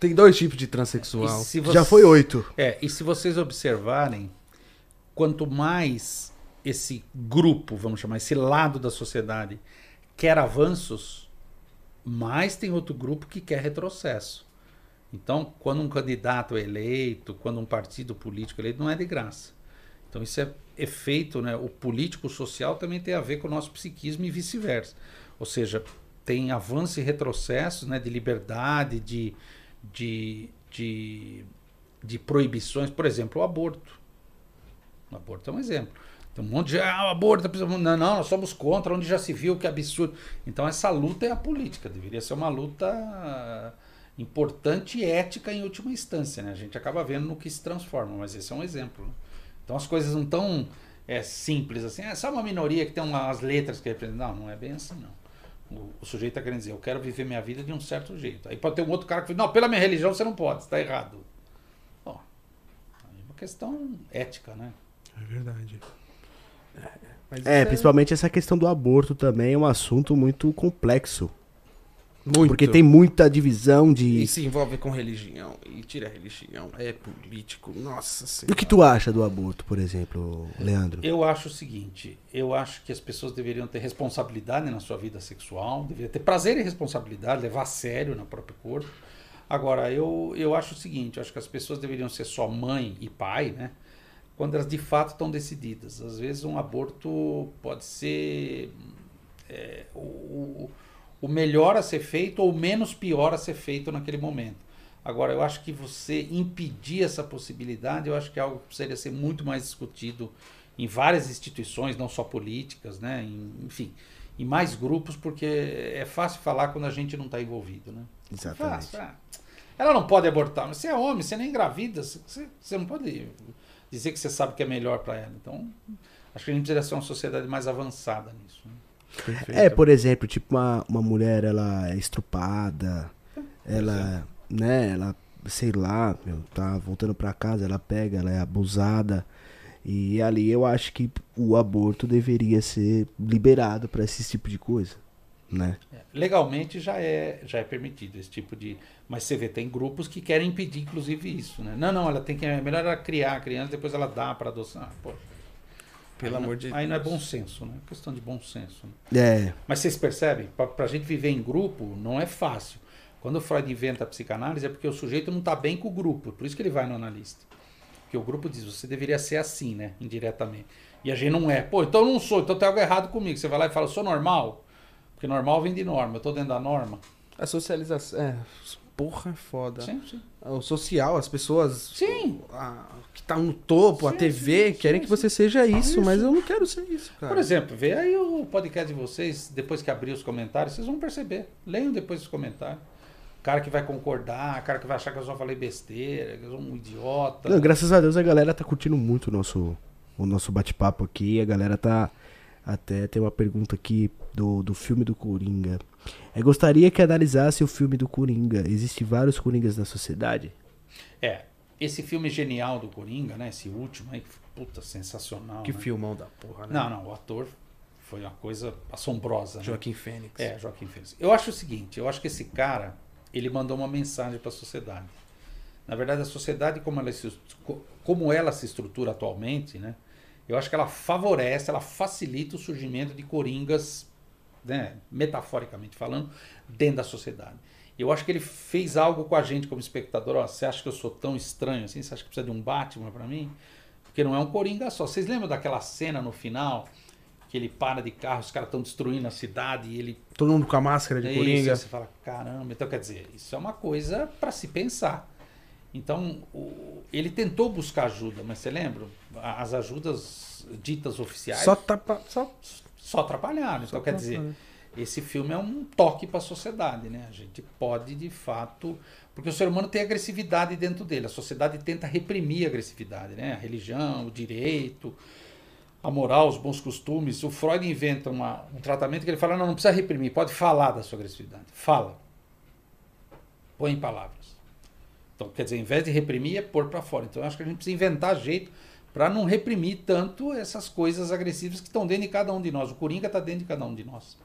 Tem dois tipos de transexual. Você... Já foi oito. É, e se vocês observarem, quanto mais esse grupo, vamos chamar, esse lado da sociedade quer avanços, mais tem outro grupo que quer retrocesso. Então, quando um candidato é eleito, quando um partido político é eleito, não é de graça. Então, isso é efeito, né, o político social também tem a ver com o nosso psiquismo e vice-versa. Ou seja, tem avanço e retrocesso né, de liberdade, de, de, de, de proibições. Por exemplo, o aborto. O aborto é um exemplo. Tem um monte de. Ah, o aborto. Não, não, nós somos contra, onde já se viu que absurdo. Então, essa luta é a política. Deveria ser uma luta importante e ética em última instância. Né? A gente acaba vendo no que se transforma, mas esse é um exemplo. Né? Então as coisas não tão é, simples assim. É só uma minoria que tem umas letras que representam. Não, não é bem assim, não. O, o sujeito está querendo dizer, eu quero viver minha vida de um certo jeito. Aí pode ter um outro cara que fala, não, pela minha religião você não pode, está errado. Ó, é uma questão ética, né? É verdade. É, é, principalmente essa questão do aborto também é um assunto muito complexo. Muito. Porque tem muita divisão de. E se envolve com religião. E tira a religião. É político. Nossa senhora. O que tu acha do aborto, por exemplo, Leandro? Eu acho o seguinte: eu acho que as pessoas deveriam ter responsabilidade na sua vida sexual, deveriam ter prazer e responsabilidade, levar a sério no próprio corpo. Agora, eu, eu acho o seguinte: eu acho que as pessoas deveriam ser só mãe e pai, né? Quando elas de fato estão decididas. Às vezes, um aborto pode ser. É, o, o melhor a ser feito ou o menos pior a ser feito naquele momento. Agora, eu acho que você impedir essa possibilidade, eu acho que é algo que precisaria ser muito mais discutido em várias instituições, não só políticas, né? Em, enfim, em mais grupos, porque é fácil falar quando a gente não está envolvido, né? Exatamente. ah, ela não pode abortar, mas você é homem, você nem engravida, você, você não pode dizer que você sabe que é melhor para ela. Então, acho que a gente precisa ser uma sociedade mais avançada nisso. Né? Perfeito. É, por exemplo, tipo uma, uma mulher, ela é estrupada, ela, né, ela, sei lá, meu, tá voltando para casa, ela pega, ela é abusada. E ali eu acho que o aborto deveria ser liberado para esse tipo de coisa, né? É, legalmente já é, já é permitido esse tipo de, mas você vê tem grupos que querem impedir inclusive isso, né? Não, não, ela tem que é melhor ela criar a criança, depois ela dá para adoção. Poxa. Pelo aí amor não, de Aí não é bom senso, né? É questão de bom senso. Né? É. Mas vocês percebem? Para a gente viver em grupo, não é fácil. Quando o Freud inventa a psicanálise, é porque o sujeito não está bem com o grupo. Por isso que ele vai no analista. Porque o grupo diz, você deveria ser assim, né? Indiretamente. E a gente não é. Pô, então eu não sou, então tem algo errado comigo. Você vai lá e fala, sou normal. Porque normal vem de norma, eu estou dentro da norma. A socialização. É, porra, é foda. Sim, sim. O social, as pessoas. Sim. A, que tá no topo, sim, a TV, sim, querem sim, que você seja isso, isso, mas eu não quero ser isso, cara. Por exemplo, vê aí o podcast de vocês, depois que abrir os comentários, vocês vão perceber. Leiam depois os comentários. Cara que vai concordar, cara que vai achar que eu só falei besteira, que eu sou um idiota. Não, graças a Deus a galera tá curtindo muito o nosso, o nosso bate-papo aqui. A galera tá Até tem uma pergunta aqui do, do filme do Coringa. É, gostaria que analisasse o filme do Coringa. Existem vários Coringas na sociedade? É, esse filme genial do Coringa, né? Esse último aí, puta, sensacional. Que né? filmão da porra, né? Não, não, o ator foi uma coisa assombrosa. né? Joaquim Fênix. É, Joaquim Fênix. Eu acho o seguinte, eu acho que esse cara, ele mandou uma mensagem para a sociedade. Na verdade, a sociedade como ela, se, como ela se estrutura atualmente, né? Eu acho que ela favorece, ela facilita o surgimento de coringas, né, metaforicamente falando, dentro da sociedade. Eu acho que ele fez algo com a gente como espectador. Ó, você acha que eu sou tão estranho assim? Você acha que precisa de um Batman para mim? Porque não é um coringa só. Vocês lembram daquela cena no final que ele para de carro, os caras estão destruindo a cidade e ele Todo mundo com a máscara de é Coringa. Isso, você fala, caramba, então quer dizer, isso é uma coisa para se pensar. Então, o- ele tentou buscar ajuda, mas você lembra? As ajudas ditas oficiais Só tapa. Só. só atrapalharam. Então, quer dizer, esse filme é um toque para a sociedade, né? A gente pode, de fato. Porque o ser humano tem agressividade dentro dele. A sociedade tenta reprimir a agressividade, né? A religião, o direito, a moral, os bons costumes. O Freud inventa uma- um tratamento que ele fala: não, não precisa reprimir, pode falar da sua agressividade. Fala. Põe em palavras. Então, quer dizer, ao invés de reprimir, é pôr para fora. Então, eu acho que a gente precisa inventar jeito para não reprimir tanto essas coisas agressivas que estão dentro de cada um de nós. O Coringa está dentro de cada um de nós.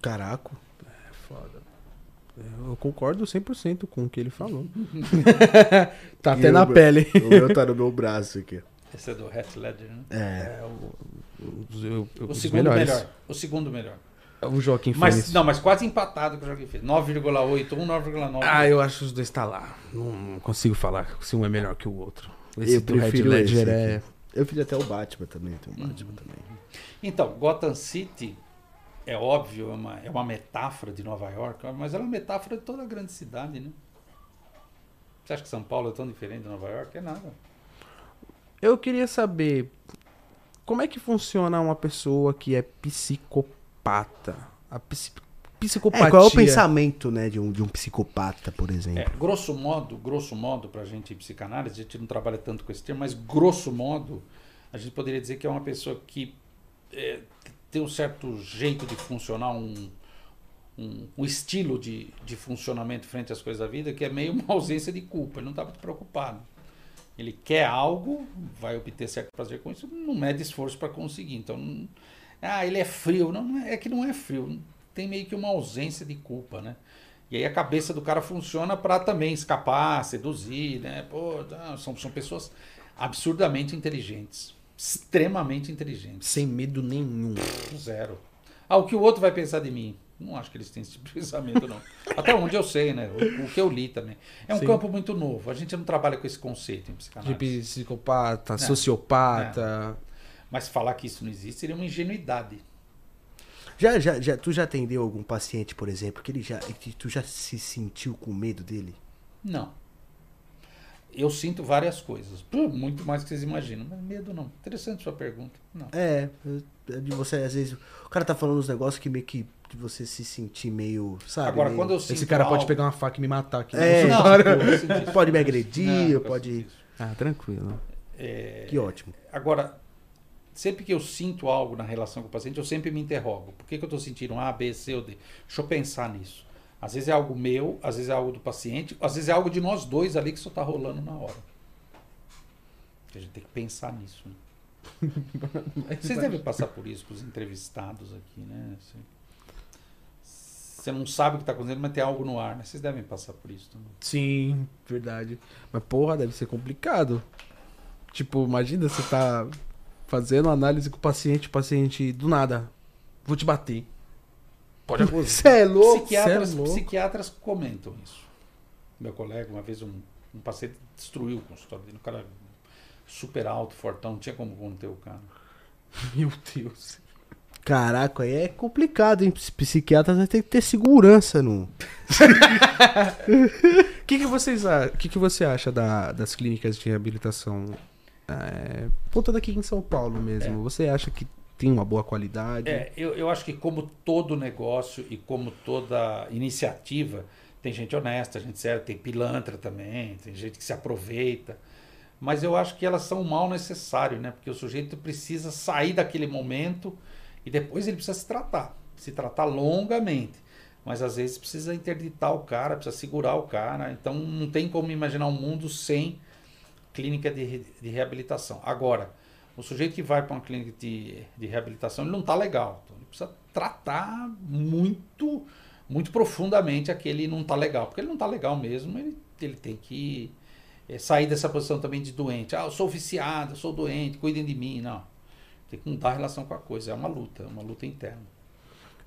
Caraca. É foda. Eu concordo 100% com o que ele falou. tá até E na o meu- pele. O meu tá no meu braço aqui. Esse é do Heath Ledger, né? É. É, o, eu- O os segundo melhores. melhor. O segundo melhor. O Joaquim Mas, Fênix. não, mas quase empatado com o Joaquim Fênix. 9,8, um 9,9. Ah, eu acho que os dois tá lá. Não, consigo falar se um é melhor que o outro. Esse Eu do Red prefiro Ledger esse é. Eu fiz até o Batman também. Tem o Batman também. Então, Gotham City é óbvio, é uma, é uma metáfora de Nova York, mas ela é uma metáfora de toda a grande cidade, né? Você acha que São Paulo é tão diferente de Nova York? É nada. Eu queria saber como é que funciona uma pessoa que é psicopata. A psi- psicopatia. É, qual é o pensamento, né, de um, de um psicopata, por exemplo? É, grosso modo, grosso modo, para a gente em psicanálise, a gente não trabalha tanto com esse termo, mas grosso modo, a gente poderia dizer que é uma pessoa que é, tem um certo jeito de funcionar, um, um, um estilo de, de funcionamento frente às coisas da vida que é meio uma ausência de culpa, ele não está muito preocupado. Ele quer algo, vai obter certo prazer com isso, não mede esforço para conseguir. Então, não- ah, ele é frio. Não, é, é que não é frio. Tem meio que uma ausência de culpa, né? E aí a cabeça do cara funciona para também escapar, seduzir, né? Pô, não, são, são pessoas absurdamente inteligentes. Extremamente inteligentes. Sem medo nenhum. Zero. Ah, o que o outro vai pensar de mim? Não acho que eles têm esse tipo de pensamento, não. Até onde eu sei, né? O, o que eu li também. É um Sim. campo muito novo. A gente não trabalha com esse conceito em De psicanálise. psicopata, Não. sociopata. Mas falar que isso não existe seria uma ingenuidade. Já, já, já, tu já atendeu algum paciente, por exemplo, que ele já, que tu já se sentiu com medo dele? Não. Eu sinto várias coisas. Muito mais do que vocês imaginam. Mas medo não. Interessante sua pergunta. Não. É, de você, às vezes, o cara tá falando uns negócios que meio que de você se sentir meio, sabe? Agora, meio- quando eu sinto Esse cara pode algo- pegar uma faca e me matar aqui. É, Não. Pode me agredir, Não, eu pode-. Ah, tranquilo. É, Que ótimo. Agora, sempre que eu sinto algo na relação com o paciente, eu sempre me interrogo. Por que, que eu estou sentindo um A, B, C ou D? Deixa eu pensar nisso. Às vezes é algo meu, às vezes é algo do paciente, às vezes é algo de nós dois ali que só está rolando na hora. A gente tem que pensar nisso. né? Vocês devem passar por isso com os entrevistados aqui, né? Você não sabe o que está acontecendo, mas tem algo no ar, né? Vocês devem passar por isso também. Sim, verdade. Mas porra, deve ser complicado. Tipo, imagina você tá fazendo análise com o paciente, o paciente do nada, vou te bater. Pode acontecer. Você é louco? Psiquiatras, cê é louco. psiquiatras comentam isso. Meu colega, uma vez um, um paciente destruiu o consultório dele. Um cara super alto, fortão, não tinha como conter o cara. Meu Deus. Caraca, aí é complicado, hein? Ps- Psiquiatra vai ter que ter segurança no. O que, que vocês que, que você acha da- das clínicas de reabilitação? É, voltando aqui em São Paulo mesmo, É. você acha que tem uma boa qualidade? É, eu, eu acho que como todo negócio e como toda iniciativa, tem gente honesta, gente séria, tem pilantra também, tem gente que se aproveita. mas eu acho que elas são o mal necessário, né? Porque o sujeito precisa sair daquele momento e depois ele precisa se tratar, se tratar longamente. Mas às vezes precisa interditar o cara, precisa segurar o cara. Então não tem como imaginar um mundo sem clínica de, de reabilitação. Agora, o sujeito que vai para uma clínica de, de reabilitação, ele não está legal. Então, ele precisa tratar muito, muito profundamente aquele não está legal. Porque ele não está legal mesmo, ele, ele tem que é, sair dessa posição também de doente. Ah, eu sou viciado, eu sou doente, cuidem de mim. Não. Tem que mudar a relação com a coisa. É uma luta, é uma luta interna.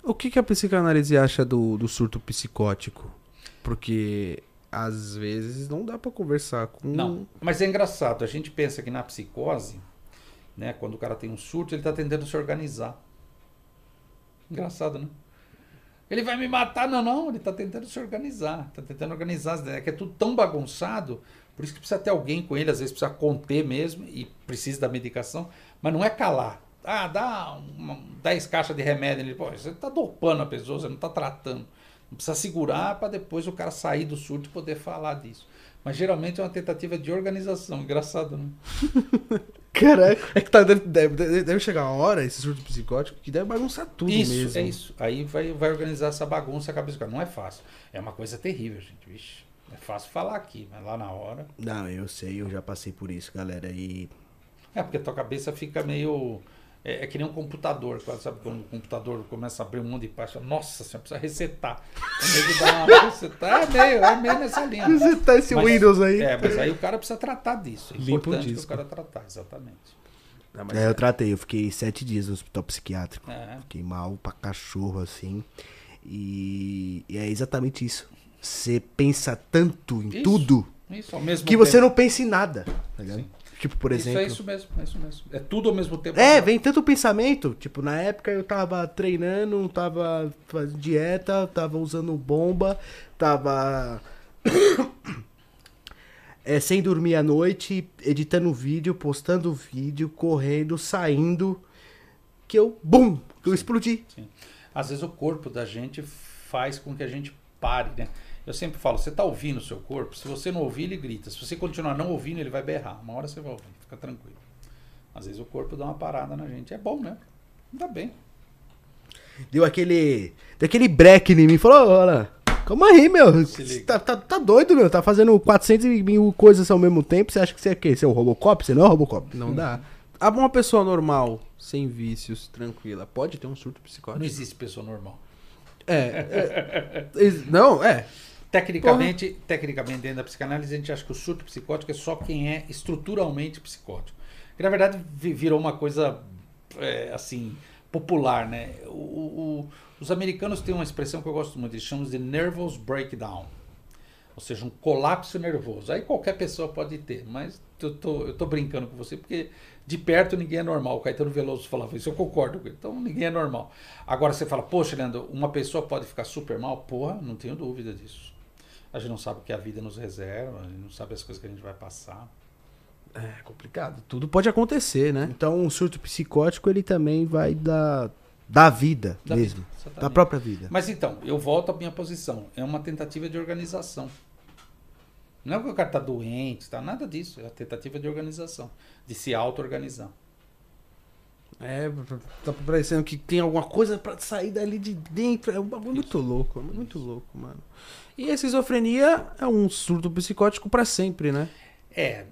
O que, que a psicanálise acha do, do surto psicótico? Porque às vezes não dá para conversar com. Não, mas é engraçado. A gente pensa que na psicose, né, quando o cara tem um surto, ele está tentando se organizar. Engraçado, né? Ele vai me matar? Não, não, ele está tentando se organizar. Está tentando organizar. É que é tudo tão bagunçado por isso que precisa ter alguém com ele, às vezes precisa conter mesmo e precisa da medicação, mas não é calar. Ah, dá uma, 10 caixas de remédio. Ele, Pô, você está dopando a pessoa, você não está tratando. Não precisa segurar para depois o cara sair do surto e poder falar disso. Mas geralmente é uma tentativa de organização. Engraçado, né? Caraca. É que tá, deve, deve, deve, chegar uma hora, esse surto psicótico, que deve bagunçar tudo isso, mesmo. É isso. Aí vai, vai organizar essa bagunça a cabeça. Não é fácil. É uma coisa terrível, gente. Vixe. É fácil falar aqui, mas lá na hora. Não, eu sei, eu já passei por isso, galera. E. É, porque a tua cabeça fica meio. É, é que nem um computador, sabe? Quando o computador começa a abrir um monte de página, nossa, você precisa resetar. resetar é meio, é meio nessa linha. Resetar esse mas, Windows aí. É, mas aí o cara precisa tratar disso. É importante o, o cara tratar, exatamente. Não, é, eu tratei, eu fiquei sete dias no hospital psiquiátrico. É. Fiquei mal pra cachorro, assim. E, e é exatamente isso. Você pensa tanto em isso, tudo isso, ao mesmo que tempo. você não pensa em nada. Tá tipo, por exemplo. Isso é isso mesmo, é isso mesmo. É tudo ao mesmo tempo. É, vem tanto pensamento. Tipo, na época eu tava treinando, tava fazendo dieta, tava usando bomba, tava. é, sem dormir à noite, editando vídeo, postando vídeo, correndo, saindo. Que eu, bum! Que eu explodi. Sim. Às vezes o corpo da gente faz com que a gente pare, né? Eu sempre falo, você está ouvindo o seu corpo, se você não ouvir, ele grita. Se você continuar não ouvindo, ele vai berrar. Uma hora você vai ouvir, fica tranquilo. Às vezes o corpo dá uma parada na gente. É bom, né? Ainda bem. Deu aquele. Deu aquele break em mim. Falou, olha. Calma aí, meu. Você tá, tá, tá, doido, meu. Tá fazendo 400 mil coisas ao mesmo tempo. Você acha que você é quê? Você é um Robocop? Você não é um Robocop? Não dá. Ah, uma pessoa normal, sem vícios, tranquila, pode ter um surto psicótico? Não existe pessoa normal. É, é não, é. Tecnicamente, tecnicamente, dentro da psicanálise, a gente acha que o surto psicótico é só quem é estruturalmente psicótico. Que na verdade virou uma coisa é, assim popular, né? O, o, os americanos têm uma expressão que eu gosto muito, eles chamam de nervous breakdown. Ou seja, um colapso nervoso. Aí qualquer pessoa pode ter, mas eu tô, eu tô brincando com você porque de perto ninguém é normal. O Caetano Veloso falava isso, eu concordo. Então ninguém é normal. Agora você fala, poxa, Leandro, uma pessoa pode ficar super mal? Porra, não tenho dúvida disso. A gente não sabe o que a vida nos reserva, a gente não sabe as coisas que a gente vai passar. É complicado. Tudo pode acontecer, né? Então, um surto psicótico, ele também vai da, da vida da mesmo. Vida, da própria vida. Mas então, eu volto à minha posição. É uma tentativa de organização. Não é que o cara está doente, está nada disso. É a tentativa de organização, de se auto-organizar. É, tá parecendo que tem alguma coisa para sair dali de dentro. É um bagulho muito louco, muito louco, mano. E a esquizofrenia é um surto psicótico para sempre, né? É.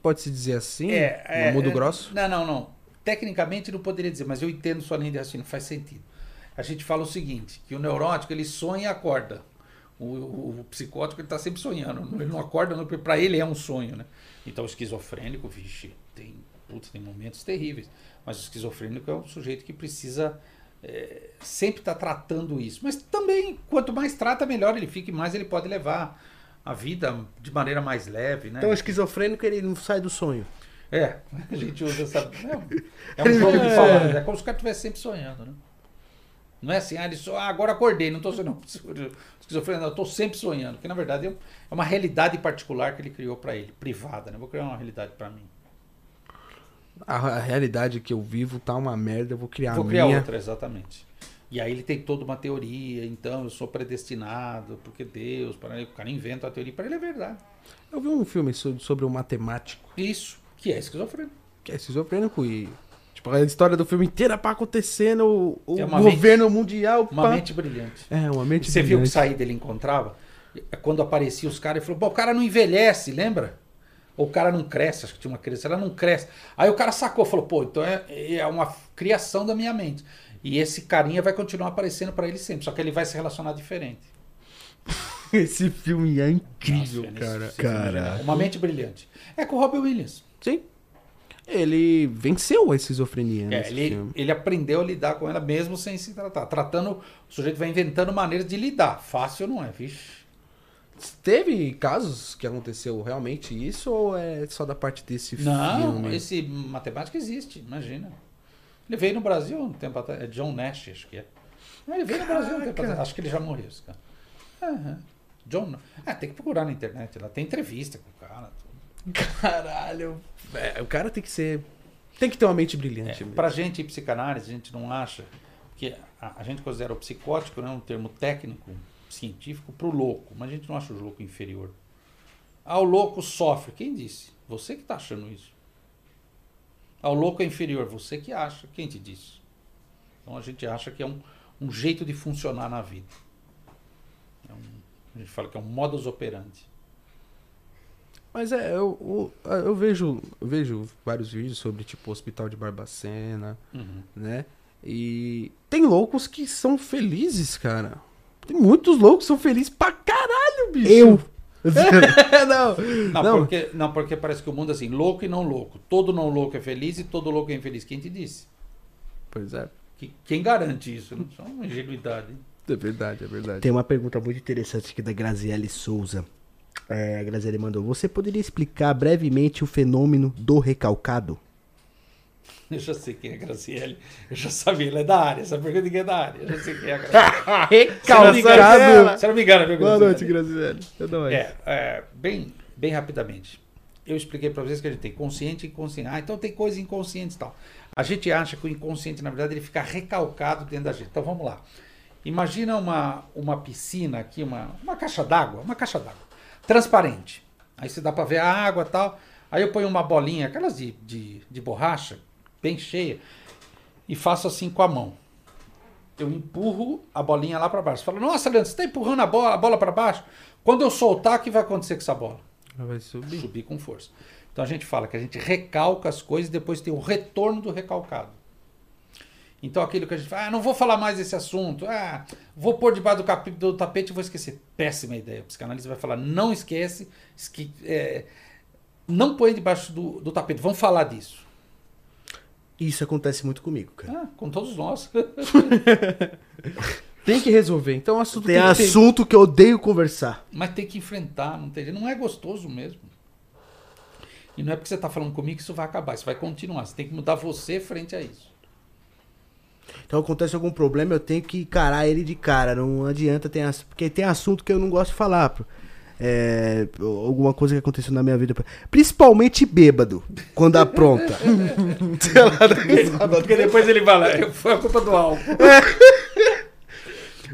Pode-se dizer assim? É. é mudo é, grosso? Não, não, não. Tecnicamente não poderia dizer, mas eu entendo sua linha de raciocínio, faz sentido. A gente fala o seguinte, que o neurótico ele sonha e acorda. O, o, o psicótico ele está sempre sonhando, ele não acorda, para ele é um sonho, né? Então o esquizofrênico, vixe, tem, putz, tem momentos terríveis. Mas o esquizofrênico é um sujeito que precisa é, sempre estar tá tratando isso. Mas também, quanto mais trata, melhor ele fica e mais ele pode levar a vida de maneira mais leve, né? Então o esquizofrênico ele não sai do sonho. É, a gente usa essa. É, é um jogo de palavras. É como se o cara estivesse sempre sonhando, né? Não é assim, ah, ele só, ah, agora acordei, não estou sonhando. Esquizofrenia, eu estou sempre sonhando. Que na verdade é uma realidade particular que ele criou para ele, privada. Né? Vou criar uma realidade para mim. A, a, realidade que eu vivo tá uma merda, eu vou criar vou a criar minha. outra, exatamente. E aí ele tem toda uma teoria, então eu sou predestinado, porque Deus, para o cara inventa a teoria, para ele é verdade. Eu vi um filme so- sobre um matemático Isso, que é esquizofrênico. que é esquizofrênico e. Tipo, a história do filme inteira pá acontecendo, o, É uma governo mundial. Uma pá. mente brilhante. É, uma mente Você viu que brilhante. saída ele encontrava? É Quando aparecia os caras, ele falou: o cara não envelhece, lembra? Ou o cara não cresce, acho que tinha uma criança, ela não cresce. Aí o cara sacou, falou: Pô, então é, é uma criação da minha mente. E esse carinha vai continuar aparecendo pra ele sempre, só que ele vai se relacionar diferente. Esse filme é incrível, Nossa, cara. é genial. Uma mente brilhante. É com o Robin Williams. Sim. Ele venceu a esquizofrenia É, nesse ele, filme. ele aprendeu a lidar com ela mesmo sem se tratar. Tratando, o sujeito vai inventando maneiras de lidar. Fácil não é, vixe. Teve casos que aconteceu realmente isso ou é só da parte desse Não, filme? esse matemática existe, imagina. Ele veio no Brasil um tempo atrás. É John Nash, acho que é. Ele veio no Brasil um tempo atrás. Acho que ele já morreu, esse cara. Aham. John. Ah, tem que procurar na internet. Lá tem entrevista com o cara. tudo. Caralho. É, o cara tem que ser. Tem que ter uma mente brilhante. É, pra gente, em psicanálise, a gente não acha. que a, a gente considera o psicótico né, um termo técnico, científico, pro louco. Mas a gente não acha o louco inferior. Ah, o louco sofre. Quem disse? Você que tá achando isso. Ah, o louco é inferior. Você que acha. Quem te disse? Então a gente acha que é um, um jeito de funcionar na vida. É um- a gente fala que é um modus operandi. Mas é, eu, eu, eu vejo, eu vejo vários vídeos sobre, tipo, o Hospital de Barbacena, Uhum. né? E tem loucos que são felizes, cara. Tem muitos loucos que são felizes pra caralho, bicho. Eu. não. Não, Não. Porque, não, porque parece que o mundo é assim, louco e não louco. Todo não louco é feliz e todo louco é infeliz. Quem te disse? Pois é. Que- Quem garante isso? Não é uma ingenuidade. É verdade, é verdade. Tem uma pergunta muito interessante aqui da Graziele Souza. É, a Graziele mandou: Você poderia explicar brevemente o fenômeno do recalcado? Eu já sei quem é a Graciele. Eu já sabia, ela é da área. Essa pergunta ninguém é da área. Eu já sei quem é a Graciele. Recalcado. Se não me engano, a pergunta Boa noite. Graziele. É. É, é, bem, bem rapidamente. Eu expliquei para vocês que a gente tem consciente e inconsciente. Ah, então tem coisas inconscientes e tal. A gente acha que o inconsciente, na verdade, ele fica recalcado dentro da gente. Então vamos lá. Imagina uma, uma piscina aqui, uma, uma caixa d'água, uma caixa d'água, transparente. Aí você dá para ver a água e tal. Aí eu ponho uma bolinha, aquelas de, de, de borracha, bem cheia, e faço assim com a mão. Eu empurro a bolinha lá para baixo. Fala, nossa, Leandro, você está empurrando a bola, a bola para baixo? Quando eu soltar, o que vai acontecer com essa bola? Ela vai subir. Subir com força. Então a gente fala que a gente recalca as coisas e depois tem o retorno do recalcado. Então aquilo que a gente fala, ah, não vou falar mais desse assunto, ah, vou pôr debaixo do, do tapete e vou esquecer. Péssima ideia. O psicanalista vai falar, não esquece, esque- é, não põe debaixo do, do tapete, vamos falar disso. Isso acontece muito comigo, cara. Ah, com todos nós. Tem que resolver. Então assunto Tem tem, que ter- assunto que eu odeio conversar. Mas tem que enfrentar, não, tem, jeito. não é gostoso mesmo. E não é porque você está falando comigo que isso vai acabar, isso vai continuar. Você tem que mudar você frente a isso. Então acontece algum problema, eu tenho que encarar ele de cara. Não adianta, tem ass- porque tem assunto que eu não gosto de falar é, alguma coisa que aconteceu na minha vida. Principalmente bêbado, quando apronta. Porque depois ele fala, foi a culpa do álcool. É.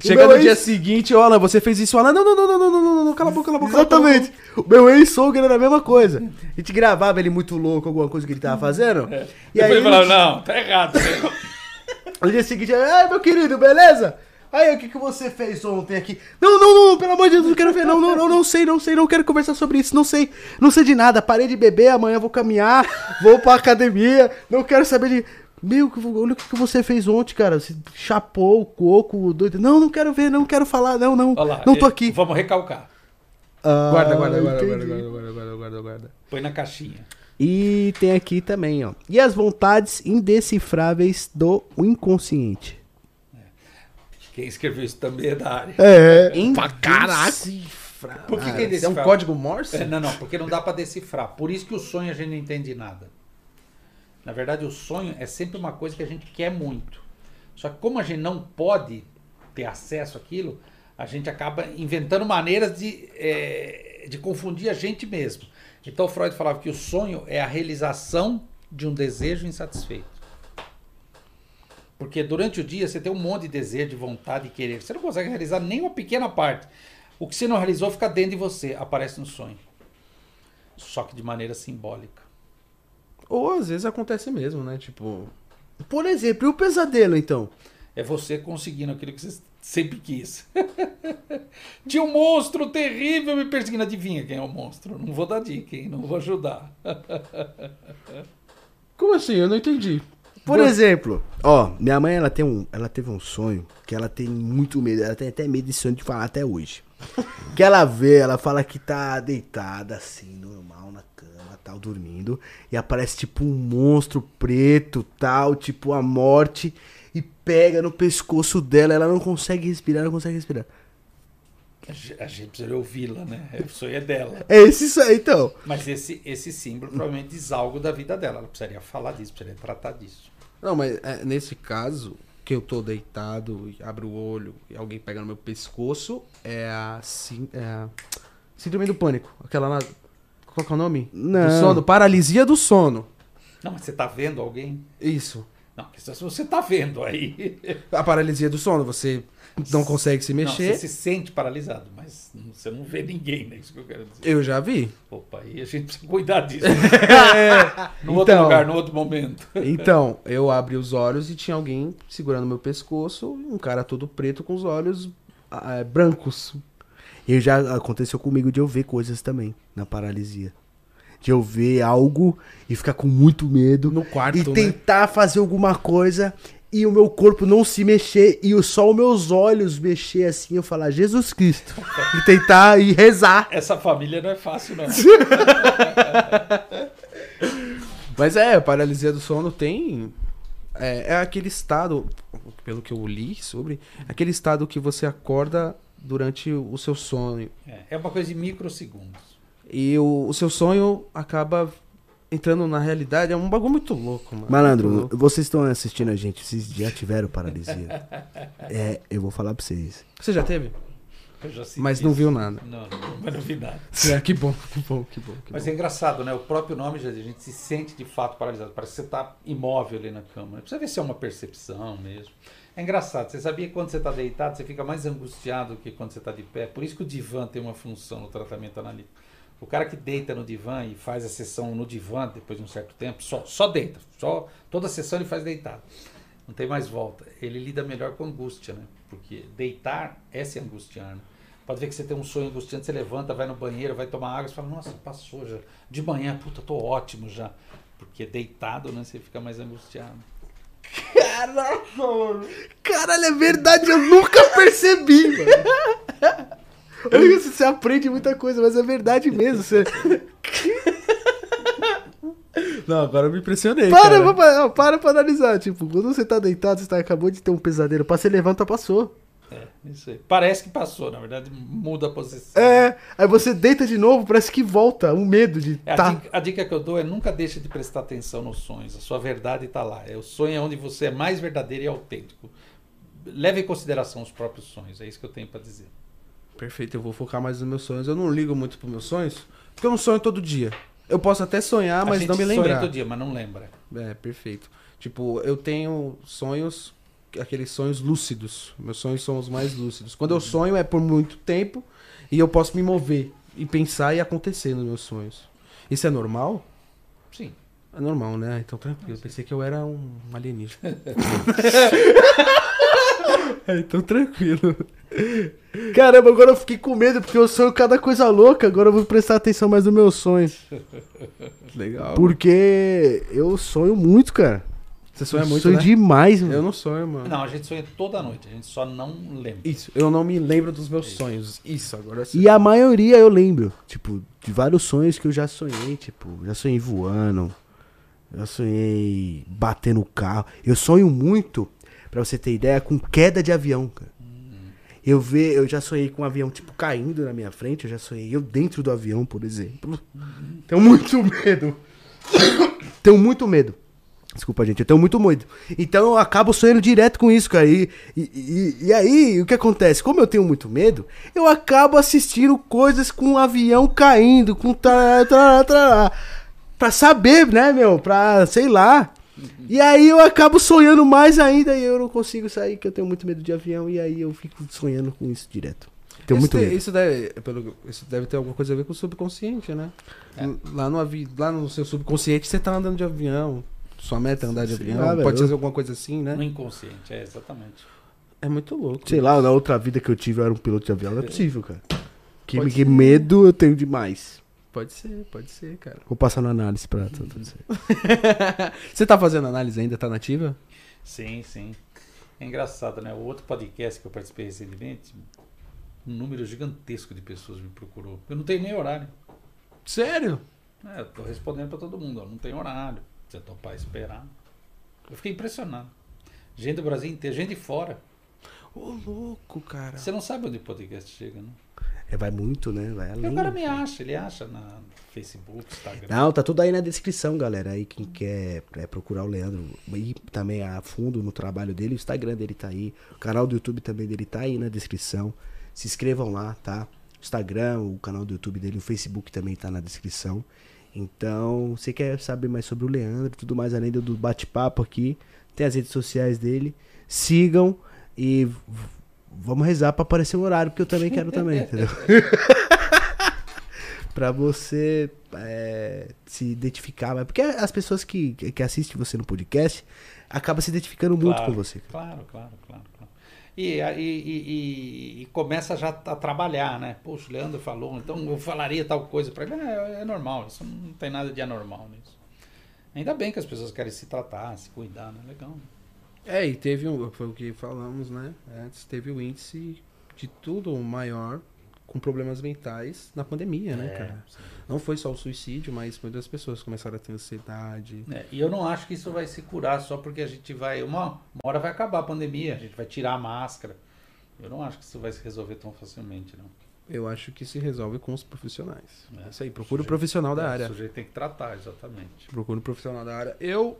Chega no dia seguinte, olha, você fez isso, olha, não, não, não, não, não, não, não, cala a boca, cala a boca. Exatamente. O meu ex-sogro era a mesma coisa. A gente gravava ele muito louco, alguma coisa que ele tava fazendo. É. E Depois aí ele falava, não, tá errado. no dia seguinte, ai, meu querido, beleza? Aí, o que, que você fez ontem aqui? Não, não, não, pelo amor de Deus, não quero ver, não, não, não, não sei, não sei, não quero conversar sobre isso, não sei, não sei de nada, parei de beber, amanhã vou caminhar, vou pra academia, não quero saber de. Meu, que- olha o que que você fez ontem, cara. Você chapou o coco, doido. Não, não quero ver, não quero falar, não, não. Lá, não tô aqui. Vamos recalcar. Ah, Guarda, guarda, guarda, entendi. guarda, guarda, guarda, guarda, guarda. Põe na caixinha. E tem aqui também, ó. E as vontades indecifráveis do inconsciente. Quem escreveu isso também é da área. É. Pra caraca. Por que, que é É um código Morse? É, não, não, porque não dá pra decifrar. Por isso que o sonho a gente não entende nada. Na verdade, o sonho é sempre uma coisa que a gente quer muito. Só que como a gente não pode ter acesso àquilo, a gente acaba inventando maneiras de, eh, de confundir a gente mesmo. Então Freud falava que o sonho é a realização de um desejo insatisfeito. Porque durante o dia você tem um monte de desejo, de vontade, de querer. Você não consegue realizar nem uma pequena parte. O que você não realizou fica dentro de você, aparece no sonho. Só que de maneira simbólica. Ou às vezes acontece mesmo, né? Tipo. Por exemplo, e o pesadelo, então? É você conseguindo aquilo que você sempre quis. Tinha um monstro terrível me perseguindo. Adivinha quem é o monstro? Não vou dar dica, hein? Não vou ajudar. Como assim? Eu não entendi. Por exemplo, ó, minha mãe ela tem um, ela teve um sonho que ela tem muito medo, ela tem até medo de sonho de falar até hoje. que ela vê, ela fala que tá deitada assim, normal na cama, tal, dormindo, e aparece tipo um monstro preto, tal, tipo a morte e pega no pescoço dela, ela não consegue respirar, não consegue respirar. A gente precisa ouvi-la, né? O sonho é dela. É esse isso aí, então. Mas esse, esse símbolo provavelmente diz algo da vida dela. Ela precisaria falar disso, precisaria tratar disso. Não, mas é, nesse caso, que eu tô deitado e abro o olho e alguém pega no meu pescoço, é a, sim, é a síndrome do pânico. Aquela lá. Qual que é o nome? Não. Do sono. Paralisia do sono. Não, mas você tá vendo alguém? Isso. Não, se você tá vendo aí. A paralisia do sono, você não consegue se Não, mexer. você se sente paralisado, mas você não vê ninguém, né? Isso que eu quero dizer. Eu já vi. Opa, aí a gente precisa cuidar disso. É. No outro Então. lugar, no outro momento. Então, eu abri os olhos e tinha alguém segurando meu pescoço, um cara todo preto com os olhos ah, é, brancos. E já aconteceu comigo de eu ver coisas também na paralisia. De eu ver algo e ficar com muito medo. No quarto, E né? tentar fazer alguma coisa e o meu corpo não se mexer e o- só os meus olhos mexer assim. Eu falar, Jesus Cristo. e tentar e rezar. Essa família não é fácil, não. Mas é, paralisia do sono tem. É, é aquele estado, pelo que eu li sobre, aquele estado que você acorda durante o seu sonho. É, é uma coisa de microsegundos. E o, o seu sonho acaba entrando na realidade. É um bagulho muito louco, mano. Malandro, louco. vocês estão assistindo a gente, vocês já tiveram paralisia. é, eu vou falar pra vocês. Você já teve? Eu já senti Mas não isso. viu nada. Não, não, mas não vi nada. É, que bom, que bom, que bom. Que Mas bom. é engraçado, né? O próprio nome já diz, a gente se sente de fato paralisado. Parece que você está imóvel ali na cama. Precisa ver se é uma percepção mesmo. É engraçado. Você sabia que quando você está deitado, você fica mais angustiado que quando você está de pé. Por isso que o divã tem uma função no tratamento analítico. O cara que deita no divã e faz a sessão no divã depois de um certo tempo, só, só deita. Só, toda a sessão ele faz deitado. Não tem mais volta. Ele lida melhor com angústia, né? Porque deitar é se angustiar, né? Pode ver que você tem um sonho angustiante, você levanta, vai no banheiro, vai tomar água, você fala, nossa, passou já. De manhã, puta, tô ótimo já. Porque deitado, né, você fica mais angustiado. Caralho, é verdade, eu nunca percebi, mano. Você aprende muita coisa, mas é verdade mesmo. Você... Não, agora eu me impressionei. Para, cara. para, para pra analisar. Tipo, quando você tá deitado, você tá, acabou de ter um pesadelo. Pra você levanta, passou. É, isso aí. Parece que passou, na verdade, muda a posição. É, aí você deita de novo, parece que volta. O medo de É, a, tá. dica, a dica que eu dou é nunca deixe de prestar atenção nos sonhos. A sua verdade está lá. É, o sonho é onde você é mais verdadeiro e autêntico. Leve em consideração os próprios sonhos. É isso que eu tenho para dizer. Perfeito, eu vou focar mais nos meus sonhos. Eu não ligo muito pros meus sonhos, porque eu não sonho todo dia. Eu posso até sonhar, mas não me sonha lembrar. todo dia, mas não lembra. É, perfeito. Tipo, eu tenho sonhos, aqueles sonhos lúcidos. Meus sonhos são os mais lúcidos. Quando eu sonho é por muito tempo e eu posso me mover e pensar e acontecer nos meus sonhos. Isso é normal? Sim. É normal, né? Então tranquilo. Pensei que eu era um alienígena. É, então tranquilo. Caramba, agora eu fiquei com medo, porque eu sonho cada coisa louca. Agora eu vou prestar atenção mais nos meus sonhos. Legal. Porque eu sonho muito, cara. Você sonha Eu muito, sonho né? demais, mano. Eu não sonho, mano. Não, a gente sonha toda noite. A gente só não lembra. Isso, eu não me lembro dos meus sonhos. Isso, agora sim. E a maioria eu lembro, tipo, de vários sonhos que eu já sonhei, tipo, já sonhei voando, já sonhei batendo o carro. Eu sonho muito, pra você ter ideia, com queda de avião, cara. Eu ve, eu já sonhei com um avião tipo caindo na minha frente, eu já sonhei eu dentro do avião, por exemplo. Tenho muito medo. Tenho muito medo. Desculpa, gente, eu tenho muito medo. Então eu acabo sonhando direto com isso, cara. E, e, e- aí, o que acontece? Como eu tenho muito medo, eu acabo assistindo coisas com um avião caindo, com tará, tará, tará, pra saber, né, meu? Pra, sei lá. E aí eu acabo sonhando mais ainda e eu não consigo sair, que eu tenho muito medo de avião, e aí eu fico sonhando com isso direto. Tenho isso, muito tem- medo. isso deve, pelo, isso deve ter alguma coisa a ver com o subconsciente, né? É. Lá, no, avi- lá no seu subconsciente você tá andando de avião. Sua meta é andar de Sim, avião. ah, Pode ser alguma coisa assim, né? No inconsciente, é, exatamente. É muito louco. Sei lá, na outra vida que eu tive eu era um piloto de avião, não é possível, cara. Que, que medo eu tenho demais. Pode ser, pode ser, cara. Vou passar na análise pra tudo isso. você tá fazendo análise ainda? Tá nativa? Sim, sim. É engraçado, né? O outro podcast que eu participei recentemente, um número gigantesco de pessoas me procurou. Eu não tenho nem horário. Sério? É, eu tô respondendo pra todo mundo, ó, não tem horário. Você topar esperar. Eu fiquei impressionado. Gente do Brasil inteiro, gente de fora. Ô, louco, cara. Você não sabe onde o podcast chega, né? É, vai muito, né? Vai E além. o cara me acha, ele acha na Facebook, Instagram. Não, tá tudo aí na descrição, galera. Aí quem quer é, procurar o Leandro e também a fundo no trabalho dele, o Instagram dele tá aí, o canal do YouTube também dele tá aí na descrição. Se inscrevam lá, tá? O Instagram, o canal do YouTube dele, o Facebook também tá na descrição. Então, você quer saber mais sobre o Leandro, tudo mais além do bate-papo aqui, tem as redes sociais dele. Sigam e vamos rezar pra aparecer um horário, porque eu também quero também, entendeu? pra você é, se identificar. mas Porque as pessoas que, que assistem você no podcast acabam se identificando muito Claro, com você. Claro, claro, claro. claro. E, e, e- e- e começa já a trabalhar, né? Poxa, o Leandro falou, então eu falaria tal coisa para ele. É, é normal, isso não tem nada de anormal nisso. Ainda bem que as pessoas querem se tratar, se cuidar, né? Legal. É, e teve um. Foi o que falamos, né? Antes teve o índice de tudo maior com problemas mentais na pandemia, né, É, cara? sim. Não foi só o suicídio, mas muitas pessoas começaram a ter ansiedade. É, e eu não acho que isso vai se curar só porque a gente vai. Uma, uma hora vai acabar a pandemia, a gente vai tirar a máscara. Eu não acho que isso vai se resolver tão facilmente, não. Eu acho que se resolve com os profissionais. É. Isso aí, procura o Sujeito- profissional da É, área. O sujeito tem que tratar, exatamente. Procura um profissional da área. Eu,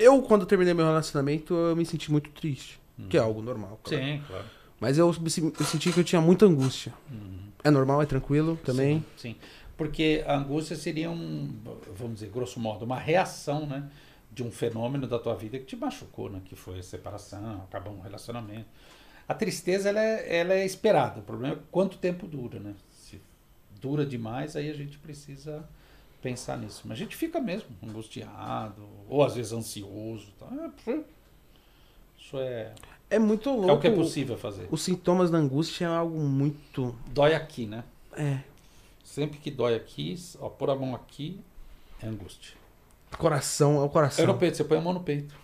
eu quando terminei meu relacionamento, eu me senti muito triste. Que é algo normal. claro. Sim, claro. Mas eu, eu senti que eu tinha muita angústia. Uhum. É normal, é tranquilo também. Sim, sim. Porque a angústia seria um, vamos dizer, grosso modo, uma reação, né? De um fenômeno da tua vida que te machucou, né? Que foi a separação, acabar um relacionamento. A tristeza, ela é, ela é esperada. O problema é quanto tempo dura, né? Se dura demais, aí a gente precisa pensar nisso. Mas a gente fica mesmo angustiado, ou às vezes ansioso. Tá? É, pff, Isso é, É muito louco. é o que é possível fazer. Os sintomas da angústia é algo muito. Dói aqui, né? É. Sempre que dói aqui, ó, pôr a mão aqui, é angústia. Coração, é o coração. É no peito, você põe a mão no peito.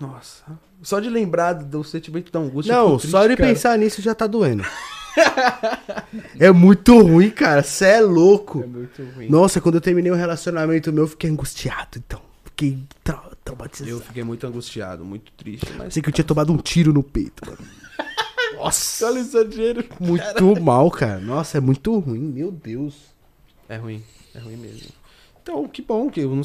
Nossa. Só de lembrar do sentimento da angústia. Não, triste, só de cara. pensar nisso já tá doendo. é muito ruim, cara. Você é louco. É muito ruim. Nossa, quando eu terminei o relacionamento meu, eu fiquei angustiado, então. Fiquei trau- traumatizado. Eu fiquei muito angustiado, muito triste. Mas. Pensei que eu tinha tomado um tiro no peito, mano. Nossa, Olha o exagero. muito mal, cara. Nossa, é muito ruim, meu Deus. É ruim, é ruim mesmo. Então, que bom que eu não.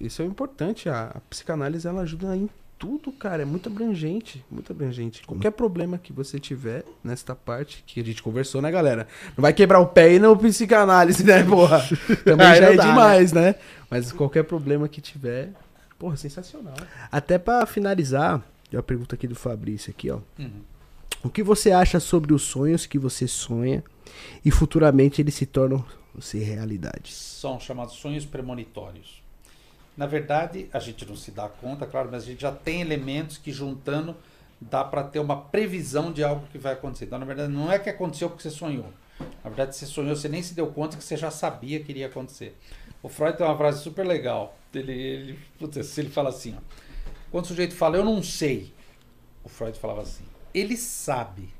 Isso é importante. A, a psicanálise ela ajuda em tudo, cara. É muito abrangente, muito abrangente. Qualquer problema que você tiver nesta parte que a gente conversou, né, galera? Não vai quebrar o pé e não psicanálise, né, porra? Também já é dá, demais, né? Mas qualquer problema que tiver, porra, sensacional. Até pra finalizar, tem uma pergunta aqui do Fabrício aqui, ó. Uhum. O que você acha sobre os sonhos que você sonha e futuramente eles se tornam ser realidade? São chamados sonhos premonitórios. Na verdade, a gente não se dá conta, claro, mas a gente já tem elementos que juntando dá para ter uma previsão de algo que vai acontecer. Então, na verdade, não é que aconteceu porque você sonhou. Na verdade, você sonhou, você nem se deu conta que você já sabia que iria acontecer. O Freud tem uma frase super legal. Ele, ele, putz, ele fala assim: ó, quando o sujeito fala, eu não sei, o Freud falava assim: ele sabe,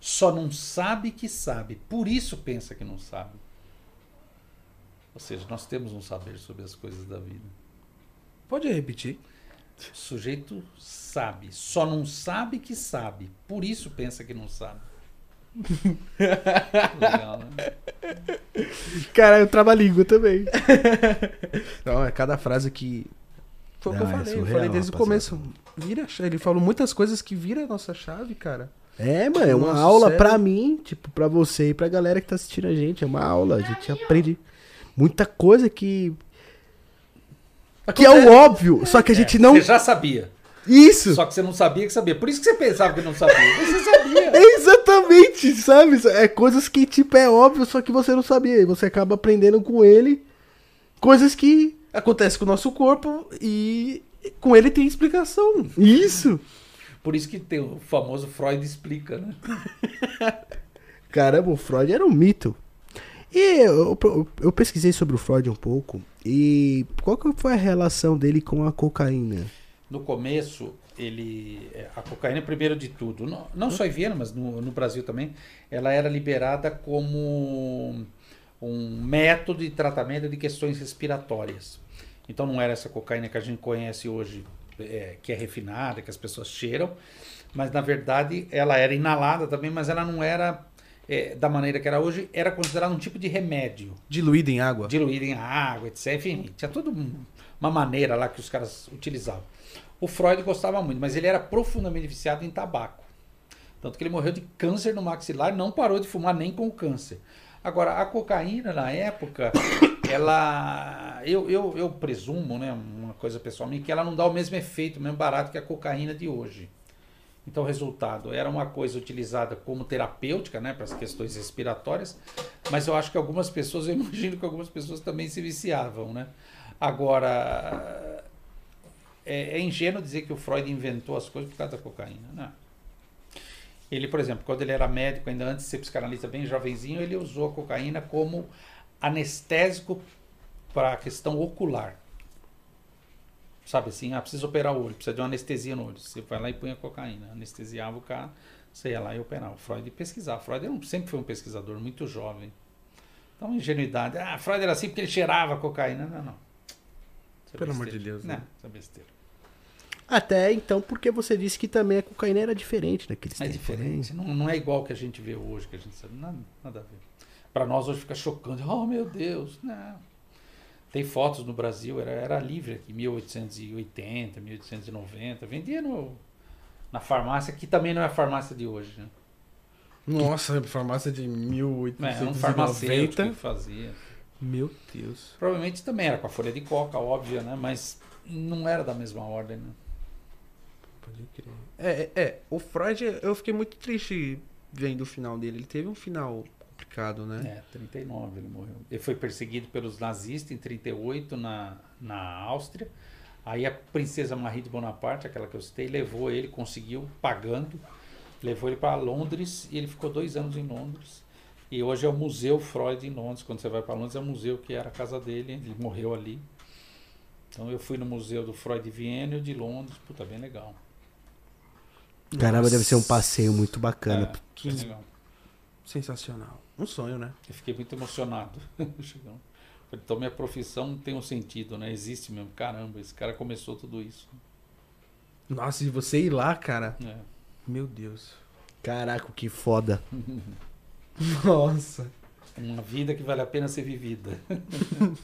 só não sabe que sabe, por isso pensa que não sabe. Ou seja, nós temos um saber sobre as coisas da vida. Pode repetir. O sujeito sabe, só não sabe que sabe, por isso pensa que não sabe. Legal, né? Cara, eu trava-língua também. Não, é cada frase que. Foi o que eu é falei, eu surreal, falei desde o começo. Vira a chave. Ele falou muitas coisas que vira a nossa chave, cara. É, mano, é uma Nossa, aula sério? pra mim, tipo, pra você e pra galera que tá assistindo a gente. É uma aula, a gente aprende muita coisa que. Que é o óbvio, só que a gente não. Você já sabia. Isso! Só que você não sabia que sabia. Por isso que você pensava que não sabia. Você sabia. Exatamente, sabe? É coisas que, tipo, é óbvio, só que você não sabia. E você acaba aprendendo com ele coisas que acontecem com o nosso corpo e com ele tem explicação. Isso! Por isso que tem o famoso Freud explica, né? Caramba, o Freud era um mito. E eu, eu, pesquisei sobre o Freud um pouco. E qual que foi a relação dele com a cocaína? No começo, ele é, a cocaína, primeiro de tudo, não, não só em Viena, mas no, no Brasil também, ela era liberada como um método de tratamento de questões respiratórias. Então não era essa cocaína que a gente conhece hoje, é, que é refinada, que as pessoas cheiram, mas na verdade ela era inalada também, mas ela não era é, da maneira que era hoje, era considerado um tipo de remédio. Diluído em água. Diluído em água, etc. Enfim, tinha toda uma maneira lá que os caras utilizavam. O Freud gostava muito, mas ele era profundamente viciado em tabaco. Tanto que ele morreu de câncer no maxilar, não parou de fumar nem com o câncer. Agora, a cocaína na época, ela. Eu, eu, eu presumo, né, uma coisa pessoal minha, que ela não dá o mesmo efeito, o mesmo barato que a cocaína de hoje. Então, resultado, era uma coisa utilizada como terapêutica, né, para as questões respiratórias, mas eu acho que algumas pessoas, eu imagino que algumas pessoas também se viciavam, né? Agora, é, é ingênuo dizer que o Freud inventou as coisas por causa da cocaína, não. Ele, por exemplo, quando ele era médico, ainda antes de ser psicanalista bem jovenzinho, ele usou a cocaína como anestésico para a questão ocular. Sabe assim, ah, precisa operar o olho, precisa de uma anestesia no olho. Você vai lá e põe a cocaína, anestesiava o cara, você ia lá e operava. O Freud pesquisava. Freud um, sempre foi um pesquisador muito jovem. Então, ingenuidade. Ah, Freud era assim porque ele cheirava cocaína. Não, não. Isso é Pelo amor de Deus. Né? Não, isso é besteira. Até então, porque você disse que também a cocaína era diferente naqueles é tempos. É diferente. Não, não é igual que a gente vê hoje, que a gente sabe. Nada, nada a ver. Para nós hoje fica chocando. Oh, meu Deus. Não. Tem fotos no Brasil, era, era livre aqui, 1880, 1890. Vendia no, na farmácia, que também não é a farmácia de hoje, né? Nossa, farmácia de 1890. É, um farmacêutico que fazia. Meu Deus. Provavelmente também era com a folha de coca, óbvia, né? Mas não era da mesma ordem, né? Pode crer. É, é, é, o Freud, eu fiquei muito triste vendo o final dele. Ele teve um final complicado, né? É, 39 ele morreu. Ele foi perseguido pelos nazistas em 38 na, na Áustria. Aí a princesa Marie de Bonaparte, aquela que eu citei, levou ele, conseguiu, pagando, levou ele para Londres e ele ficou dois anos em Londres. E hoje é o Museu Freud em Londres. Quando você vai para Londres, é o museu que era a casa dele. Ele morreu ali. Então eu fui no museu do Freud de Viena e de Londres. Puta, bem legal. Caramba, Nossa. deve ser um passeio muito bacana. É, que legal. Sensacional. Um sonho, né? Eu fiquei muito emocionado. então minha profissão tem um sentido, né? Existe mesmo. Caramba, esse cara começou tudo isso. Nossa, e você ir lá, cara. É. Meu Deus. Caraca, que foda. Nossa. Uma vida que vale a pena ser vivida.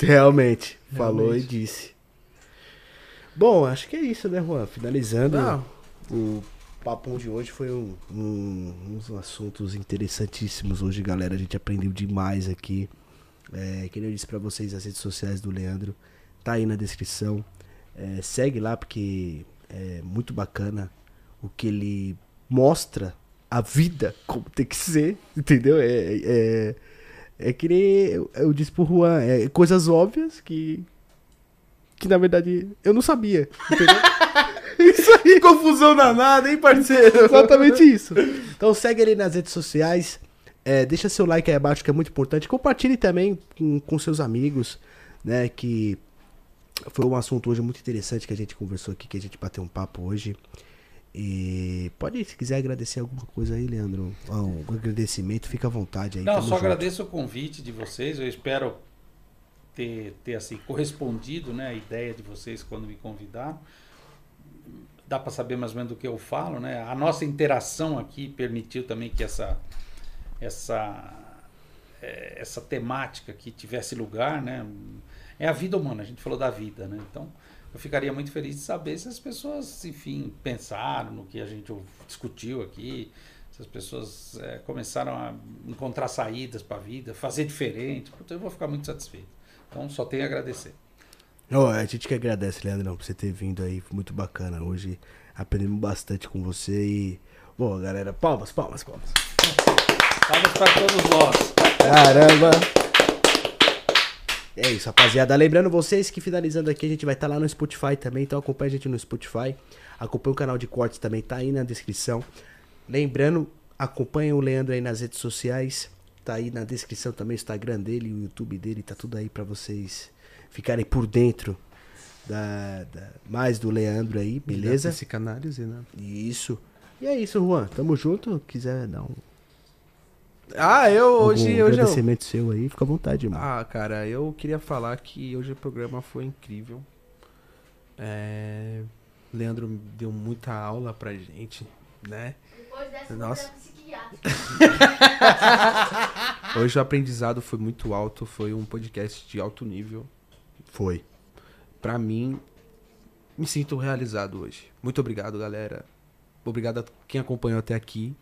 Realmente, falou Realmente. e disse. Bom, acho que é isso, né, Juan? Finalizando Não. o papo de hoje foi um, um, uns assuntos interessantíssimos hoje, galera. A gente aprendeu demais aqui. É, que eu disse para vocês, as redes sociais do Leandro tá aí na descrição. É, segue lá porque é muito bacana o que ele mostra a vida como tem que ser, entendeu? É, é, é que nem eu, eu disse pro Juan, é coisas óbvias que. Que na verdade eu não sabia, entendeu? isso aí. Confusão danada, hein, parceiro? Exatamente isso. Então segue ele nas redes sociais. É, deixa seu like aí abaixo que é muito importante. Compartilhe também com, com seus amigos, né? Que foi um assunto hoje muito interessante que a gente conversou aqui, que a gente bateu um papo hoje. E pode, se quiser agradecer alguma coisa aí, Leandro, um agradecimento, fica à vontade aí. Não, só junto. agradeço o convite de vocês. Eu espero ter, ter assim, correspondido né, a ideia de vocês quando me convidaram. Dá para saber mais ou menos do que eu falo, né? A nossa interação aqui permitiu também que essa, essa, é, essa temática que tivesse lugar, né? É a vida humana, a gente falou da vida, né? Então, eu ficaria muito feliz de saber se as pessoas, enfim, pensaram no que a gente discutiu aqui, se as pessoas é, começaram a encontrar saídas para a vida, fazer diferente. eu vou ficar muito satisfeito. Então só tenho a agradecer. Oh, a gente que agradece, Leandro, por você ter vindo aí. Foi muito bacana. Hoje aprendemos bastante com você e. Bom, galera, palmas, palmas, palmas. Palmas para todos nós. Caramba! É isso, rapaziada. Lembrando vocês que finalizando aqui, a gente vai estar lá no Spotify também. Então acompanha a gente no Spotify. Acompanha o canal de cortes também, tá aí na descrição. Lembrando, acompanha o Leandro aí nas redes sociais. Tá aí na descrição também o Instagram dele, o YouTube dele, tá tudo aí pra vocês ficarem por dentro da, da- mais do Leandro aí, beleza? Psicanálise, né? Isso. E é isso, Juan. Tamo junto. Quiser dar um Ah, eu algum hoje, hoje eu... agradecimento seu aí, fica à vontade, irmão. Ah, cara, eu queria falar que hoje o programa foi incrível. É... Leandro deu muita aula pra gente, né? Depois dessa, Nossa. Hoje o aprendizado foi muito alto, foi um podcast de alto nível. Foi. Pra mim, me sinto realizado hoje. Muito obrigado, galera. Obrigado a quem acompanhou até aqui.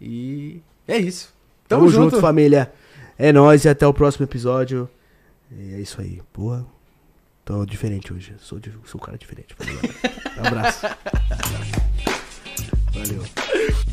E é isso. Tamo, junto, família. É nóis e até o próximo episódio. E é isso aí. Porra. Tô diferente hoje. Sou, sou um cara diferente. Um abraço. Valeu.